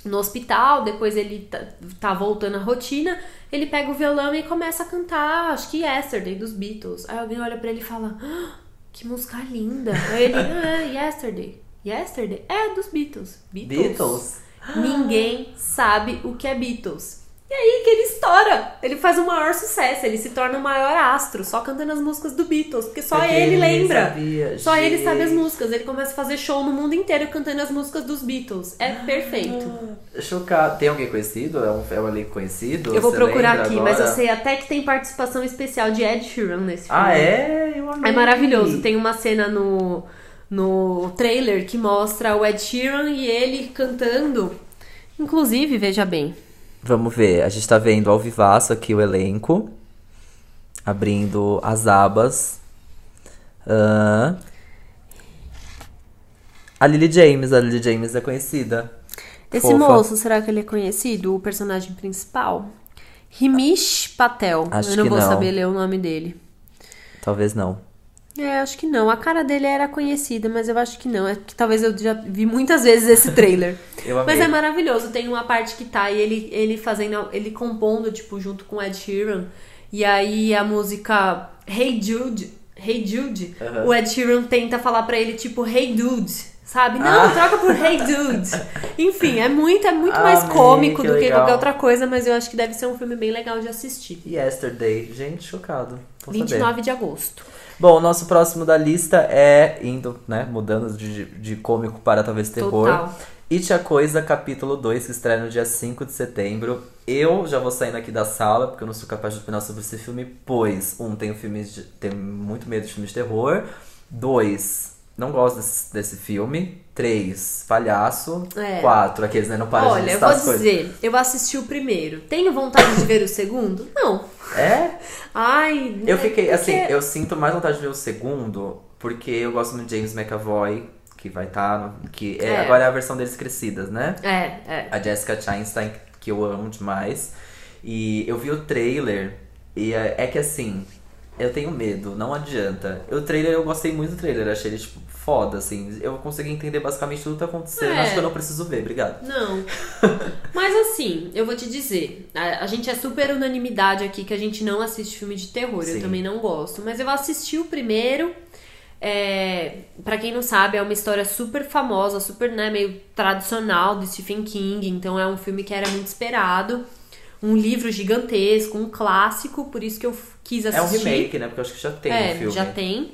no hospital, depois ele tá, tá voltando à rotina, ele pega o violão e começa a cantar, acho que Yesterday, dos Beatles. Aí alguém olha pra ele e fala, "Ah, que música linda. Aí ele, ah, Yesterday. Yesterday? É, dos Beatles. Beatles? Ninguém sabe o que é Beatles. E aí que ele estoura. Ele faz o maior sucesso. Ele se torna o maior astro, só cantando as músicas do Beatles. Porque só Porque ele ninguém lembra. sabia, Só ele sabe as gente. músicas. Ele começa a fazer show no mundo inteiro cantando as músicas dos Beatles. É perfeito. Chocado. Tem alguém conhecido? É um, é um elenco conhecido? Eu vou Você procurar aqui, agora? mas eu sei até que tem participação especial de Ed Sheeran nesse filme. Ah, é? Eu amei. É maravilhoso. Tem uma cena no, no trailer que mostra o Ed Sheeran e ele cantando. Inclusive, veja bem. Vamos ver. A gente tá vendo ao vivaço aqui o elenco. Abrindo as abas. Ahn. A Lily James. A Lily James é conhecida. Esse Fofa. moço, será que ele é conhecido? O personagem principal? Himish Patel. Acho Eu não vou não. saber ler o nome dele. Talvez não. É, acho que não. A cara dele era conhecida, mas eu acho que não. É que talvez eu já vi muitas vezes esse trailer. Mas é maravilhoso. Tem uma parte que tá ele, ele fazendo, ele compondo, tipo, junto com Ed Sheeran. E aí a música Hey Jude, Hey Jude, o Ed Sheeran tenta falar pra ele, tipo, Hey Dude. Sabe? Não, Ah. troca por Hey Dude. Enfim, é muito, é muito mais Amei, cômico que do que legal. qualquer outra coisa, mas eu acho que deve ser um filme bem legal de assistir. Yesterday. Gente, chocado. Vou saber. 29 de agosto. Bom, o nosso próximo da lista é indo, né, mudando de, de cômico para talvez terror. Total. It a Coisa, capítulo 2, que estreia no dia 5 de setembro. Eu já vou saindo aqui da sala, porque eu não sou capaz de opinar sobre esse filme, pois, um, tenho filmes de, tenho muito medo de filmes de terror. Dois, não gosto desse, desse filme. Três, palhaço. É. Quatro, aqueles, né, não para de Olha, eu listar vou as coisas. dizer, eu assisti o primeiro. Tenho vontade de ver o segundo? Não. É? Ai, Eu é fiquei, porque- assim, eu sinto mais vontade de ver o segundo, porque eu gosto de James McAvoy, que vai estar. que é, É. agora é a versão deles crescidas, né? É, é. A Jessica Chastain, que eu amo demais. E eu vi o trailer, e é, é que assim, eu tenho medo, não adianta. O trailer, eu gostei muito do trailer, achei ele, tipo, foda, assim. Eu consegui entender basicamente tudo que tá acontecendo. É. Acho que eu não preciso ver, obrigado. Não. Mas assim, eu vou te dizer, a, a gente é super unanimidade aqui que a gente não assiste filme de terror. Sim. Eu também não gosto. Mas eu assisti o primeiro. É, para quem não sabe, é uma história super famosa, super, né, meio tradicional do Stephen King. Então é um filme que era muito esperado. Um livro gigantesco, um clássico, por isso que eu quis É um assistir. remake, né? Porque eu acho que já tem é, um filme. já tem.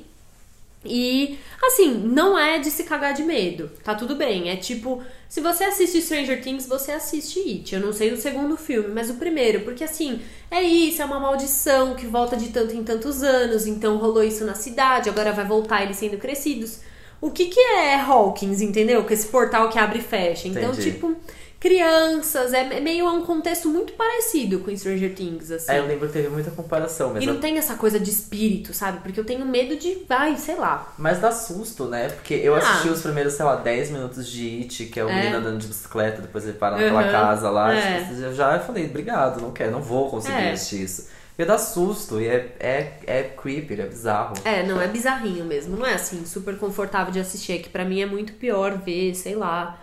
E, assim, não é de se cagar de medo. Tá tudo bem. É tipo, se você assiste Stranger Things, você assiste It. Eu não sei o segundo filme, mas o primeiro. Porque, assim, é isso, é uma maldição que volta de tanto em tantos anos. Então rolou isso na cidade, agora vai voltar eles sendo crescidos. O que que é Hawkins, entendeu? Com esse portal que abre e fecha. Então, Entendi. tipo, crianças, é meio um contexto muito parecido com Stranger Things, assim. É, eu lembro que teve muita comparação, mas E não tem essa coisa de espírito, sabe? Porque eu tenho medo de, vai, sei lá. Mas dá susto, né? Porque eu Ah. assisti os primeiros, sei lá, 10 minutos de It, que é o É. menino andando de bicicleta, depois ele para naquela Uhum. casa lá. É. tipo, eu já falei, obrigado, não quero, não vou conseguir É. assistir isso. Porque dá susto e é, é, é creepy, é bizarro. É, não, é bizarrinho mesmo. Não é assim, super confortável de assistir. É que pra mim é muito pior ver, sei lá,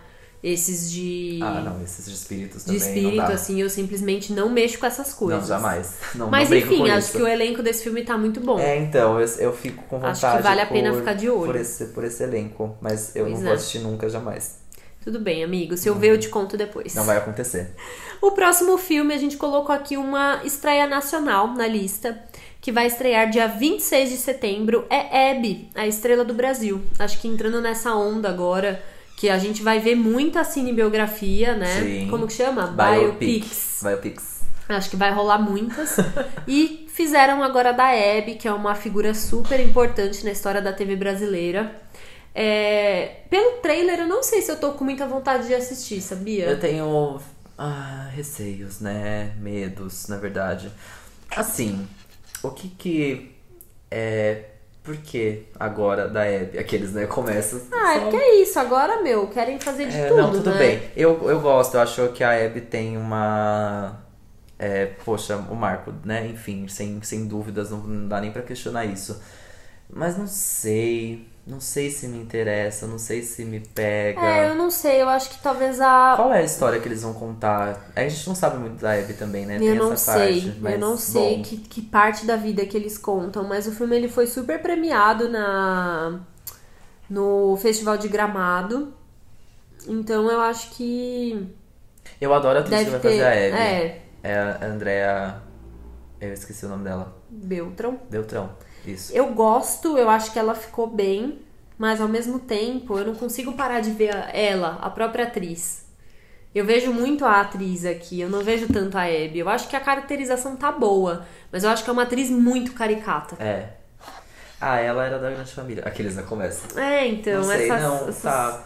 esses de. Ah, não, esses de espíritos de também espírito, não dá. assim, eu simplesmente não mexo com essas coisas. Não, jamais. Não, Mas não enfim, acho isso. que o elenco desse filme tá muito bom. É, então, eu, eu fico com vontade Acho que vale a pena ficar de olho. Por esse, por esse elenco, mas eu Pois não é. vou assistir nunca, jamais. Tudo bem, amigo. Se eu ver, eu te conto depois. Não vai acontecer. O próximo filme, a gente colocou aqui uma estreia nacional na lista, que vai estrear dia 26 de setembro. É Abby, a estrela do Brasil. Acho que entrando nessa onda agora, que a gente vai ver muita cinebiografia, né? Sim. Como que chama? Biopics. Biopics. Acho que vai rolar muitas. e fizeram agora da Abby, que é uma figura super importante na história da TV brasileira. É, Pelo trailer, eu não sei se eu tô com muita vontade de assistir, sabia? Eu tenho ah, receios, né? Medos, na verdade. Assim, o que que é. Por que agora da Abby? Aqueles, né? Começam. Ah, é porque é isso, agora, meu, querem fazer de É, tudo, não, tudo né? bem. Eu, eu gosto, eu acho que a Abby tem uma. É, poxa, o Marco, né? Enfim, sem, sem dúvidas, não, não dá nem pra questionar isso. Mas não sei. Não sei se me interessa, não sei se me pega. É, eu não sei, eu acho que talvez a. Qual é a história que eles vão contar? A gente não sabe muito da Abby também, né? Eu Tem não essa sei, parte. Mas, eu não sei bom, que, que parte da vida que eles contam, mas o filme ele foi super premiado na no Festival de Gramado. Então eu acho que Eu adoro a atriz que vai fazer a Abby. É, É a Andrea. Eu esqueci o nome dela. Beltrão. Beltrão. Isso. Eu gosto, eu acho que ela ficou bem, mas ao mesmo tempo eu não consigo parar de ver ela, a própria atriz. Eu vejo muito a atriz aqui, eu não vejo tanto a Abby. Eu acho que a caracterização tá boa, mas eu acho que é uma atriz muito caricata. É. Ah, ela era da grande família. Aqueles na conversa. É, então, não sei, essas, não, essas- tá.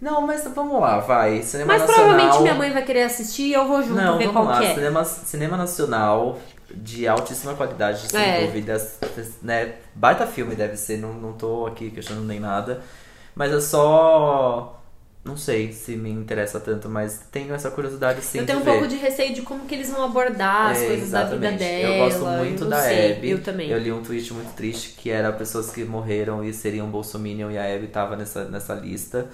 Não, mas vamos lá, vai. Cinema Mas nacional. provavelmente minha mãe vai querer assistir e eu vou junto Não, ver vamos qual lá. é. Cinema, cinema nacional de altíssima qualidade, sem É. dúvidas. Né? Baita filme deve ser, não, não tô aqui questionando nem nada. Mas é só. Não sei se me interessa tanto, mas tenho essa curiosidade sim eu tenho um ver. pouco de receio de como que eles vão abordar as É, coisas da vida exatamente. dela. Eu gosto muito não da sei, Abby. Eu também. Eu li um tweet muito triste que era pessoas que morreram e seriam bolsominion e a Abby tava nessa, nessa lista.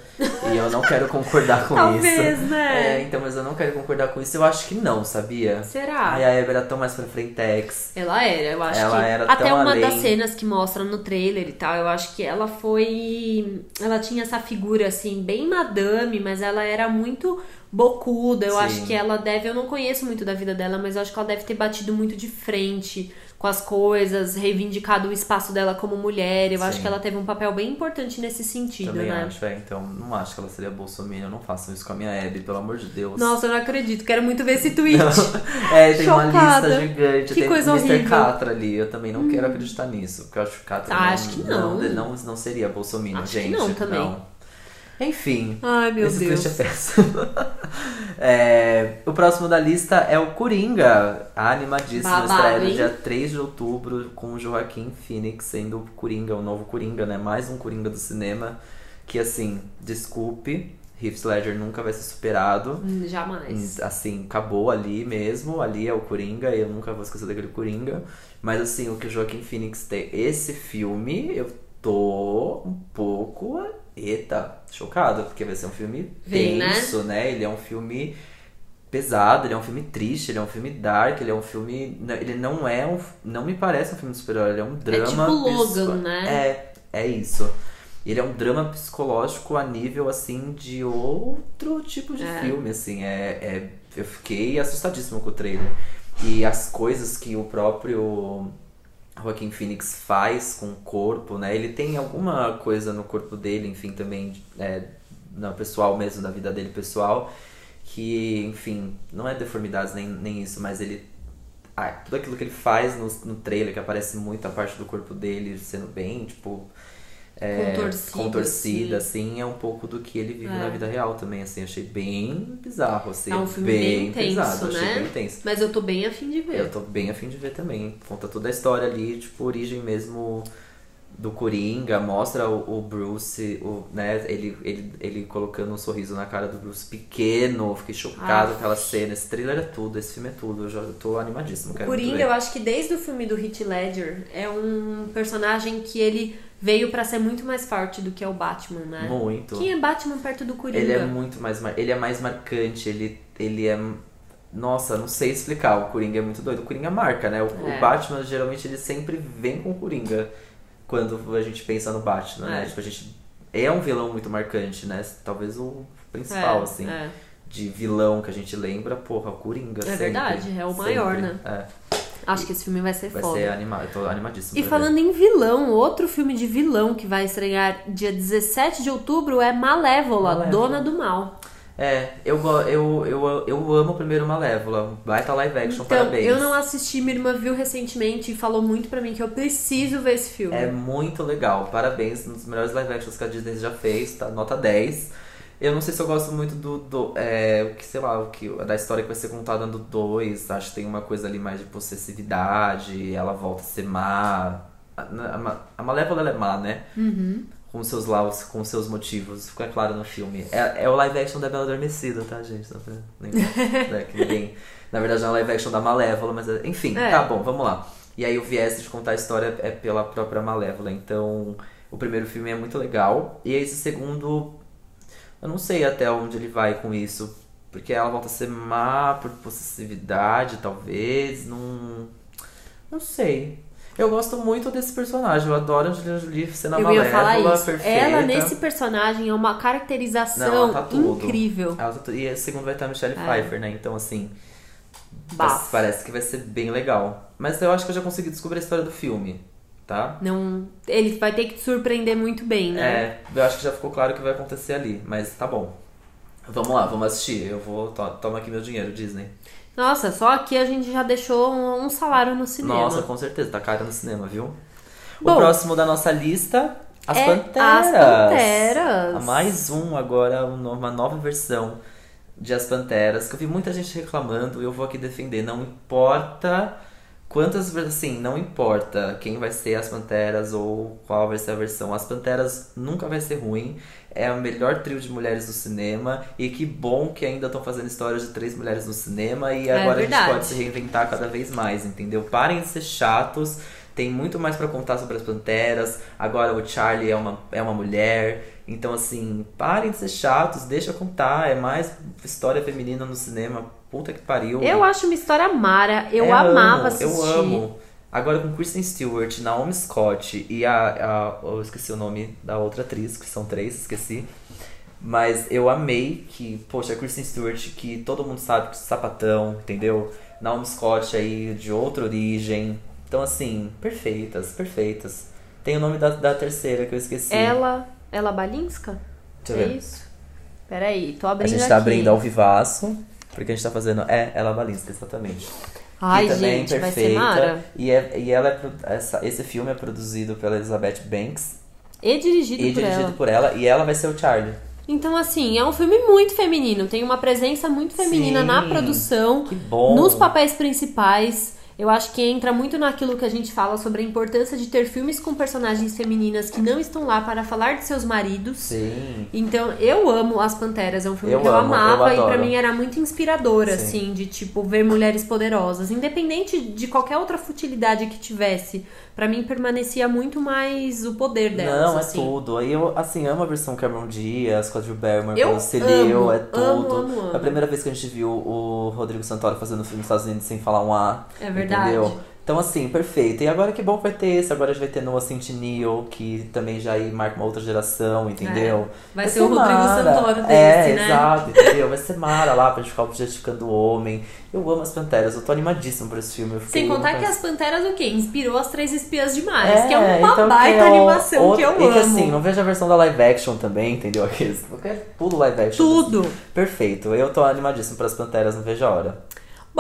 e eu não quero concordar com Talvez, isso. né? É, então, mas eu não quero concordar com isso. Eu acho que não, sabia? Será? A Abby era tão mais pra frentex. Ela era, eu acho Ela que. era até tão uma além. das cenas que mostram no trailer e tal, eu acho que ela foi. Ela tinha essa figura assim, bem madame, mas ela era muito bocuda. Eu Sim. acho que ela deve. Eu não conheço muito da vida dela, mas eu acho que ela deve ter batido muito de frente com as coisas, reivindicado o espaço dela como mulher. Eu acho Sim. que ela teve um papel bem importante nesse sentido, Também né? acho, é. Então, não acho que ela seria bolsominion. Não façam isso com a minha Abby, pelo amor de Deus. Nossa, eu não acredito. Quero muito ver esse tweet. É, tem uma Chocada. lista gigante. Que tem coisa Mr. horrível. Catra ali. Eu também não quero acreditar nisso. Porque eu acho que o Catra Ah, não, acho que não. Não, não, não seria bolsominion, Acho que gente. não também. Enfim. Ai, meu esse Deus. tweet é péssimo. É, o próximo da lista é o Coringa. A animadíssima Babado, estreia no dia 3 de outubro com o Joaquim Phoenix sendo o Coringa, o novo Coringa, né? Mais um Coringa do cinema. Que assim, desculpe, Heath Ledger nunca vai ser superado. Hum, Jamais. Assim, acabou ali mesmo. Ali é o Coringa, e eu nunca vou esquecer daquele Coringa. Mas assim, o que o Joaquim Phoenix tem. Esse filme, eu tô um pouco. Eita, chocado, porque vai ser um filme Vem, né? tenso, né? Ele é um filme pesado, ele é um filme triste, ele é um filme dark, ele é um filme. Ele não é um. Não me parece um filme de super-herói, ele é um drama. tipo Logan, psico- né? É, é isso. Ele é um drama psicológico a nível, assim, de outro tipo de É. filme, assim. É, é, eu fiquei assustadíssimo com o trailer. E as coisas que o próprio Joaquim Phoenix faz com o corpo, né? Ele tem alguma coisa no corpo dele, enfim, também, é, no pessoal mesmo, da vida dele pessoal, que, enfim, não é deformidades nem, nem isso, mas ele ah, tudo aquilo que ele faz no, no trailer, que aparece muito a parte do corpo dele sendo bem, tipo. É, Contorcido, contorcida, assim, é um pouco do que ele vive É. na vida real também, assim, achei bem bizarro, assim, É um filme bem intenso, pesado, achei né? bem intenso. Mas eu tô bem afim de ver. Eu tô bem afim de ver também. Conta toda a história ali, tipo, origem mesmo do Coringa, mostra o, o Bruce, o, né, ele, ele, ele colocando um sorriso na cara do Bruce pequeno, fiquei chocado com aquela cena. Esse trailer é tudo, esse filme é tudo, eu já tô animadíssimo, muito Coringa, eu acho que desde o filme do Heath Ledger, é um personagem que ele veio pra ser muito mais forte do que é o Batman, né? Muito. Quem é Batman perto do Coringa? Ele é muito mais, ele é mais marcante, ele, ele é... Nossa, não sei explicar, o Coringa é muito doido. O Coringa marca, né? O, o É. Batman, geralmente, ele sempre vem com o Coringa quando a gente pensa no Batman, né? É. Tipo, a gente... É um vilão muito marcante, né? Talvez o principal, É, assim. É, De vilão que a gente lembra, porra, o Coringa É sempre. verdade, é o maior, Sempre. né? É, Acho que esse filme vai ser vai foda. ser animado, eu tô animadíssimo E pra ver. falando em vilão, outro filme de vilão que vai estrear dia 17 de outubro é Malévola, Malévola. Dona do Mal. É, eu, eu, eu, eu amo o primeiro Malévola. Baita live action, Então, parabéns. eu não assisti, minha irmã viu recentemente e falou muito pra mim que eu preciso ver esse filme. É muito legal, parabéns, um dos melhores live actions que a Disney já fez, tá? Nota 10. Eu não sei se eu gosto muito do, do é, o que, sei lá, o que, da história que vai ser contada no 2. Acho que tem uma coisa ali mais de possessividade, ela volta a ser má. A, a, a Malévola ela é má, né? Uhum. Com seus laus, com seus motivos. Fica claro no filme. É, é o live action da Bela Adormecida, tá, gente? Só pra- nem- né, que ninguém- na verdade, não é o live action da Malévola, mas é- enfim, É. tá bom, vamos lá. E aí o viés de contar a história é pela própria Malévola. Então, o primeiro filme é muito legal. E esse segundo, eu não sei até onde ele vai com isso. Porque ela volta a ser má por possessividade, talvez. Não. Não sei. Eu gosto muito desse personagem. Eu adoro a Angelina Jolie sendo a Malévola, falar isso. perfeita. Ela, nesse personagem, é uma Não, caracterização ela tá tudo. incrível. Ela tá E a segunda vai estar a Michelle É. Pfeiffer, né? Então, assim. Bafo. Parece que vai ser bem legal. Mas eu acho que eu já consegui descobrir a história do filme, tá? Não, ele vai ter que te surpreender muito bem, né? É, eu acho que já ficou claro o que vai acontecer ali, mas tá bom. Vamos lá, vamos assistir. Eu vou. to- Toma aqui meu dinheiro, Disney. Nossa, só aqui a gente já deixou um, um salário no cinema. Nossa, com certeza, tá caro no cinema, viu? Bom, o próximo da nossa lista, As é Panteras. As Panteras. Mais um agora, um- uma nova versão de As Panteras, que eu vi muita gente reclamando e eu vou aqui defender. Não importa quantas, assim, não importa quem vai ser As Panteras ou qual vai ser a versão. As Panteras nunca vai ser ruim. É o melhor trio de mulheres do cinema. E que bom que ainda estão fazendo histórias de três mulheres no cinema. E É agora a gente pode se reinventar cada vez mais, entendeu? Parem de ser chatos. Tem muito mais pra contar sobre as panteras. Agora o Charlie é uma, é uma mulher. Então, assim, parem de ser chatos, deixa eu contar. É mais história feminina no cinema. Puta que pariu. Eu acho uma história mara. Eu É, amava amo, assistir. Eu amo. Agora com Kristen Stewart, Naomi Scott e a, a. Eu esqueci o nome da outra atriz, que são três, esqueci. Mas eu amei que, poxa, a Kristen Stewart, que todo mundo sabe que é sapatão, entendeu? Naomi Scott aí de outra origem. Então, assim, perfeitas, perfeitas. Tem o nome da, da terceira que eu esqueci. Ela. Ela Balinska? Deixa é ver. isso? Peraí, tô A abrindo gente tá aqui. abrindo ao vivaço, porque a gente tá fazendo. É, ela Balinska, exatamente. Ai, que também gente, é vai ser perfeita. E, é, e ela é, essa, esse filme é produzido pela Elizabeth Banks E dirigido e por dirigido ela. por ela, e ela vai ser o Charlie. Então, assim, é um filme muito feminino. Tem uma presença muito feminina Sim. na produção. Que bom. Nos papéis principais, eu acho que entra muito naquilo que a gente fala sobre a importância de ter filmes com personagens femininas que não estão lá para falar de seus maridos. Sim. Então, eu amo As Panteras, é um filme Eu que eu amo, eu amava e pra adoro. mim era muito inspirador, Sim. assim, de tipo, ver mulheres poderosas. Independente de qualquer outra futilidade que tivesse, pra mim permanecia muito mais o poder delas. Não, é assim. tudo. Aí eu, assim, amo a versão Cameron Diaz, com a Drew Barrymore, Eu com o Celeu, amo, é tudo. amo, amo, amo. É a primeira vez que a gente viu o Rodrigo Santoro fazendo filme nos Estados Unidos sem falar um A. É verdade. Entendeu? Então, assim, perfeito. E agora que bom vai ter esse. Agora a gente vai ter Noah Centineo, que também já aí marca uma outra geração, entendeu? É. Vai ser o Rodrigo Mara. Santoro desse, é, né? exato, entendeu? Vai ser Mara lá pra gente ficar objetificando o homem. Eu amo as Panteras, eu tô animadíssimo por esse filme. Sem contar que As Panteras o quê? Inspirou as Três Espiãs Demais, que é uma então, baita é o- animação outro- que eu e amo. que assim, não vejo a versão da live action também, entendeu? Qualquer tudo live action. Tudo. Perfeito, eu tô animadíssimo pras Panteras, não vejo a hora.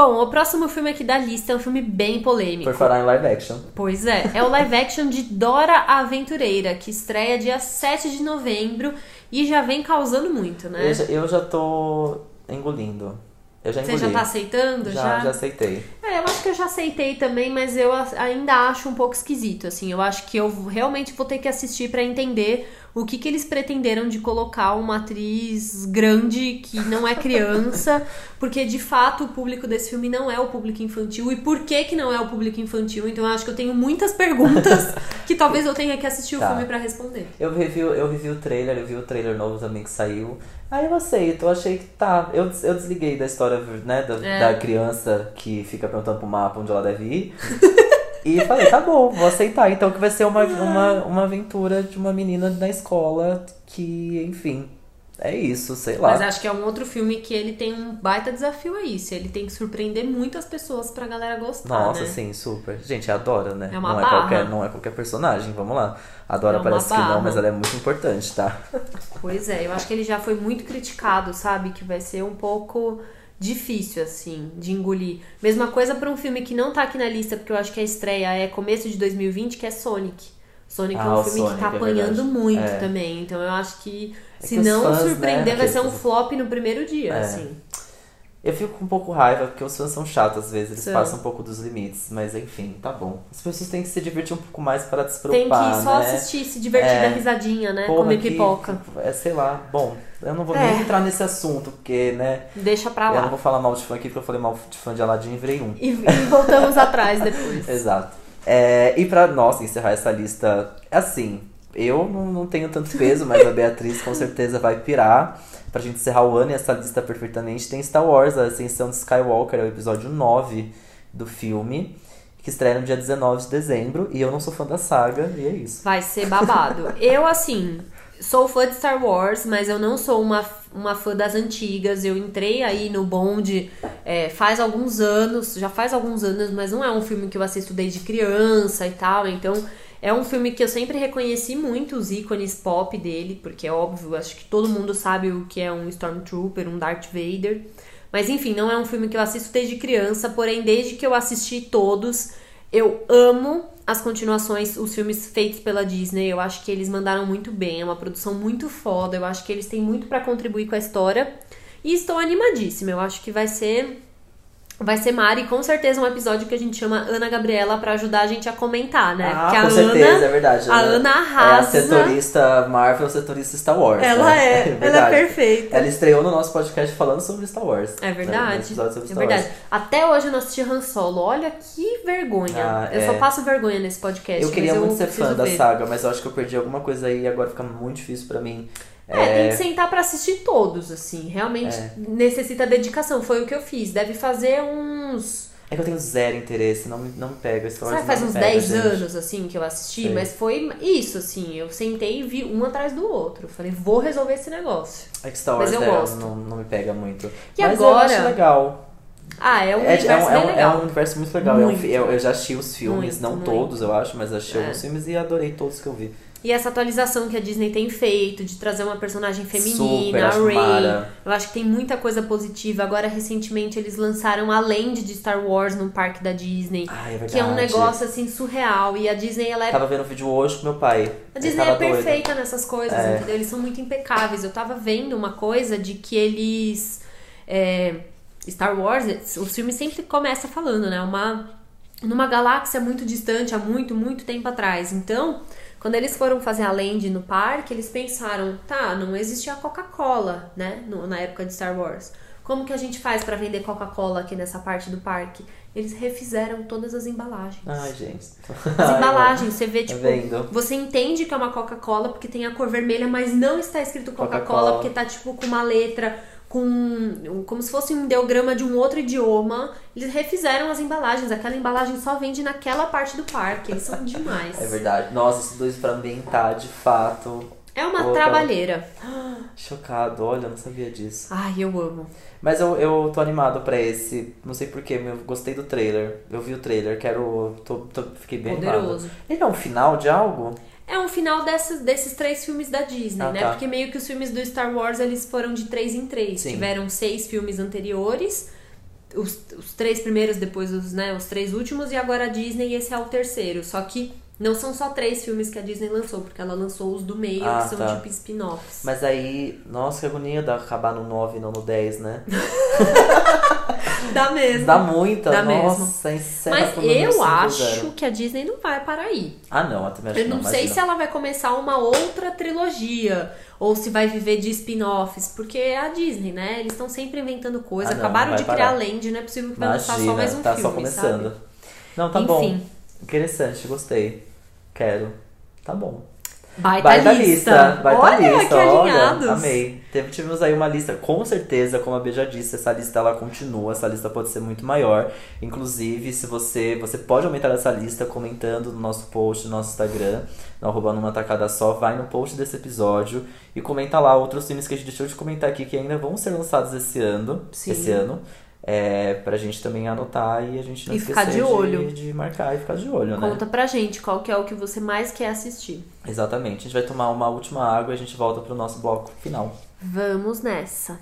Bom, o próximo filme aqui da lista é um filme bem polêmico. Por falar em live action. Pois é, é o live action de Dora a Aventureira, que estreia dia 7 de novembro e já vem causando muito, né? Eu, já, eu já tô engolindo. Eu já Você engoli. já tá aceitando? já, já aceitei. É, eu acho que eu já aceitei também, mas eu ainda acho um pouco esquisito, assim. Eu acho que eu realmente vou ter que assistir pra entender o que, que eles pretenderam de colocar uma atriz grande que não é criança, porque de fato o público desse filme não é o público infantil. E por que que não é o público infantil? Então eu acho que eu tenho muitas perguntas que talvez eu tenha que assistir o Tá. filme pra responder. Eu revi, eu revi o trailer, eu vi o trailer novo também que saiu. Aí eu aceito, eu achei que tá. Eu, eu desliguei da história, né, da, É. da criança que fica perguntando pro mapa onde ela deve ir. e falei, tá bom, vou aceitar. Então que vai ser uma, uma, uma aventura de uma menina na escola que, enfim, é isso, sei lá. Mas acho que é um outro filme que ele tem um baita desafio aí. Se ele tem que surpreender muitas pessoas pra galera gostar, Nossa, né? sim, super. Gente, adora, né? É uma não, é barra. qualquer, não é qualquer personagem, vamos lá. A Dora É parece que não, barra. mas ela é muito importante, tá? Pois é, eu acho que ele já foi muito criticado, sabe? Que vai ser um pouco difícil, assim, de engolir. Mesma coisa pra um filme que não tá aqui na lista, porque eu acho que a estreia é começo de 2020, que é Sonic. Sonic é Ah, um o filme Sonic, que tá é apanhando verdade. muito É. também. Então eu acho que, É se que não fãs, surpreender, né, vai ser um flop no primeiro dia, É. assim. Eu fico com um pouco raiva, porque os fãs são chatos às vezes, eles São. passam um pouco dos limites, mas enfim, tá bom. As pessoas têm que se divertir um pouco mais para se Tem que só né? assistir, se divertir, É. dar risadinha, né? Porra, Comer que- pipoca. É, sei lá, bom, eu não vou É. nem entrar nesse assunto, porque, né, Deixa pra eu não lá. vou falar mal de fã aqui, porque eu falei mal de fã de Aladdin e virei um. E, e voltamos atrás depois. Exato. É, e pra, nossa, encerrar essa lista, assim, eu não, não tenho tanto peso, mas a Beatriz com certeza vai pirar. Pra gente encerrar o ano e essa lista perfeitamente, tem Star Wars, a Ascensão de Skywalker, é o episódio 9 do filme, que estreia no dia 19 de dezembro, e eu não sou fã da saga, e é isso. Vai ser babado. Eu, assim, sou fã de Star Wars, mas eu não sou uma, uma fã das antigas. Eu entrei aí no bonde é, faz alguns anos, já faz alguns anos, mas não é um filme que eu assisto desde criança e tal. Então, é um filme que eu sempre reconheci muito os ícones pop dele, porque é óbvio, acho que todo mundo sabe o que é um Stormtrooper, um Darth Vader. Mas enfim, não é um filme que eu assisto desde criança, porém, desde que eu assisti todos, eu amo as continuações, os filmes feitos pela Disney. Eu acho que eles mandaram muito bem, é uma produção muito foda. Eu acho que eles têm muito pra contribuir com a história. E estou animadíssima. Eu acho que vai ser vai ser Mari, com certeza um episódio que a gente chama Ana Gabriela pra ajudar a gente a comentar, né? Ah, Porque a com certeza, Ana, é verdade. a Ana É a arrasa. setorista Marvel, setorista Star Wars. ela né? é, ela é verdade. perfeita. Ela estreou no nosso podcast falando sobre Star Wars. É né? verdade. Sobre É verdade. Wars. Até hoje eu não assisti Han Solo. Olha que vergonha. Ah, eu é. só passo vergonha nesse podcast. Eu queria muito ser preciso fã da ver. saga, mas eu acho que eu perdi alguma coisa aí e agora fica muito difícil pra mim. É, tem que sentar pra assistir todos, assim. Realmente É. necessita dedicação. Foi o que eu fiz. Deve fazer uns. É que eu tenho zero interesse, não me, não. Star Wars Sabe, faz uns pega, 10 gente. anos, assim, que eu assisti, mas foi isso, assim. Eu sentei e vi um atrás do outro. Falei, vou resolver esse negócio. É que Star Mas Wars eu é, gosto. Não, não me pega muito. E mas agora- eu acho legal. Ah, é um É, é, universo um, é, bem um, é legal. um universo muito legal. É um Muito. eu, já assisti os filmes, Muito, não muito. todos, eu acho, mas assisti É. alguns filmes e adorei todos que eu vi. E essa atualização que a Disney tem feito de trazer uma personagem Super, feminina, a acho Rey. Eu acho que tem muita coisa positiva. Agora, recentemente, eles lançaram a Land de Star Wars no parque da Disney. Ai, é verdade. Que é um negócio assim surreal. E a Disney, ela é Tava vendo um vídeo hoje com meu pai. A Disney é perfeita nessas coisas, É. entendeu? Eles são muito impecáveis. Eu tava vendo uma coisa de que eles. é, Star Wars, o filme sempre começa falando, né? Uma, numa galáxia muito distante, há muito, muito tempo atrás. Então, quando eles foram fazer a Land no parque, eles pensaram: tá, não existia Coca-Cola, né? no- na época de Star Wars. Como que a gente faz pra vender Coca-Cola aqui nessa parte do parque? Eles refizeram todas as embalagens. Ai, gente. As embalagens, você vê, Tá tipo, você entende que é uma Coca-Cola porque tem a cor vermelha, mas não está escrito Coca-Cola Coca-Cola. porque tá, tipo, com uma letra, com. como se fosse um ideograma de um outro idioma. Eles refizeram as embalagens. Aquela embalagem só vende naquela parte do parque. Eles são demais. É verdade. Nossa, esses dois pra ambientar, de fato. É uma Pô, trabalheira. Chocado, olha, eu não sabia disso. Ai, eu amo. Mas eu, eu tô animado pra esse. Não sei porquê, eu gostei do trailer. Eu vi o trailer, quero. Tô, tô- fiquei bem Poderoso. animado. Ele é um final de algo? É um final desses, desses três filmes da Disney, Ah, né? tá. Porque meio que os filmes do Star Wars eles foram de três em três. Sim. Tiveram seis filmes anteriores, os, os três primeiros, depois os, né, os três últimos, e agora a Disney, esse é o terceiro. Só que não são só três filmes que a Disney lançou, porque ela lançou os do meio, Ah, que são tá. tipo spin-offs. Mas aí, nossa, que agonia de acabar no 9 e não no 10, né? Dá mesmo. Dá muita, Dá nossa, encerra Mas pro número eu 5 acho que a Disney não vai parar aí. Ah, não, eu também acho Eu não, não. sei imagina. se ela vai começar uma outra trilogia ou se vai viver de spin-offs, porque é a Disney, né? Eles estão sempre inventando coisa. Ah, não, Acabaram não de criar parar. Land, não é possível que vai lançar Imagina, só mais um tá filme, só começando. sabe? Não, tá Enfim. bom. Interessante, gostei. Quero. Tá bom. Baita, Vai da lista. lista, vai da Olha lista, que olha, amei. Teve- Tivemos aí uma lista, com certeza, como a B já disse, essa lista ela continua, essa lista pode ser muito maior. Inclusive, se você, você pode aumentar essa lista comentando no nosso post, no nosso Instagram, no arroba numa tacada só, vai no post desse episódio e comenta lá outros filmes que a gente deixou de comentar aqui que ainda vão ser lançados esse ano, Sim. esse ano. É, pra gente também anotar e a gente não E esquecer ficar de olho. de marcar e ficar de olho, né? Conta pra gente qual que é o que você mais quer assistir. Exatamente. A gente vai tomar uma última água e a gente volta pro nosso bloco final. Vamos nessa.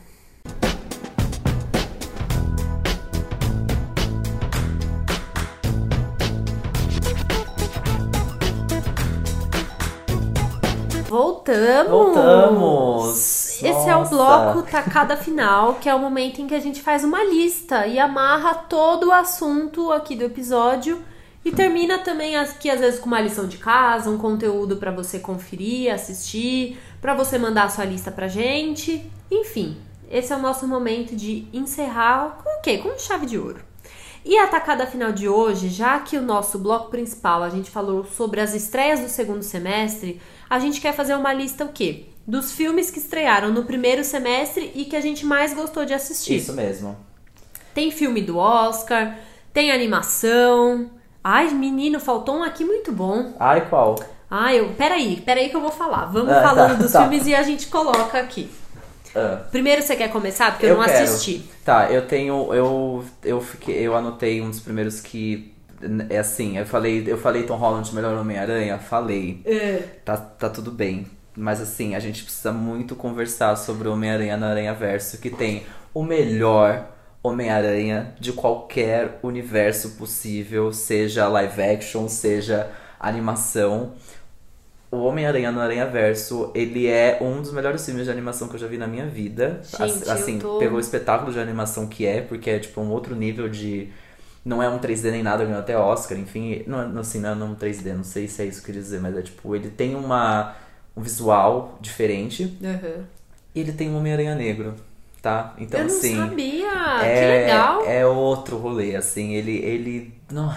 Voltamos! Voltamos! Esse é o Nossa. bloco Tacada Final, que é o momento em que a gente faz uma lista e amarra todo o assunto aqui do episódio. E termina também aqui, às vezes, com uma lição de casa, um conteúdo pra você conferir, assistir, pra você mandar a sua lista pra gente. Enfim, esse é o nosso momento de encerrar com o quê? Com chave de ouro. E a tacada final de hoje, já que o nosso bloco principal a gente falou sobre as estreias do segundo semestre, a gente quer fazer uma lista o quê? Dos filmes que estrearam no primeiro semestre e que a gente mais gostou de assistir. Isso mesmo. Tem filme do Oscar, tem animação. Ai, menino, faltou um aqui muito bom. Ai, qual? Ai, eu, peraí, peraí que eu vou falar. Vamos Ah, falando tá, dos tá. filmes e a gente coloca aqui. Ah. Primeiro você quer começar? Porque eu, não quero. assisti. Tá, eu tenho. Eu, eu, fiquei, eu anotei um dos primeiros que. É assim, eu falei, eu falei Tom Holland melhor Homem-Aranha? Falei. Tá, tá tudo bem. Mas assim, a gente precisa muito conversar sobre o Homem-Aranha no Aranha Verso, que tem o melhor Homem-Aranha de qualquer universo possível, seja live action, seja animação. O Homem-Aranha no Aranha Verso, ele é um dos melhores filmes de animação que eu já vi na minha vida. Gente, assim, tô- pelo espetáculo de animação que é, porque é tipo um outro nível de. Não é um 3D nem nada, ganhou até Oscar, enfim. Não, não, assim, não é um 3D, não sei se é isso que eu queria dizer, mas é tipo, ele tem uma, um visual diferente Uhum. e ele tem um Homem-Aranha negro, tá? Então, eu não assim. sabia. é, que legal. É outro rolê, assim, ele. ele no-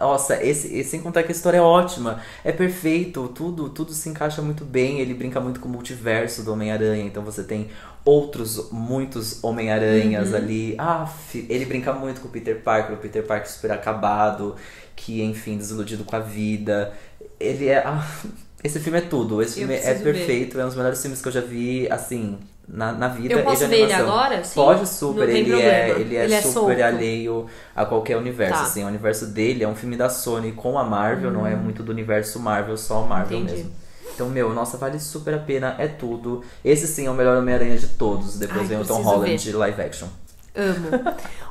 nossa, esse, esse sem contar que a história é ótima, é perfeito, tudo, tudo se encaixa muito bem, ele brinca muito com o multiverso do Homem-Aranha, então você tem outros, muitos Homem-Aranhas Uhum. ali. Ah, ele brinca muito com o Peter Parker, o Peter Parker super acabado, que, enfim, desiludido com a vida. Ele é. ah, esse filme é tudo, esse filme é preciso ver. perfeito, é um dos melhores filmes que eu já vi, assim, na, na vida Eu posso ver ele agora? Sim? Pode super, tem ele, problema. é, ele é Ele é super solto. alheio a qualquer universo, Tá. assim. O universo dele é um filme da Sony com a Marvel, não é muito do universo Marvel, só a Marvel Hum. Entendi. mesmo. Então, meu, nossa, vale super a pena, é tudo. Esse sim é o melhor Homem-Aranha de todos. Depois Ai, vem o Tom Holland de live action. Amo.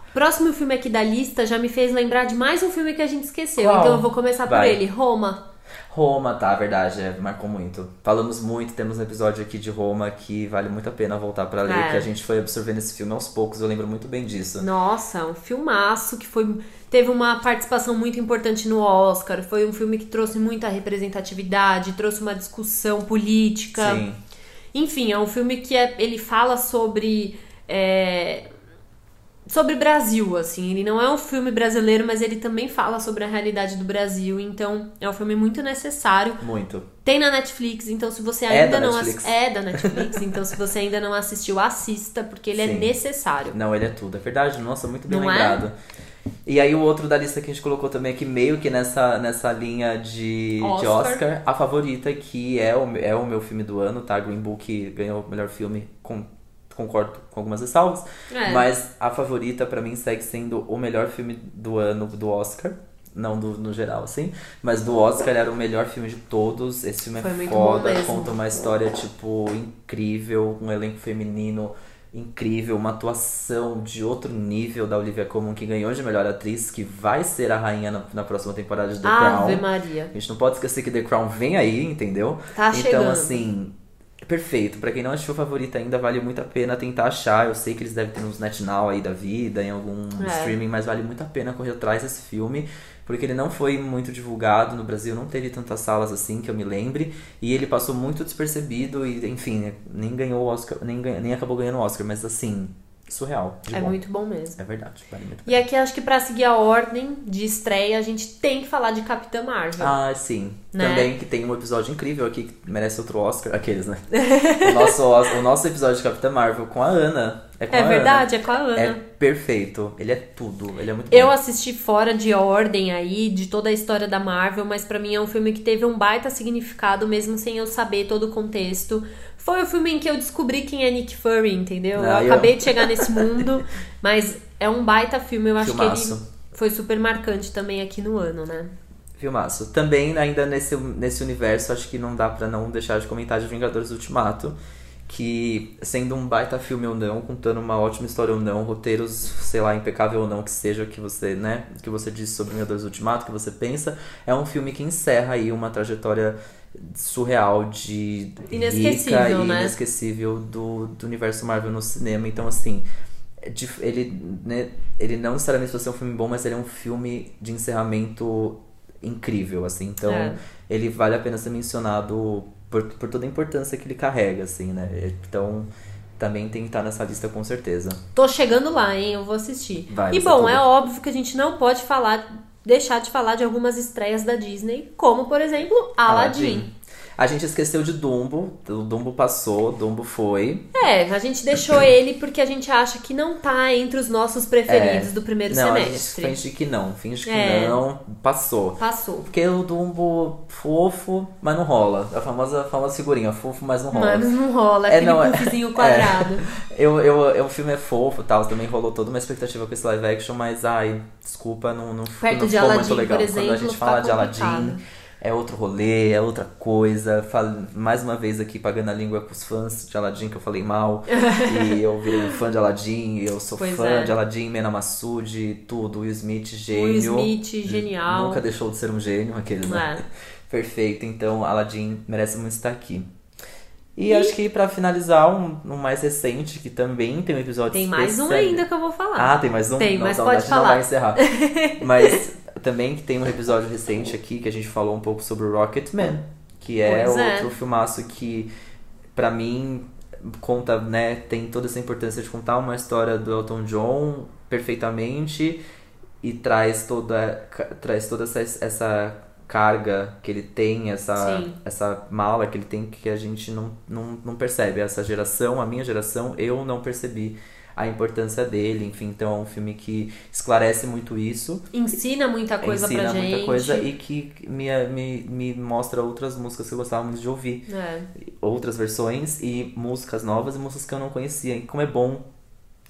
O próximo filme aqui da lista já me fez lembrar de mais um filme que a gente esqueceu. Qual? Então eu vou começar por Vai. ele. Roma. Roma, tá, verdade, é, marcou muito. Falamos muito, temos um episódio aqui de Roma que vale muito a pena voltar pra ler, É. que a gente foi absorvendo esse filme aos poucos, eu lembro muito bem disso. Nossa, um filmaço que foi teve uma participação muito importante no Oscar. Foi um filme que trouxe muita representatividade, trouxe uma discussão política. Sim. Enfim, é um filme que é, ele fala sobre. é, sobre Brasil, assim. Ele não é um filme brasileiro, mas ele também fala sobre a realidade do Brasil. Então, é um filme muito necessário. Muito. Tem na Netflix, então se você É ainda da não Netflix. é da Netflix, então se você ainda não assistiu, assista, porque ele é Sim. necessário. Não, ele é tudo, é verdade. Nossa, muito bem Não é? lembrado. E aí o outro da lista que a gente colocou também aqui, meio que nessa, nessa linha de de Oscar. Oscar, a favorita, que é o, é o meu filme do ano, tá? Green Book ganhou o melhor filme, com, concordo com algumas ressalvas. É. Mas a favorita pra mim segue sendo o melhor filme do ano do Oscar. Não do, no geral, assim. Mas do Oscar era o melhor filme de todos. Esse filme Foi é foda, conta uma história, tipo, incrível, um elenco feminino incrível, uma atuação de outro nível da Olivia Colman, que ganhou de melhor atriz, que vai ser a rainha na, na próxima temporada de The Ave Crown. Maria. A gente não pode esquecer que The Crown vem aí, entendeu? Tá então, chegando. assim, perfeito. Pra quem não achou favorita ainda, vale muito a pena tentar achar. Eu sei que eles devem ter uns NetNow aí da vida, em algum É. streaming, mas vale muito a pena correr atrás desse filme. Porque ele não foi muito divulgado no Brasil, não teve tantas salas assim que eu me lembre. E ele passou muito despercebido e, enfim, nem ganhou o Oscar, nem, ganha- nem acabou ganhando o Oscar, mas assim, surreal. É bom. muito bom mesmo. É verdade, vale muito a E aqui acho que pra seguir a ordem de estreia, a gente tem que falar de Capitã Marvel. Ah, sim. Né? Também que tem um episódio incrível aqui que merece outro Oscar. Aqueles, né? o, nosso, Os- o nosso episódio de Capitã Marvel com a Ana. É, com é a verdade, é com a Ana. Ana. É perfeito. Ele é tudo. Ele é muito Eu bom. assisti fora de ordem aí, de toda a história da Marvel, mas pra mim é um filme que teve um baita significado, mesmo sem eu saber todo o contexto. Foi o filme em que eu descobri quem é Nick Fury, entendeu? Ah, eu eu- acabei de chegar nesse mundo, mas é um baita filme, eu acho que Filmaço. ele foi super marcante também aqui no ano, né? Filmaço. Também, ainda nesse, nesse universo, acho que não dá pra não deixar de comentar de Vingadores Ultimato. que sendo um baita filme ou não, contando uma ótima história ou não, roteiros, sei lá, impecável ou não, que seja que você, né, que você disse sobre Vingadores Ultimato, que você pensa, é um filme que encerra aí uma trajetória surreal de Inesquecível, rica e né? inesquecível do, do universo Marvel no cinema. Então, assim, é ele, né, ele não necessariamente vai ser um filme bom, mas ele é um filme de encerramento incrível, assim. Então, É. ele vale a pena ser mencionado por, por toda a importância que ele carrega, assim, né? Então, também tem que estar nessa lista com certeza. Tô chegando lá, hein? Eu vou assistir. Vai, e bom, é óbvio que a gente não pode falar, deixar de falar de algumas estreias da Disney, como por exemplo, Aladdin. A gente esqueceu de Dumbo, o Dumbo passou, Dumbo foi. É, a gente deixou ele porque a gente acha que não tá entre os nossos preferidos É. do primeiro não, a gente semestre. finge que não, finge que É. não, passou. Passou. Porque o Dumbo fofo, mas não rola. A famosa, a famosa figurinha, fofo, mas não rola. Mas não rola, É, aquele não, é- puffzinho quadrado. Eu, eu, eu, o filme é fofo tal, também rolou toda uma expectativa com esse live action, mas ai, desculpa, não, não, Perto não ficou Aladdin, muito legal. por Quando a exemplo, gente fala de Aladdin, complicado. É outro rolê, é outra coisa. Falo, mais uma vez aqui pagando a língua com os fãs de Aladdin que eu falei mal. e eu virei um fã de Aladdin, eu sou Pois fã é. de Aladdin, Mena Massoud, tudo, Will Smith, gênio. Will Smith, genial. Nunca deixou de ser um gênio, aquele, né? É. Perfeito, então Aladdin merece muito estar aqui. E, acho que pra finalizar, um, um mais recente, que também tem um episódio Tem mais um ainda que eu vou falar. Ah, tem mais um? Tem, Não, mas então pode não falar. vai encerrar. mas também que tem um episódio recente aqui que a gente falou um pouco sobre o Rocketman, que é Pois é. outro filmaço que, pra mim, conta, né, tem toda essa importância de contar uma história do Elton John perfeitamente e traz toda, traz toda essa, essa carga que ele tem, essa, Sim. essa mala que ele tem que a gente não, não, não percebe. Essa geração, a minha geração, eu não percebi a importância dele. Enfim, então é um filme que esclarece muito isso. Ensina muita coisa ensina pra gente. muita coisa e que me, me, me mostra outras músicas que eu gostava muito de ouvir. É. Outras versões e músicas novas e músicas que eu não conhecia. E como é bom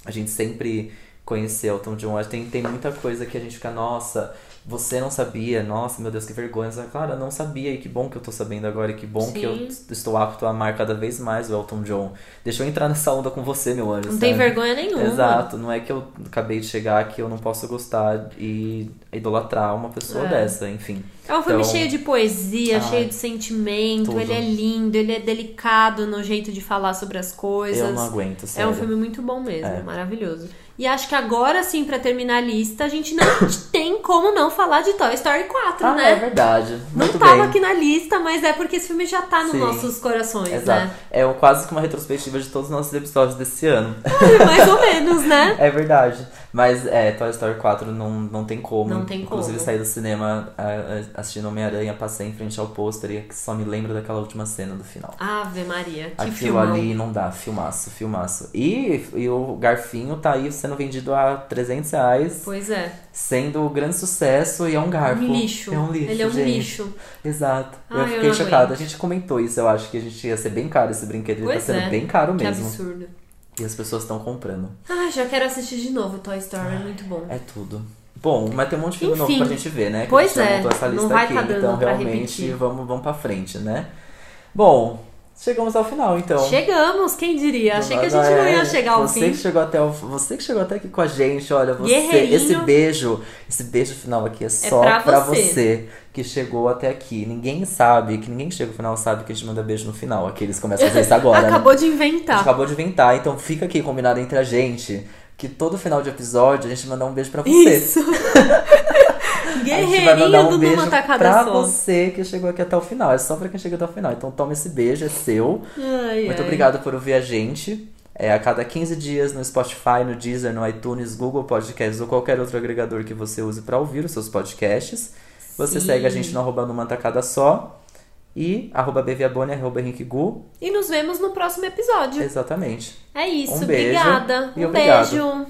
a gente sempre conhecer Elton John. Acho que Tem, tem muita coisa que a gente fica, nossa, você não sabia, nossa, meu Deus, que vergonha. Mas, Claro, eu não sabia e que bom que eu tô sabendo agora e que bom que eu Sim. estou apto a amar cada vez mais o Elton John. Deixa eu entrar nessa onda com você, meu anjo. Não tem sabe? vergonha nenhuma. Exato, não é que eu acabei de chegar que eu não posso gostar e idolatrar uma pessoa É. dessa, enfim. É um filme Então- cheio de poesia, Ai, cheio de sentimento. tudo. Ele é lindo, ele é delicado no jeito de falar sobre as coisas. Eu não aguento, É sério. um filme muito bom mesmo, É. maravilhoso. E acho que agora sim, pra terminar a lista, a gente não tem como não falar de Toy Story 4, Ah, né? é verdade. Não Muito tava bem. aqui na lista, mas é porque esse filme já tá nos nossos corações, Exato. né? É um- quase que uma retrospectiva de todos os nossos episódios desse ano. Mais ou menos, né? É verdade. Mas é, Toy Story 4 não, não tem como. Não tem Inclusive, como. sair do cinema ah, ah, assistindo Homem-Aranha, passei em frente ao pôster e só me lembro daquela última cena do final. Ave Maria, que Aquilo filmão. ali não dá, filmaço, filmaço. E, e o Garfinho tá aí sendo vendido a 300 reais, Pois é, sendo um grande sucesso e é um garfo. um lixo. É um lixo, Ele é um gente. lixo. Exato. Ai, eu fiquei chocada. A gente comentou isso, eu acho que a gente ia ser bem caro esse brinquedo. Ele tá Pois sendo é. bem caro Que mesmo. absurdo. E as pessoas estão comprando. Ah, já quero assistir de novo Toy Story, é muito bom. É tudo. Bom, mas tem um monte de filme Enfim. novo pra gente ver, né? Que Pois a gente já é, montou essa não lista vai aqui. tá dando então, realmente, repetir. vamos, vamos pra frente, né? Bom, chegamos ao final, então. Chegamos, quem diria? Achei que a gente não É, ia chegar ao você fim. Que chegou até o, você que chegou até aqui com a gente, olha, você, esse beijo, esse beijo final aqui é só pra pra, você. você. que chegou até aqui. Ninguém sabe, que ninguém chega no final sabe que a gente manda beijo no final. Aqui eles começam a fazer isso agora. né? Acabou de A gente inventar. acabou de inventar, então fica aqui combinado entre a gente que todo final de episódio a gente mandar um beijo pra você. Isso. A gente vai mandar um do beijo Numa Tacada pra Só. você que chegou aqui até o final. É só pra quem chegou até o final. Então toma esse beijo, é seu. Ai, Muito ai. obrigado por ouvir a gente. É, a cada 15 dias no Spotify, no Deezer, no iTunes, Google Podcasts ou qualquer outro agregador que você use para ouvir os seus podcasts. Você Sim. segue a gente no arroba numa tacada só. E arroba Beviabone, arroba Henrique Gu. E nos vemos no próximo episódio. Exatamente. É isso, Um beijo obrigada. um obrigado. beijo.